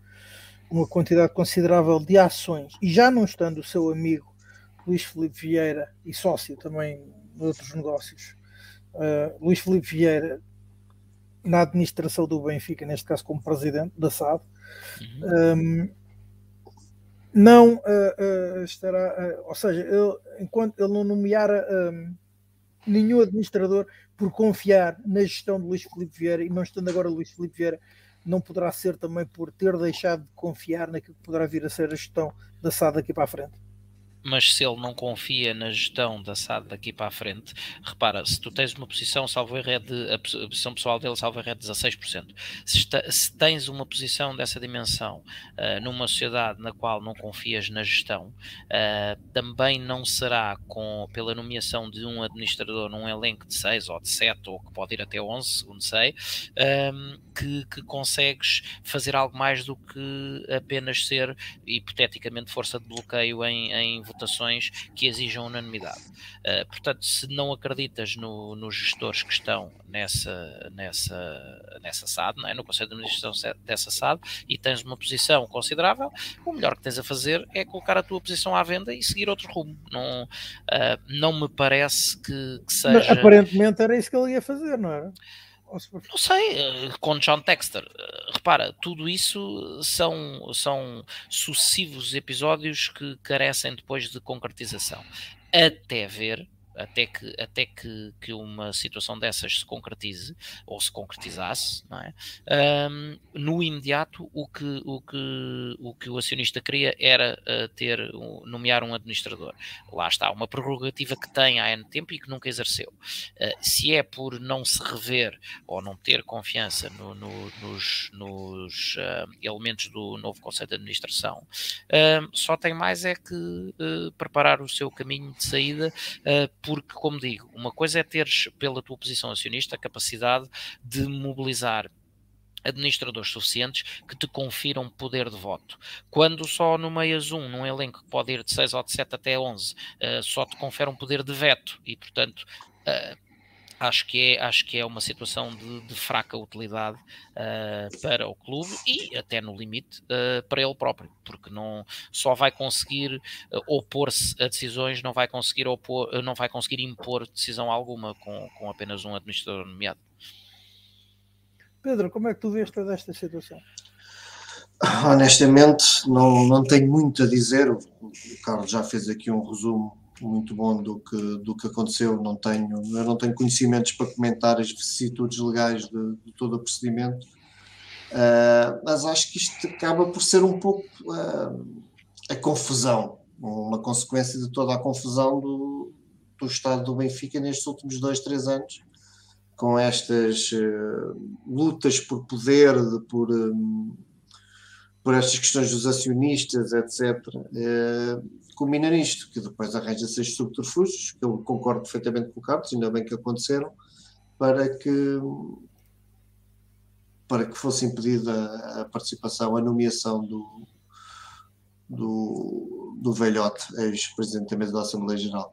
uma quantidade considerável de ações e já não estando o seu amigo Luís Felipe Vieira e sócio também de outros negócios, uh, Luís Felipe Vieira na administração do Benfica, neste caso como presidente da SAD, uhum. um, não uh, uh, estará, uh, ou seja, ele, enquanto ele não nomear nenhum administrador por confiar na gestão de Luís Filipe Vieira e não estando agora Luís Filipe Vieira não poderá ser também por ter deixado de confiar naquilo que poderá vir a ser a gestão da SAD daqui para a frente? Mas se ele não confia na gestão da SAD daqui para a frente, repara, se tu tens uma posição, salvo erro, é de, a posição pessoal dele, salvo erro, é de 16%. Se, está, se tens uma posição dessa dimensão uh, numa sociedade na qual não confias na gestão, uh, também não será com, pela nomeação de um administrador num elenco de 6 ou de 7, ou que pode ir até 11, segundo sei, uh, que, que consegues fazer algo mais do que apenas ser, hipoteticamente, força de bloqueio em, em votações que exijam unanimidade. Uh, portanto, se não acreditas no, nos gestores que estão nessa, nessa, nessa SAD, é? no Conselho de Administração dessa SAD, e tens uma posição considerável, o melhor que tens a fazer é colocar a tua posição à venda e seguir outro rumo. Não, uh, não me parece que, que seja. Mas, aparentemente era isso que ele ia fazer, não era? Não sei, eh, com John Texter, eh, repara, tudo isso são, são sucessivos episódios que carecem depois de concretização. Até ver até que, até que, que uma situação dessas se concretize, ou se concretizasse, não é? Um, no imediato, o que, o, que, o que o acionista queria era uh, ter, nomear um administrador. Lá está, uma prerrogativa que tem há ano tempo e que nunca exerceu. Uh, se é por não se rever ou não ter confiança no, no, nos, nos uh, elementos do novo Conselho de Administração, só tem mais é que preparar o seu caminho de saída porque, como digo, uma coisa é teres, pela tua posição acionista, a capacidade de mobilizar administradores suficientes que te confiram poder de voto. Quando só nomeias um num elenco que pode ir de 6 ou de 7 até 11, uh, eh, só te confere um poder de veto e, portanto, uh, acho que é, acho que é uma situação de, de fraca utilidade uh, para o clube e até no limite uh, para ele próprio, porque não só vai conseguir uh, opor-se a decisões, não vai conseguir opor, não vai conseguir impor decisão alguma com, com apenas um administrador nomeado. Pedro, como é que tu vês toda esta situação? Honestamente, não, não tenho muito a dizer. O Carlos já fez aqui um resumo muito bom do que, do que aconteceu. Não tenho, eu não tenho conhecimentos para comentar as vicissitudes legais de, de todo o procedimento, uh, mas acho que isto acaba por ser um pouco uh, a confusão, uma consequência de toda a confusão do, do estado do Benfica nestes últimos dois, três anos, com estas uh, lutas por poder, de, por. Um, por estas questões dos acionistas, etc culmina nisto, que depois arranja-se estes subterfúgios, que eu concordo perfeitamente com o Carlos, ainda bem que aconteceram, para que para que fosse impedida a participação, a nomeação do, do, do velhote, ex-presidente da mesa da Assembleia Geral.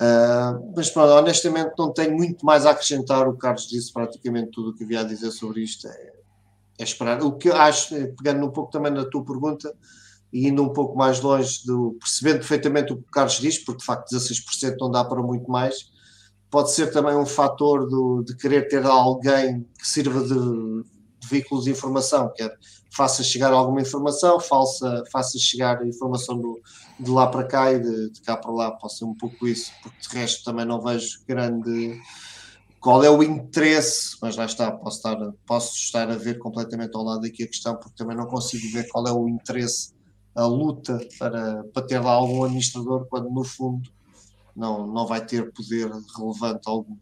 Uh, mas pronto, honestamente não tenho muito mais a acrescentar, o Carlos disse praticamente tudo o que havia a dizer sobre isto, é, é esperar. O que acho, pegando um pouco também na tua pergunta, e indo um pouco mais longe, do, percebendo perfeitamente o que o Carlos diz, porque de facto 16% não dá para muito mais, pode ser também um fator do, de querer ter alguém que sirva de, de veículo de informação, quer faça chegar alguma informação, faça, faça chegar informação do, de lá para cá e de, de cá para lá, pode ser um pouco isso, porque de resto também não vejo grande qual é o interesse, mas lá está, posso estar, posso estar a ver completamente ao lado aqui a questão, porque também não consigo ver qual é o interesse a luta para, para ter lá algum administrador, quando no fundo não, não vai ter poder relevante algum.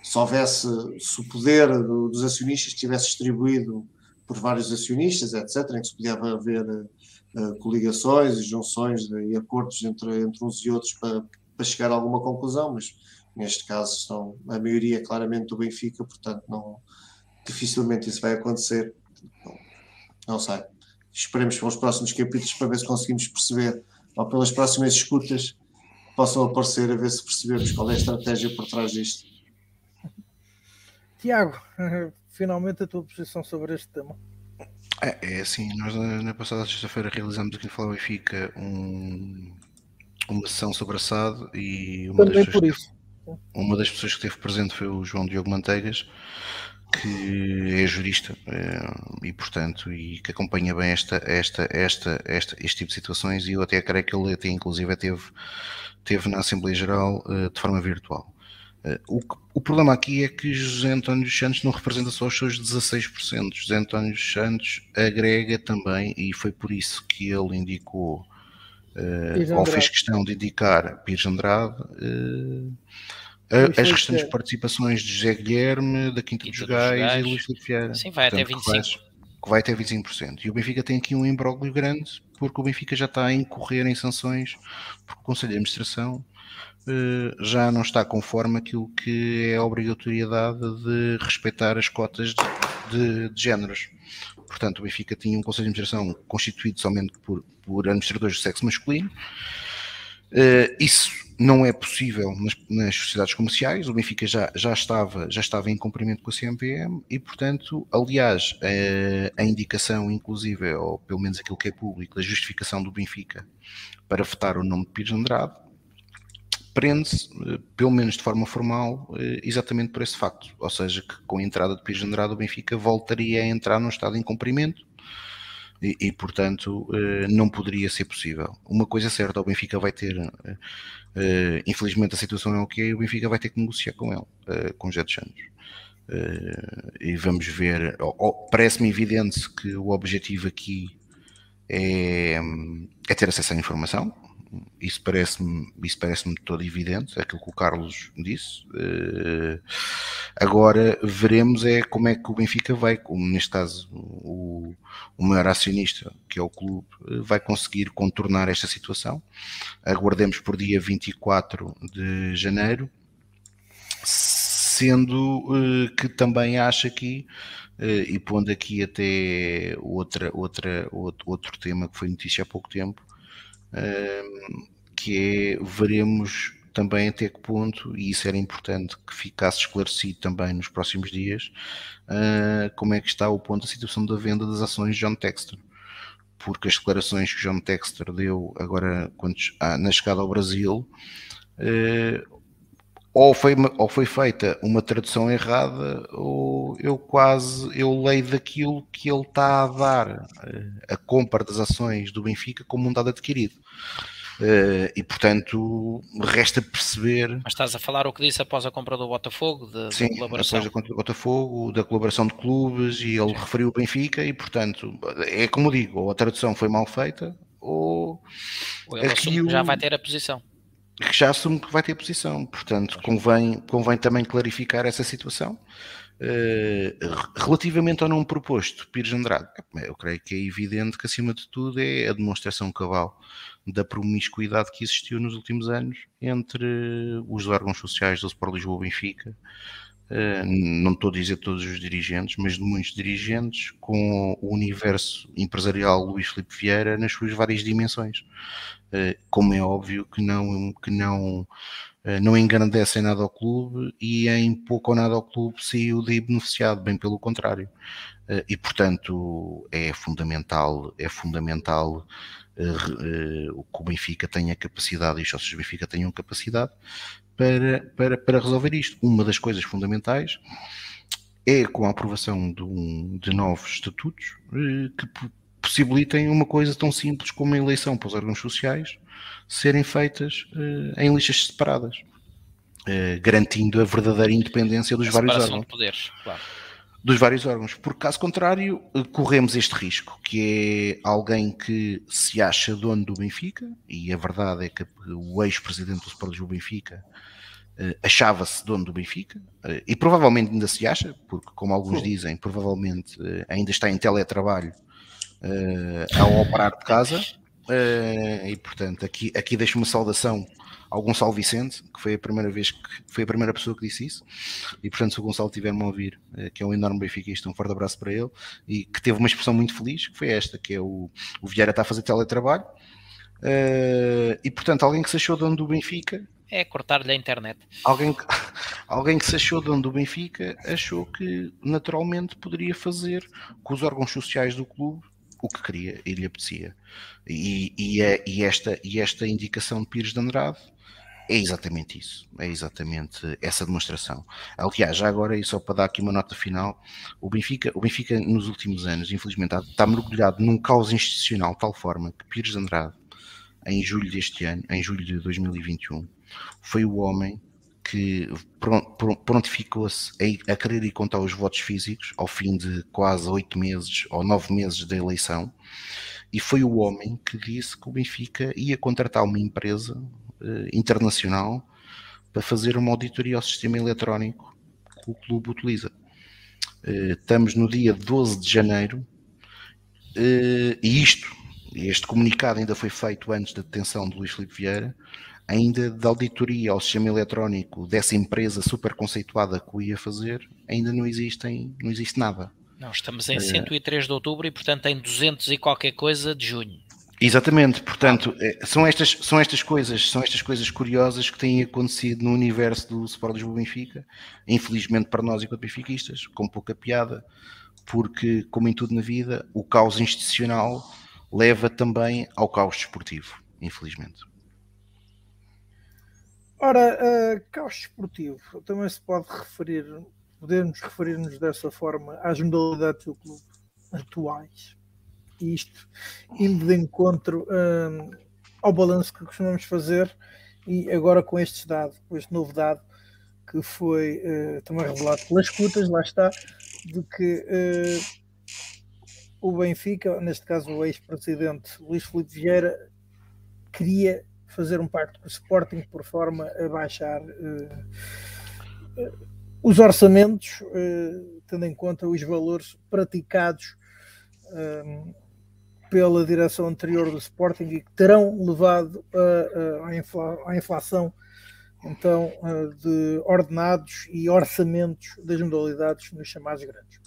Se houvesse, se o poder do, dos acionistas estivesse distribuído por vários acionistas, etc., em que se podia haver uh, coligações e junções de, e acordos entre, entre uns e outros para, para chegar a alguma conclusão, mas neste caso são a maioria claramente do Benfica, portanto não, dificilmente isso vai acontecer. Não, não sei esperemos pelos próximos capítulos para ver se conseguimos perceber, ou pelas próximas escutas possam aparecer, a ver se percebemos qual é a estratégia por trás disto. Tiago, finalmente a tua posição sobre este tema. É, é assim, nós na passada sexta-feira realizamos aqui no Fala Benfica um, uma sessão sobre assado e uma das, pessoas, uma das pessoas que esteve presente foi o João Diogo Manteigas que é jurista eh, e portanto e que acompanha bem esta, esta, esta, esta, este tipo de situações e eu até creio que ele até inclusive teve, teve na Assembleia Geral eh, de forma virtual. O, o, problema aqui é que José António dos Santos não representa só os seus 16%. José António dos Santos agrega também, e foi por isso que ele indicou, ou fez questão de indicar Pires Andrade, as restantes participações de José Guilherme, da Quinta, Quinta dos Gais e Luís Filipe Vieira. Sim, vai Portanto, até 25%. Que vai, que vai até 25%. E o Benfica tem aqui um imbróglio grande, porque o Benfica já está a incorrer em sanções, porque o Conselho de Administração uh, já não está conforme aquilo que é a obrigatoriedade de respeitar as cotas de, de, de géneros. Portanto, o Benfica tinha um Conselho de Administração constituído somente por, por administradores de sexo masculino. Uh, isso não é possível nas, nas, sociedades comerciais. O Benfica já, já, estava, já estava em cumprimento com a CMPM e, portanto, aliás, a, a, indicação, inclusive, ou pelo menos aquilo que é público, da justificação do Benfica para votar o nome de Pires Andrade, prende-se, eh, pelo menos de forma formal, eh, exatamente por esse facto. Ou seja, que com a entrada de Pires Andrade, o Benfica voltaria a entrar num estado de incumprimento e, e, portanto, eh, não poderia ser possível. Uma coisa é certa, o Benfica vai ter Uh, infelizmente a situação é o que é o Benfica vai ter que negociar com ele, uh, com José dos Santos. E vamos ver. Parece-me evidente que o objetivo aqui é, é ter acesso à informação, isso parece-me isso parece todo evidente, é aquilo que o Carlos disse. Uh, agora veremos é como é que o Benfica vai, como neste caso o, o maior acionista, que é o clube, vai conseguir contornar esta situação. Aguardemos por dia 24 de janeiro, sendo uh, que também acho aqui e pondo aqui até outra, outra, outro, outro tema que foi notícia há pouco tempo, que é veremos também até que ponto, e isso era importante que ficasse esclarecido também nos próximos dias, uh, como é que está o ponto da situação da venda das ações de John Texter. Porque as declarações que John Texter deu agora quando, ah, na chegada ao Brasil, uh, ou, foi, ou foi feita uma tradução errada, ou eu quase eu leio daquilo que ele está a dar uh, a compra das ações do Benfica como um dado adquirido. Uh, e portanto resta perceber. Mas estás a falar o que disse após a compra do Botafogo, de, Sim, colaboração? após a compra do Botafogo, da colaboração de clubes, e ele Sim. referiu o Benfica, e portanto é como digo, ou a tradução foi mal feita, ou, ou ele aquilo... já vai ter a posição. Que já assume que vai ter posição, portanto convém, convém também clarificar essa situação. Uh, relativamente ao nome proposto, Pires Andrade, eu creio que é evidente que acima de tudo é a demonstração cabal da promiscuidade que existiu nos últimos anos entre os órgãos sociais do Sport Lisboa Benfica, uh, não estou a dizer todos os dirigentes, mas de muitos dirigentes, com o universo empresarial Luís Filipe Vieira nas suas várias dimensões. Uh, como é óbvio que não, que não, uh, não engrandecem nada ao clube e em pouco ou nada ao clube saiu de beneficiado, bem pelo contrário. e portanto é fundamental, é fundamental uh, que o Benfica tenha capacidade e os sócios do Benfica tenham capacidade para, para, para resolver isto. Uma das coisas fundamentais é com a aprovação de, um, de novos estatutos que possibilitem uma coisa tão simples como a eleição para os órgãos sociais serem feitas em listas separadas, garantindo a verdadeira independência dos a vários órgãos. De poderes, claro. Dos vários órgãos, porque caso contrário eh, corremos este risco, que é alguém que se acha dono do Benfica, e a verdade é que o ex-presidente do Sport Lisboa Benfica uh, achava-se dono do Benfica, uh, e provavelmente ainda se acha, porque como alguns dizem, provavelmente uh, ainda está em teletrabalho ao operar de casa, e portanto aqui, aqui deixo uma saudação ao Gonçalo Vicente, que foi a primeira vez que foi a primeira pessoa que disse isso, e portanto, se o Gonçalo tiver-me a ouvir, eh, que é um enorme benfiquista, um forte abraço para ele, e que teve uma expressão muito feliz, que foi esta, que é o, o Vieira está a fazer teletrabalho, uh, e portanto, alguém que se achou dono do Benfica. É cortar-lhe a internet. Alguém, alguém que se achou dono do Benfica achou que naturalmente poderia fazer com os órgãos sociais do clube o que queria e lhe apetecia. E, e, é, e, esta, e esta indicação de Pires de Andrade é exatamente isso, é exatamente essa demonstração. Aliás, já agora, e só para dar aqui uma nota final, o Benfica, o Benfica nos últimos anos, infelizmente, está mergulhado num caos institucional de tal forma que Pires de Andrade, em julho deste ano, em julho de 2021, foi o homem que prontificou-se a, querer ir contar os votos físicos ao fim de quase oito meses ou nove meses da eleição, e foi o homem que disse que o Benfica ia contratar uma empresa eh, internacional para fazer uma auditoria ao sistema eletrónico que o clube utiliza. Eh, estamos no dia 12 de janeiro eh, e isto, este comunicado ainda foi feito antes da detenção de Luís Filipe Vieira, ainda da auditoria ao sistema eletrónico dessa empresa super conceituada que o ia fazer, ainda não existem, não existe nada. Não, estamos em 103 de outubro e portanto em 200 e qualquer coisa de junho. Exatamente, portanto, é, são estas, são estas coisas, são estas coisas curiosas que têm acontecido no universo do Sport Lisboa Benfica, infelizmente para nós enquanto benfiquistas, com pouca piada, porque, como em tudo na vida, o caos institucional leva também ao caos desportivo, infelizmente. Ora, uh, caos desportivo também se pode referir, podemos referir-nos dessa forma às modalidades do clube atuais. Isto indo de encontro um, ao balanço que costumamos fazer e agora com este dado, com este novo dado que foi uh, também revelado pelas escutas, lá está, de que uh, o Benfica, neste caso o ex-presidente Luís Filipe Vieira, queria fazer um pacto com o Sporting por forma a baixar uh, os orçamentos, tendo em conta os valores praticados pela direção anterior do Sporting e que terão levado à inflação então de ordenados e orçamentos das modalidades nos chamados grandes.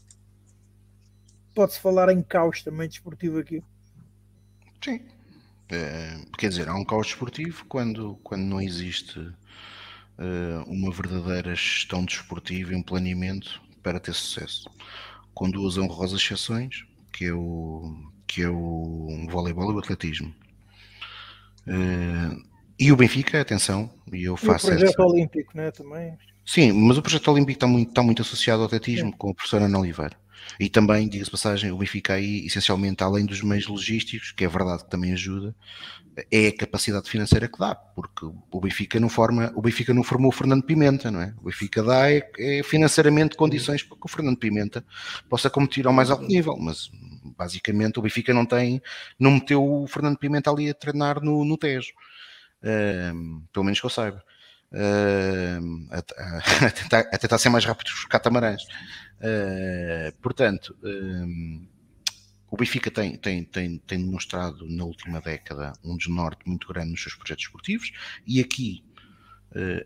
Pode-se falar em caos também desportivo aqui? Sim. É, quer dizer, há um caos desportivo quando, quando não existe uh, uma verdadeira gestão desportiva e um planeamento para ter sucesso. Com duas honrosas exceções, que é o, que é o voleibol e o atletismo. Uh, e o Benfica, atenção, e eu faço. E o projeto essa... olímpico, né? Também. Sim, mas o projeto olímpico está muito, está muito associado ao atletismo, Sim. com a professora Ana Oliveira. E também, diga-se passagem, o Benfica aí, essencialmente, além dos meios logísticos, que é verdade que também ajuda, é a capacidade financeira que dá, porque o Benfica não forma, o Benfica não formou o Fernando Pimenta, não é? O Benfica dá é, é financeiramente condições para que o Fernando Pimenta possa competir ao mais alto nível, mas basicamente o Benfica não tem, não meteu o Fernando Pimenta ali a treinar no, no Tejo, pelo menos que eu saiba. Uh, a, a, tentar, a, tentar, ser mais rápido que os catamarãs. Uh, portanto, o Benfica tem, tem, tem, tem demonstrado na última década um desnorte muito grande nos seus projetos esportivos e aqui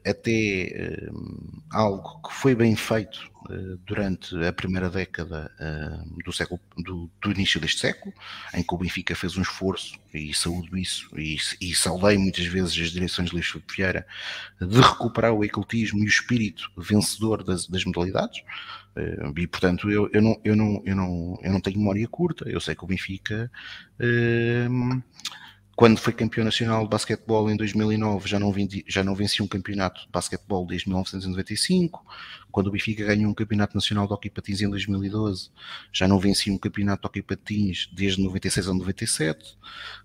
até uh, algo que foi bem feito uh, durante a primeira década do, século, do, do, início deste século, em que o Benfica fez um esforço, e saúdo isso, e, e saudei muitas vezes as direções de Luís Filipe Vieira, de recuperar o ecletismo e o espírito vencedor das, das modalidades, eh, e portanto eu, eu, não, eu, não, eu, não, eu não tenho memória curta, eu sei que o Benfica quando foi campeão nacional de basquetebol em 2009, já não, vendi, já não vencia um campeonato de basquetebol desde 1995. Quando o Benfica ganhou um campeonato nacional de hockey patins em 2012, já não vencia um campeonato de hockey patins desde 96 a 97.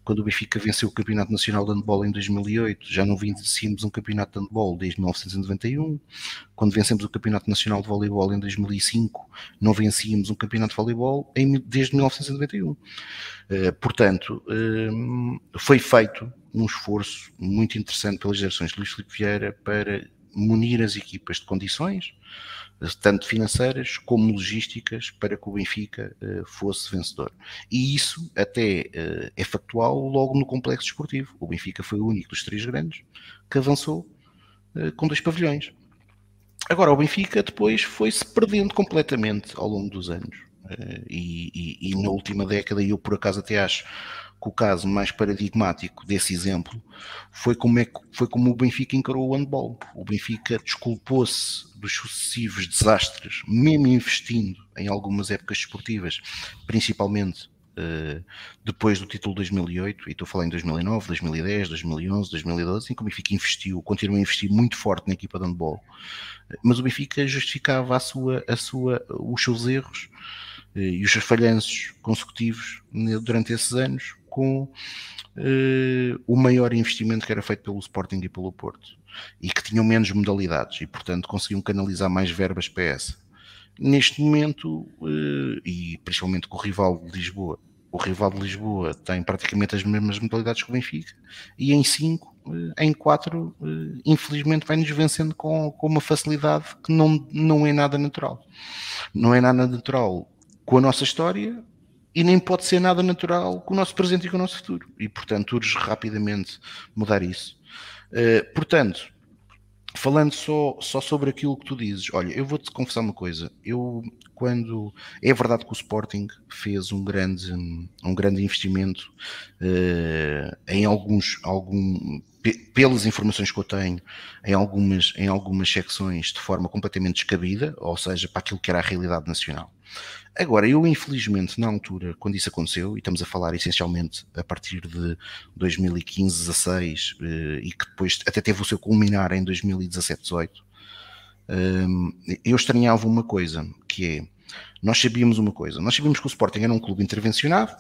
Quando o Benfica venceu o campeonato nacional de handball em 2008, já não vencíamos um campeonato de handball desde 1991. Quando vencemos o campeonato nacional de voleibol em 2005, não vencíamos um campeonato de voleibol em, desde 1991. Uh, portanto, uh, foi feito um esforço muito interessante pelas gerações de Luís Filipe Vieira para munir as equipas de condições, tanto financeiras como logísticas, para que o Benfica uh, fosse vencedor. E isso até uh, é factual logo no complexo esportivo. O Benfica foi o único dos três grandes que avançou uh, com dois pavilhões. Agora, o Benfica depois foi-se perdendo completamente ao longo dos anos. E, e, e, na última década, eu por acaso até acho que o caso mais paradigmático desse exemplo foi como, é, foi como o Benfica encarou o handball. O Benfica desculpou-se dos sucessivos desastres, mesmo investindo em algumas épocas desportivas, principalmente uh, depois do título 2008, e estou a falar em 2009, 2010, 2011, 2012, em que o Benfica investiu, continuou a investir muito forte na equipa de handball, mas o Benfica justificava a sua, a sua, os seus erros uh, e os seus falhanços consecutivos durante esses anos com uh, o maior investimento que era feito pelo Sporting e pelo Porto. e que tinham menos modalidades e, portanto, conseguiam canalizar mais verbas para essa. Neste momento, uh, e principalmente com o rival de Lisboa, o rival de Lisboa tem praticamente as mesmas modalidades que o Benfica e em 5, eh, em 4, infelizmente vai-nos vencendo com, com uma facilidade que não, não é nada natural. Não é nada natural com a nossa história e nem pode ser nada natural com o nosso presente e com o nosso futuro. E, portanto, urge rapidamente mudar isso. Portanto, falando só, só sobre aquilo que tu dizes, olha, eu vou-te confessar uma coisa. Eu, quando. É verdade que o Sporting fez um grande, um grande investimento uh, em alguns. Algum, pelas informações que eu tenho, em algumas, em algumas secções de forma completamente descabida, ou seja, para aquilo que era a realidade nacional. Agora, eu infelizmente, na altura, quando isso aconteceu, e estamos a falar essencialmente a partir de 2015, 16, eh, e que depois até teve o seu culminar em 2017, 18, ehm, eu estranhava uma coisa, que é, nós sabíamos uma coisa, nós sabíamos que o Sporting era um clube intervencionado,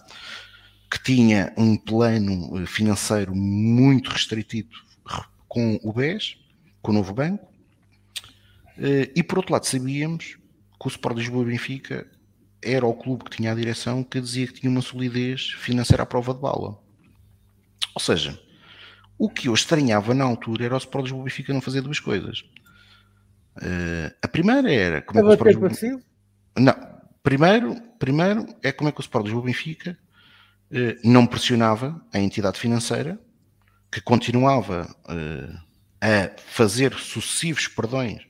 que tinha um plano eh, financeiro muito restritivo com o BES, com o novo banco, eh, e por outro lado sabíamos que o Sport Lisboa Benfica era o clube que tinha a direção que dizia que tinha uma solidez financeira à prova de bala. Ou seja, o que eu estranhava na altura era o Sport Lisboa Benfica não fazer duas coisas. Uh, a primeira era como é que o Sport Lisboa... Não, primeiro, primeiro é como é que o Sport Lisboa Benfica uh, não pressionava a entidade financeira que continuava uh, a fazer sucessivos perdões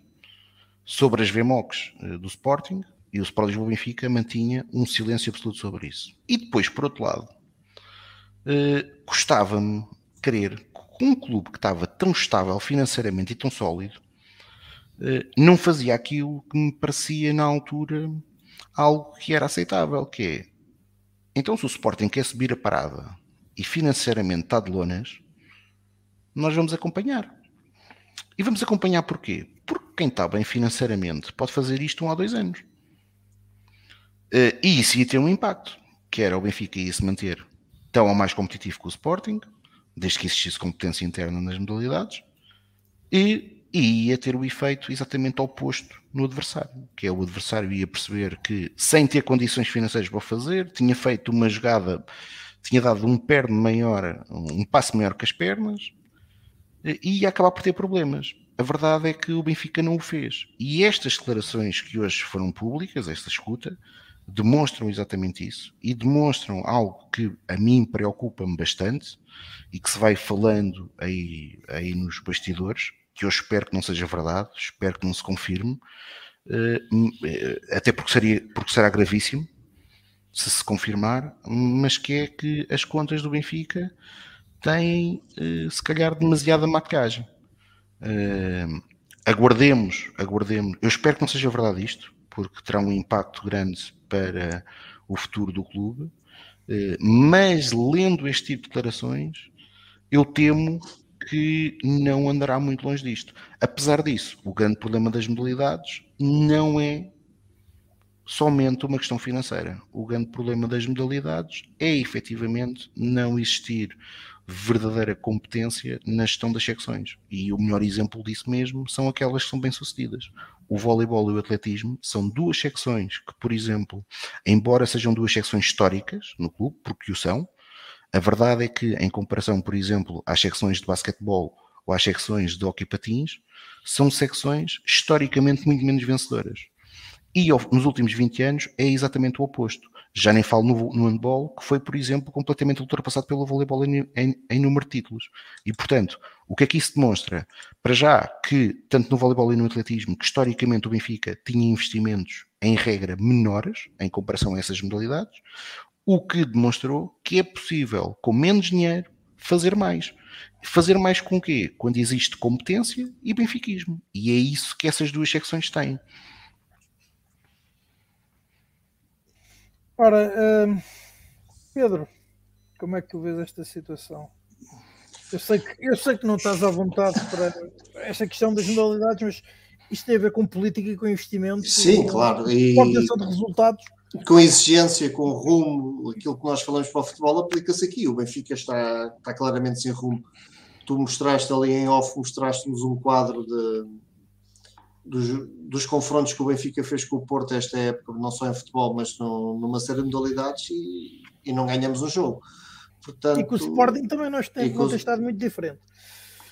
sobre as VMOCs do Sporting e o Sport Lisboa Benfica mantinha um silêncio absoluto sobre isso. E depois, por outro lado, eh, gostava-me querer que um clube que estava tão estável financeiramente e tão sólido eh, não fazia aquilo que me parecia na altura algo que era aceitável, que é então se o Sporting quer subir a parada e financeiramente está de lonas, nós vamos acompanhar. E vamos acompanhar porquê? Porque quem está bem financeiramente pode fazer isto um a dois anos. Uh, e isso ia ter um impacto, que era o Benfica ia se manter tão ou mais competitivo que o Sporting, desde que existisse competência interna nas modalidades, e, e ia ter o efeito exatamente oposto no adversário, que é o adversário ia perceber que, sem ter condições financeiras para fazer, tinha feito uma jogada, tinha dado um perno maior, um passo maior que as pernas, e ia acabar por ter problemas. A verdade é que o Benfica não o fez. E estas declarações que hoje foram públicas, esta escuta, demonstram exatamente isso e demonstram algo que a mim preocupa-me bastante e que se vai falando aí, aí nos bastidores, que eu espero que não seja verdade, espero que não se confirme, eh, eh, até porque, seria, porque será gravíssimo se se confirmar, mas que é que as contas do Benfica têm eh, se calhar demasiada maquiagem. Aguardemos, aguardemos. Eu espero que não seja verdade isto, porque terá um impacto grande para o futuro do clube, eh, mas lendo este tipo de declarações, eu temo que não andará muito longe disto. Apesar disso, o grande problema das modalidades não é somente uma questão financeira. O grande problema das modalidades é efetivamente não existir verdadeira competência na gestão das secções. E o melhor exemplo disso mesmo são aquelas que são bem-sucedidas. O voleibol e o atletismo são duas secções que, por exemplo, embora sejam duas secções históricas no clube, porque o são, a verdade é que, em comparação, por exemplo, às secções de basquetebol ou às secções de hockey patins, são secções historicamente muito menos vencedoras. E nos últimos 20 anos é exatamente o oposto. Já nem falo no, no handball, que foi, por exemplo, completamente ultrapassado pelo voleibol em, em, em, número de títulos. E, portanto, o que é que isso demonstra? Para já que, tanto no voleibol e no atletismo, que historicamente o Benfica tinha investimentos, em regra, menores, em comparação a essas modalidades, o que demonstrou que é possível, com menos dinheiro, fazer mais. Fazer mais com o quê? Quando existe competência e benfiquismo. E é isso que essas duas secções têm. Ora, uh, Pedro, como é que tu vês esta situação? Eu sei, que, eu sei que não estás à vontade para esta questão das modalidades, mas isto tem a ver com política e com investimento. Sim, com, claro. E com de resultados. Com exigência, com rumo, aquilo que nós falamos para o futebol aplica-se aqui. O Benfica está, está claramente sem rumo tu mostraste ali em off, mostraste-nos um quadro de, dos, dos, confrontos que o Benfica fez com o Porto esta época, não só em futebol, mas no, numa série de modalidades e, e não ganhamos o jogo. Portanto, e com o Sporting também nós temos, tem estado muito diferente.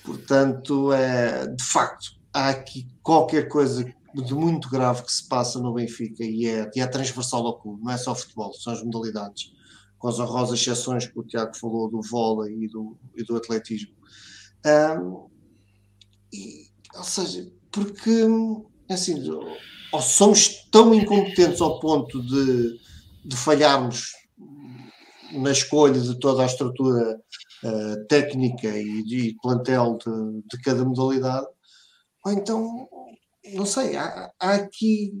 Portanto, é, de facto, há aqui qualquer coisa de muito grave que se passa no Benfica e é, e é transversal ao clube, não é só futebol, são as modalidades, com as honrosas exceções que o Tiago falou do vôlei e do, e do atletismo. Um, e, ou seja, porque assim, ou somos tão incompetentes ao ponto de, de falharmos na escolha de toda a estrutura uh, técnica e de plantel de, de, cada modalidade, ou então, não sei, há, há, aqui.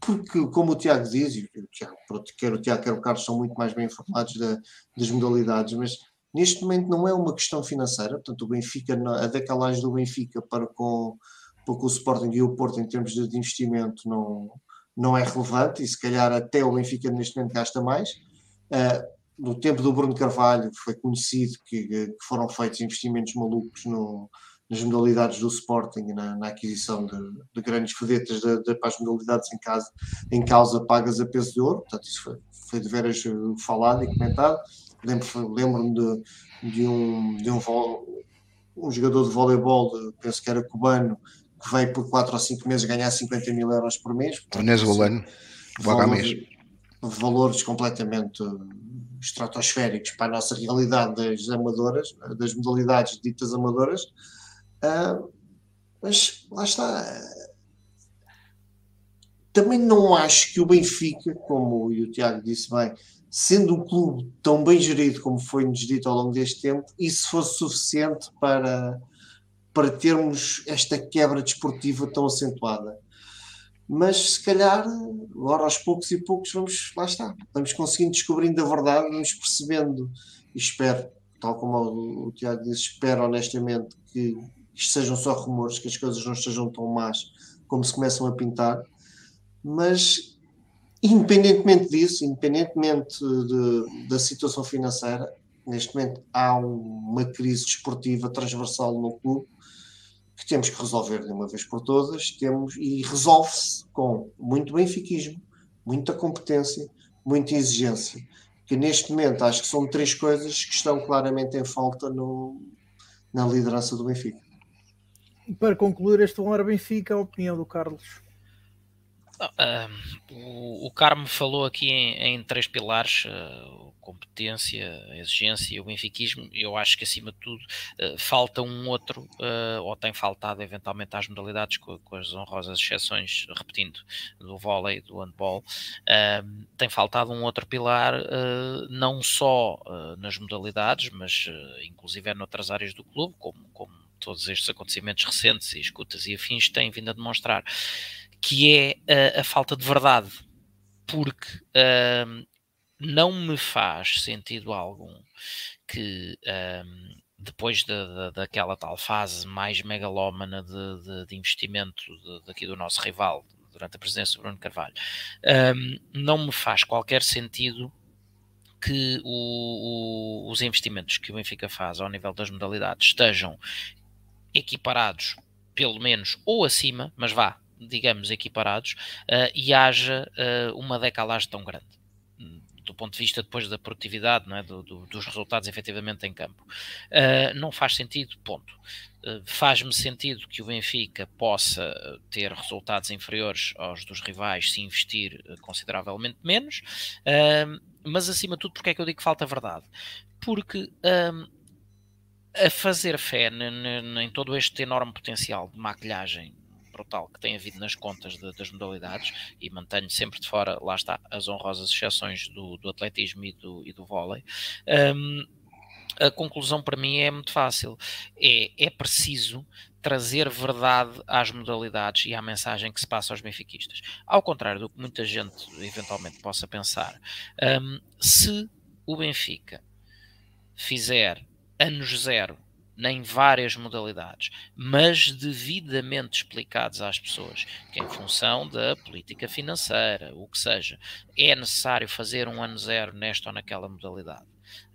Porque, como o Tiago diz, e o Tiago, quer o Tiago, quer o Carlos, são muito mais bem informados da, das modalidades, mas neste momento não é uma questão financeira, portanto, o Benfica, a decalagem do Benfica para com, para com o Sporting e o Porto em termos de investimento não, não é relevante e se calhar até o Benfica neste momento gasta mais. Uh, no tempo do Bruno Carvalho foi conhecido que, que foram feitos investimentos malucos no, nas modalidades do Sporting, na, na aquisição de, de, grandes fedetas de, de, para as modalidades em, casa, em causa pagas a peso de ouro, portanto isso foi, foi de veras eh, falado e comentado. Lembro-me lembro de, de, um, de um, um jogador de voleibol, de, penso que era cubano, que veio por 4 ou 5 meses ganhar 50 mil euros por mês. Venezuelano, valores, valores completamente estratosféricos para a nossa realidade das amadoras, das modalidades ditas amadoras, uh, mas lá está. Também não acho que o Benfica, como o Tiago disse bem, sendo um clube tão bem gerido como foi-nos dito ao longo deste tempo, isso fosse suficiente para, para termos esta quebra desportiva tão acentuada. Mas se calhar, agora aos poucos e poucos, vamos, lá está, vamos conseguindo descobrindo a verdade, vamos percebendo, e espero, tal como o, o Tiago disse, espero honestamente que isto sejam só rumores, que as coisas não estejam tão más como se começam a pintar, mas independentemente disso, independentemente de, da situação financeira, neste momento há uma crise desportiva transversal no clube que temos que resolver de uma vez por todas, temos e resolve-se com muito benfiquismo, muita competência, muita exigência, que neste momento acho que são três coisas que estão claramente em falta no, na liderança do Benfica. Para concluir este Honra Benfica, a opinião do Carlos. Uh, o, Carmo falou aqui em, em três pilares: uh, competência, exigência e o benfiquismo. Eu acho que, acima de tudo, uh, falta um outro, ou tem faltado eventualmente às modalidades, com, com, as honrosas exceções, repetindo, do vôlei, do handball, tem faltado um outro pilar, não só nas modalidades, mas inclusive noutras áreas do clube, como, como todos estes acontecimentos recentes e escutas e afins têm vindo a demonstrar que é a, a falta de verdade, porque uh, não me faz sentido algum que uh, depois de, de, daquela tal fase mais megalómana de, de, de investimento daqui do nosso rival durante a presidência do Bruno Carvalho, uh, não me faz qualquer sentido que o, o, os investimentos que o Benfica faz ao nível das modalidades estejam equiparados, pelo menos, ou acima, mas vá, digamos, equiparados, uh, e haja uh, uma decalagem tão grande do ponto de vista depois da produtividade, não é? do, do, dos resultados efetivamente em campo. Uh, não faz sentido, ponto. Faz-me sentido que o Benfica possa ter resultados inferiores aos dos rivais se investir consideravelmente menos, mas acima de tudo, porque é que eu digo que falta verdade? Porque a fazer fé em todo este enorme potencial de maquilhagem brutal que tem havido nas contas de, das modalidades e mantenho sempre de fora, lá está, as honrosas exceções do, do atletismo e do, e do vôlei. Um, a conclusão para mim é muito fácil. É, é preciso trazer verdade às modalidades e à mensagem que se passa aos benfiquistas. Ao contrário do que muita gente eventualmente possa pensar, um, se o Benfica fizer anos zero nem várias modalidades, mas devidamente explicados às pessoas, que em função da política financeira, o que seja, é necessário fazer um ano zero nesta ou naquela modalidade.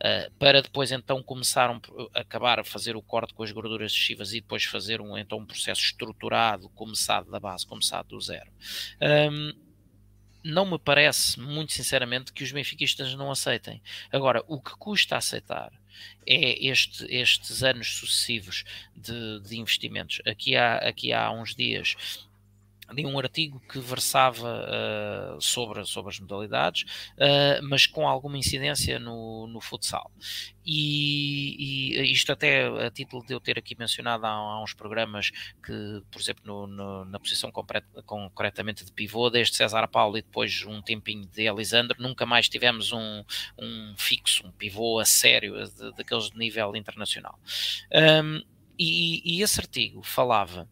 uh, para depois então começar a acabar a fazer o corte com as gorduras excessivas e depois fazer um, então, um processo estruturado, começado da base, começado do zero. Um, não me parece, muito sinceramente, que os benfiquistas não aceitem. Agora, o que custa aceitar é este, estes anos sucessivos de, de investimentos. Aqui há, aqui há uns dias li um artigo que versava uh, sobre, sobre as modalidades, uh, mas com alguma incidência no, no futsal. E, e, isto até a título de eu ter aqui mencionado há, há uns programas que, por exemplo, no, no, na posição concretamente de pivô, desde César Paulo e depois um tempinho de Elisandro, nunca mais tivemos um, um fixo, um pivô a sério, de, daqueles de nível internacional. Um, e, e esse artigo falava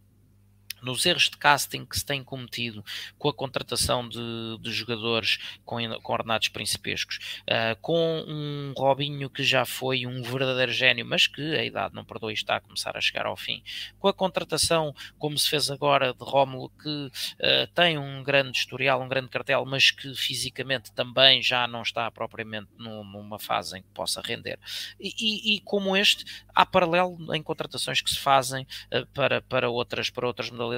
nos erros de casting que se têm cometido com a contratação de, de jogadores com, com ordenados principescos, uh, com um Robinho que já foi um verdadeiro gênio, mas que a idade não perdoa e está a começar a chegar ao fim, com a contratação, como se fez agora, de Rómulo, que uh, tem um grande historial, um grande cartel, mas que fisicamente também já não está propriamente no, numa fase em que possa render. E, e, e, como este, há paralelo em contratações que se fazem uh, para, para, outras, para outras modalidades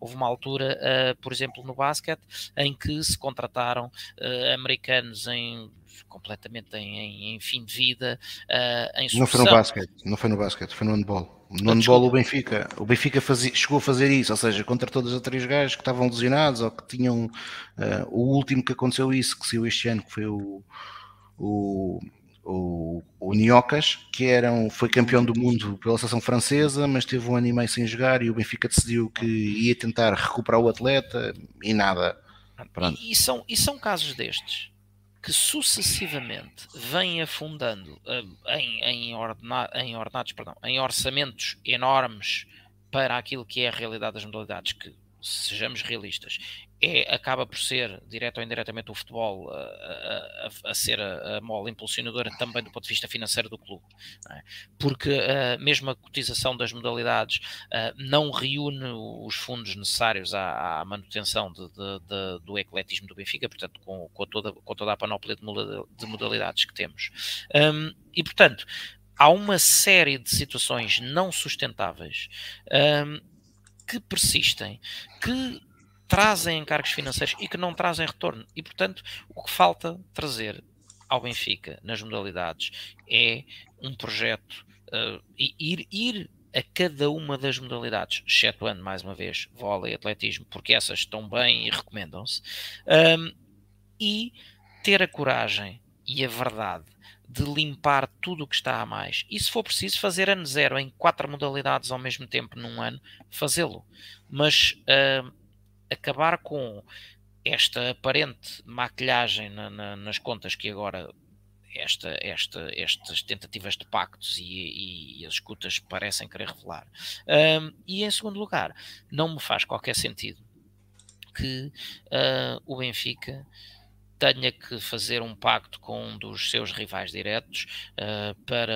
Houve uma altura, uh, por exemplo, no basquete, em que se contrataram uh, americanos em completamente em, em, em, fim de vida uh, em Não foi no basquete, não foi no basquete, foi no handball. No ah, handball o Benfica, o Benfica fazia, chegou a fazer isso, ou seja, contra todos os três gajos que estavam lesionados ou que tinham o último que aconteceu isso, que saiu este ano, que foi o, o o, o Niocas, que eram, foi campeão do mundo pela seleção francesa, mas teve um ano e meio sem jogar e o Benfica decidiu que ia tentar recuperar o atleta e nada. E, e, são, e são casos destes que sucessivamente vêm afundando uh, em, em, ordena, em ordenados, perdão, em orçamentos enormes para aquilo que é a realidade das modalidades, que sejamos realistas, é, acaba por ser, direto ou indiretamente, o futebol a, a, a ser a, a mola impulsionadora também do ponto de vista financeiro do clube. É? Porque uh, mesmo a cotização das modalidades não reúne os fundos necessários à, à manutenção de, de, de, do ecletismo do Benfica, portanto, com, com, toda, com toda a panóplia de modalidades que temos. Um, e, portanto, há uma série de situações não sustentáveis um, que persistem, que trazem encargos financeiros e que não trazem retorno. E, portanto, o que falta trazer ao Benfica nas modalidades é um projeto, uh, ir, ir a cada uma das modalidades, excetuando mais uma vez vôlei e atletismo, porque essas estão bem e recomendam-se, um, e ter a coragem e a verdade de limpar tudo o que está a mais. E se for preciso fazer ano zero em quatro modalidades ao mesmo tempo num ano, fazê-lo. Mas uh, acabar com esta aparente maquilhagem na, na, nas contas que agora esta, esta, estas tentativas de pactos e, e, e as escutas parecem querer revelar. Um, e em segundo lugar, não me faz qualquer sentido que uh, o Benfica tenha que fazer um pacto com um dos seus rivais diretos uh, para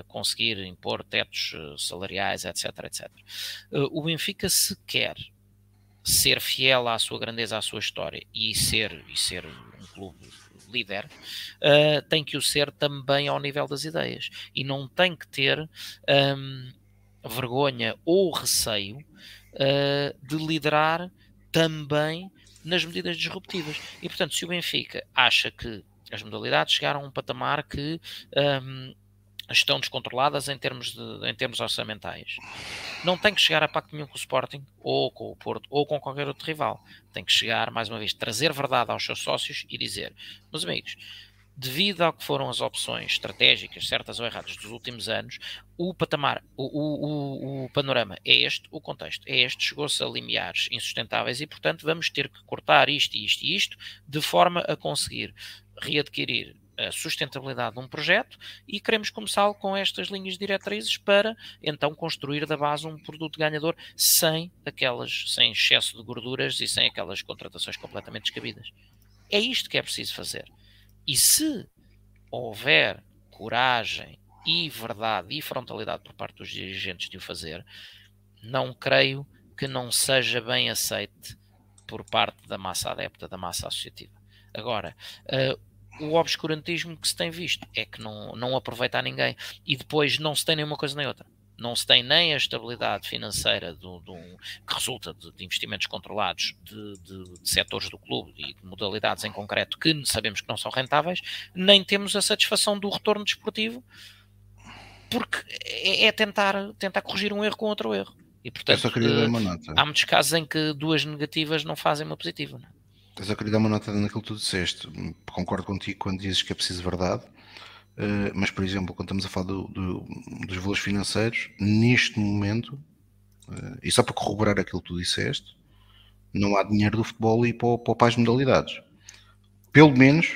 uh, conseguir impor tetos salariais, etc, etc. o Benfica se quer ser fiel à sua grandeza, à sua história e ser, e ser um clube líder, uh, tem que o ser também ao nível das ideias e não tem que ter um, vergonha ou receio uh, de liderar também nas medidas disruptivas. E portanto, se o Benfica acha que as modalidades chegaram a um patamar que um, estão descontroladas em termos, de, em termos orçamentais. Não tem que chegar a pacto nenhum com o Sporting, ou com o Porto, ou com qualquer outro rival. Tem que chegar, mais uma vez, trazer verdade aos seus sócios e dizer, meus amigos, devido ao que foram as opções estratégicas, certas ou erradas, dos últimos anos, o patamar, o, o, o, o panorama é este, o contexto é este, chegou-se a limiares insustentáveis e, portanto, vamos ter que cortar isto isto e isto, de forma a conseguir readquirir a sustentabilidade de um projeto e queremos começá-lo com estas linhas diretrizes para então construir da base um produto ganhador sem aquelas, sem excesso de gorduras e sem aquelas contratações completamente descabidas. É isto que é preciso fazer. E se houver coragem e verdade e frontalidade por parte dos dirigentes de o fazer, não creio que não seja bem aceite por parte da massa adepta, da massa associativa. Agora, uh, o obscurantismo que se tem visto é que não, não aproveita a ninguém e depois não se tem nenhuma coisa nem outra. Não se tem nem a estabilidade financeira do, do que resulta de, de investimentos controlados de, de, de, setores do clube e de modalidades em concreto que sabemos que não são rentáveis, nem temos a satisfação do retorno desportivo, porque é, é tentar, tentar corrigir um erro com outro erro. E portanto, eh, há muitos casos em que duas negativas não fazem uma positiva. Não? É? Eu só queria dar uma nota naquilo que tu disseste. Concordo contigo quando dizes que é preciso verdade, uh, mas, por exemplo, quando estamos a falar do, do, dos valores financeiros, neste momento, uh, e só para corroborar aquilo que tu disseste, não há dinheiro do futebol e para, para, para as modalidades. Pelo menos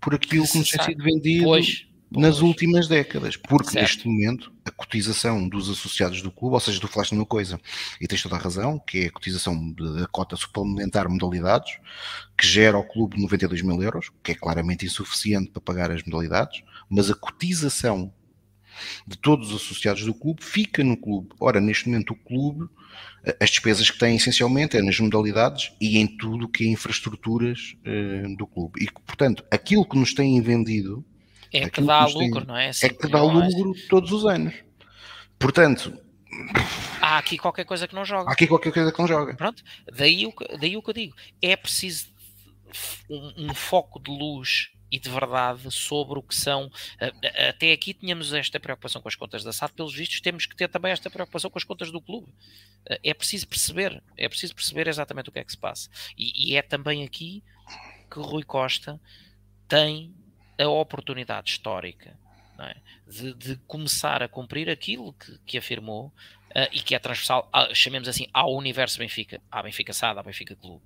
por aquilo que nos tem sido vendido. Pois nas últimas décadas, porque certo. neste momento a cotização dos associados do clube, ou seja, tu falaste numa coisa e tens toda a razão, que é a cotização da cota suplementar modalidades, que gera ao clube 92 mil euros, que é claramente insuficiente para pagar as modalidades, mas a cotização de todos os associados do clube fica no clube. Ora, neste momento o clube, as despesas que tem essencialmente é nas modalidades e em tudo que é infraestruturas uh, do clube. E, portanto, aquilo que nos têm vendido é que dá lucro, tem, não é? é que dá lucro todos os anos. Portanto, há aqui qualquer coisa que não joga. Há aqui qualquer coisa que não joga. Pronto, daí o que, daí o que eu digo. É preciso um, um foco de luz e de verdade sobre o que são. Até aqui tínhamos esta preocupação com as contas da SAD, pelos vistos, temos que ter também esta preocupação com as contas do clube. É preciso perceber, é preciso perceber exatamente o que é que se passa. E, e é também aqui que Rui Costa tem a oportunidade histórica é? de, de, começar a cumprir aquilo que, que afirmou uh, e que é transversal, a, chamemos assim, ao universo Benfica, à Benfica SAD, à Benfica Clube,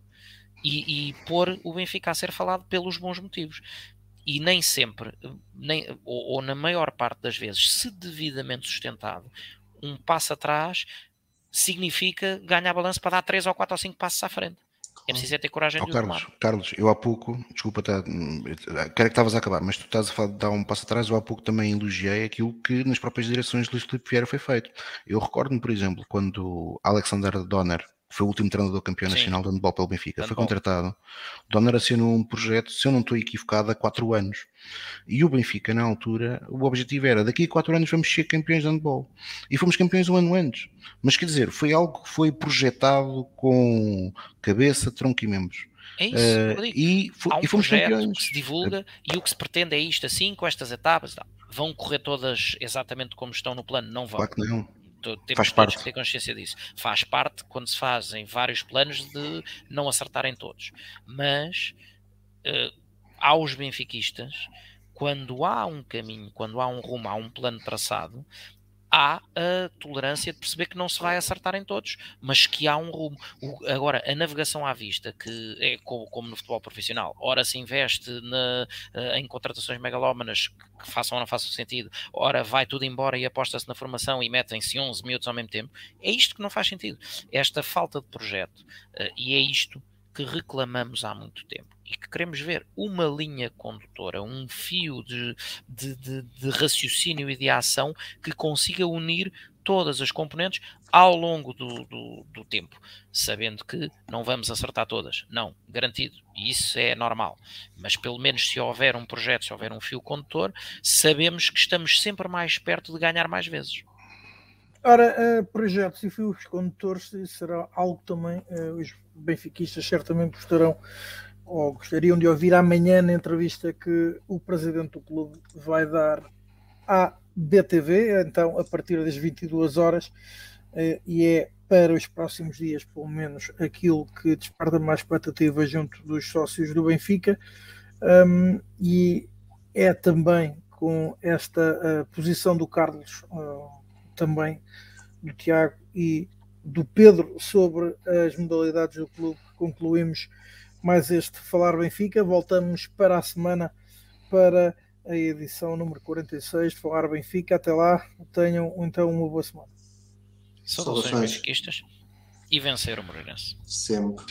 e, e pôr o Benfica a ser falado pelos bons motivos. E nem sempre, nem, ou, ou na maior parte das vezes, se devidamente sustentado, um passo atrás significa ganhar balanço para dar 3 ou 4 ou 5 passos à frente. É preciso é ter coragem oh, de Carlos, tomar. Carlos, eu há pouco, desculpa, tá, quero que estavas a acabar, mas tu estás a falar de dar um passo atrás, eu há pouco também elogiei aquilo que nas próprias direções de Luís Filipe Vieira foi feito. Eu recordo-me, por exemplo, quando Alexander Donner foi o último treinador campeão Sim. nacional de handball pelo Benfica, handball. foi contratado. Donner assinou um projeto, se eu não estou equivocado, há 4 anos. E o Benfica, na altura, o objetivo era daqui a 4 anos vamos ser campeões de handball. E fomos campeões um ano antes. Mas quer dizer, foi algo que foi projetado com cabeça, tronco e membros. É isso, uh, e, um e fomos campeões. que se divulga e o que se pretende é isto assim, com estas etapas. Vão correr todas exatamente como estão no plano? Não vão. Claro que não temos Faz parte. que ter consciência disso. Faz parte quando se fazem vários planos de não acertarem todos. Mas uh, aos benfiquistas, quando há um caminho, quando há um rumo, há um plano traçado, há a tolerância de perceber que não se vai acertar em todos, mas que há um rumo. O, agora, a navegação à vista, que é como, como no futebol profissional, ora se investe na, eh, em contratações megalómanas que, façam ou não façam sentido, ora vai tudo embora e aposta-se na formação e metem-se 11 minutos ao mesmo tempo, é isto que não faz sentido. Esta falta de projeto, uh, e é isto que reclamamos há muito tempo e que queremos ver uma linha condutora, um fio de, de, de, de, raciocínio e de ação que consiga unir todas as componentes ao longo do, do, do, tempo, sabendo que não vamos acertar todas, não, garantido, e isso é normal, mas pelo menos se houver um projeto, se houver um fio condutor, sabemos que estamos sempre mais perto de ganhar mais vezes. Ora, uh, projetos e fios condutores será algo também uh, benfiquistas certamente gostarão ou gostariam de ouvir amanhã na entrevista que o presidente do clube vai dar à BTV, então a partir das 22 horas, uh, e é para os próximos dias, pelo menos, aquilo que desperta mais expectativa junto dos sócios do Benfica, um, e é também com esta posição do Carlos também do Tiago e do Pedro sobre as modalidades do clube. Concluímos mais este Falar Benfica. Voltamos para a semana para a edição número 46 de Falar Benfica. Até lá, tenham então uma boa semana. Saudações benfiquistas e vencer o Moreirense. Sempre.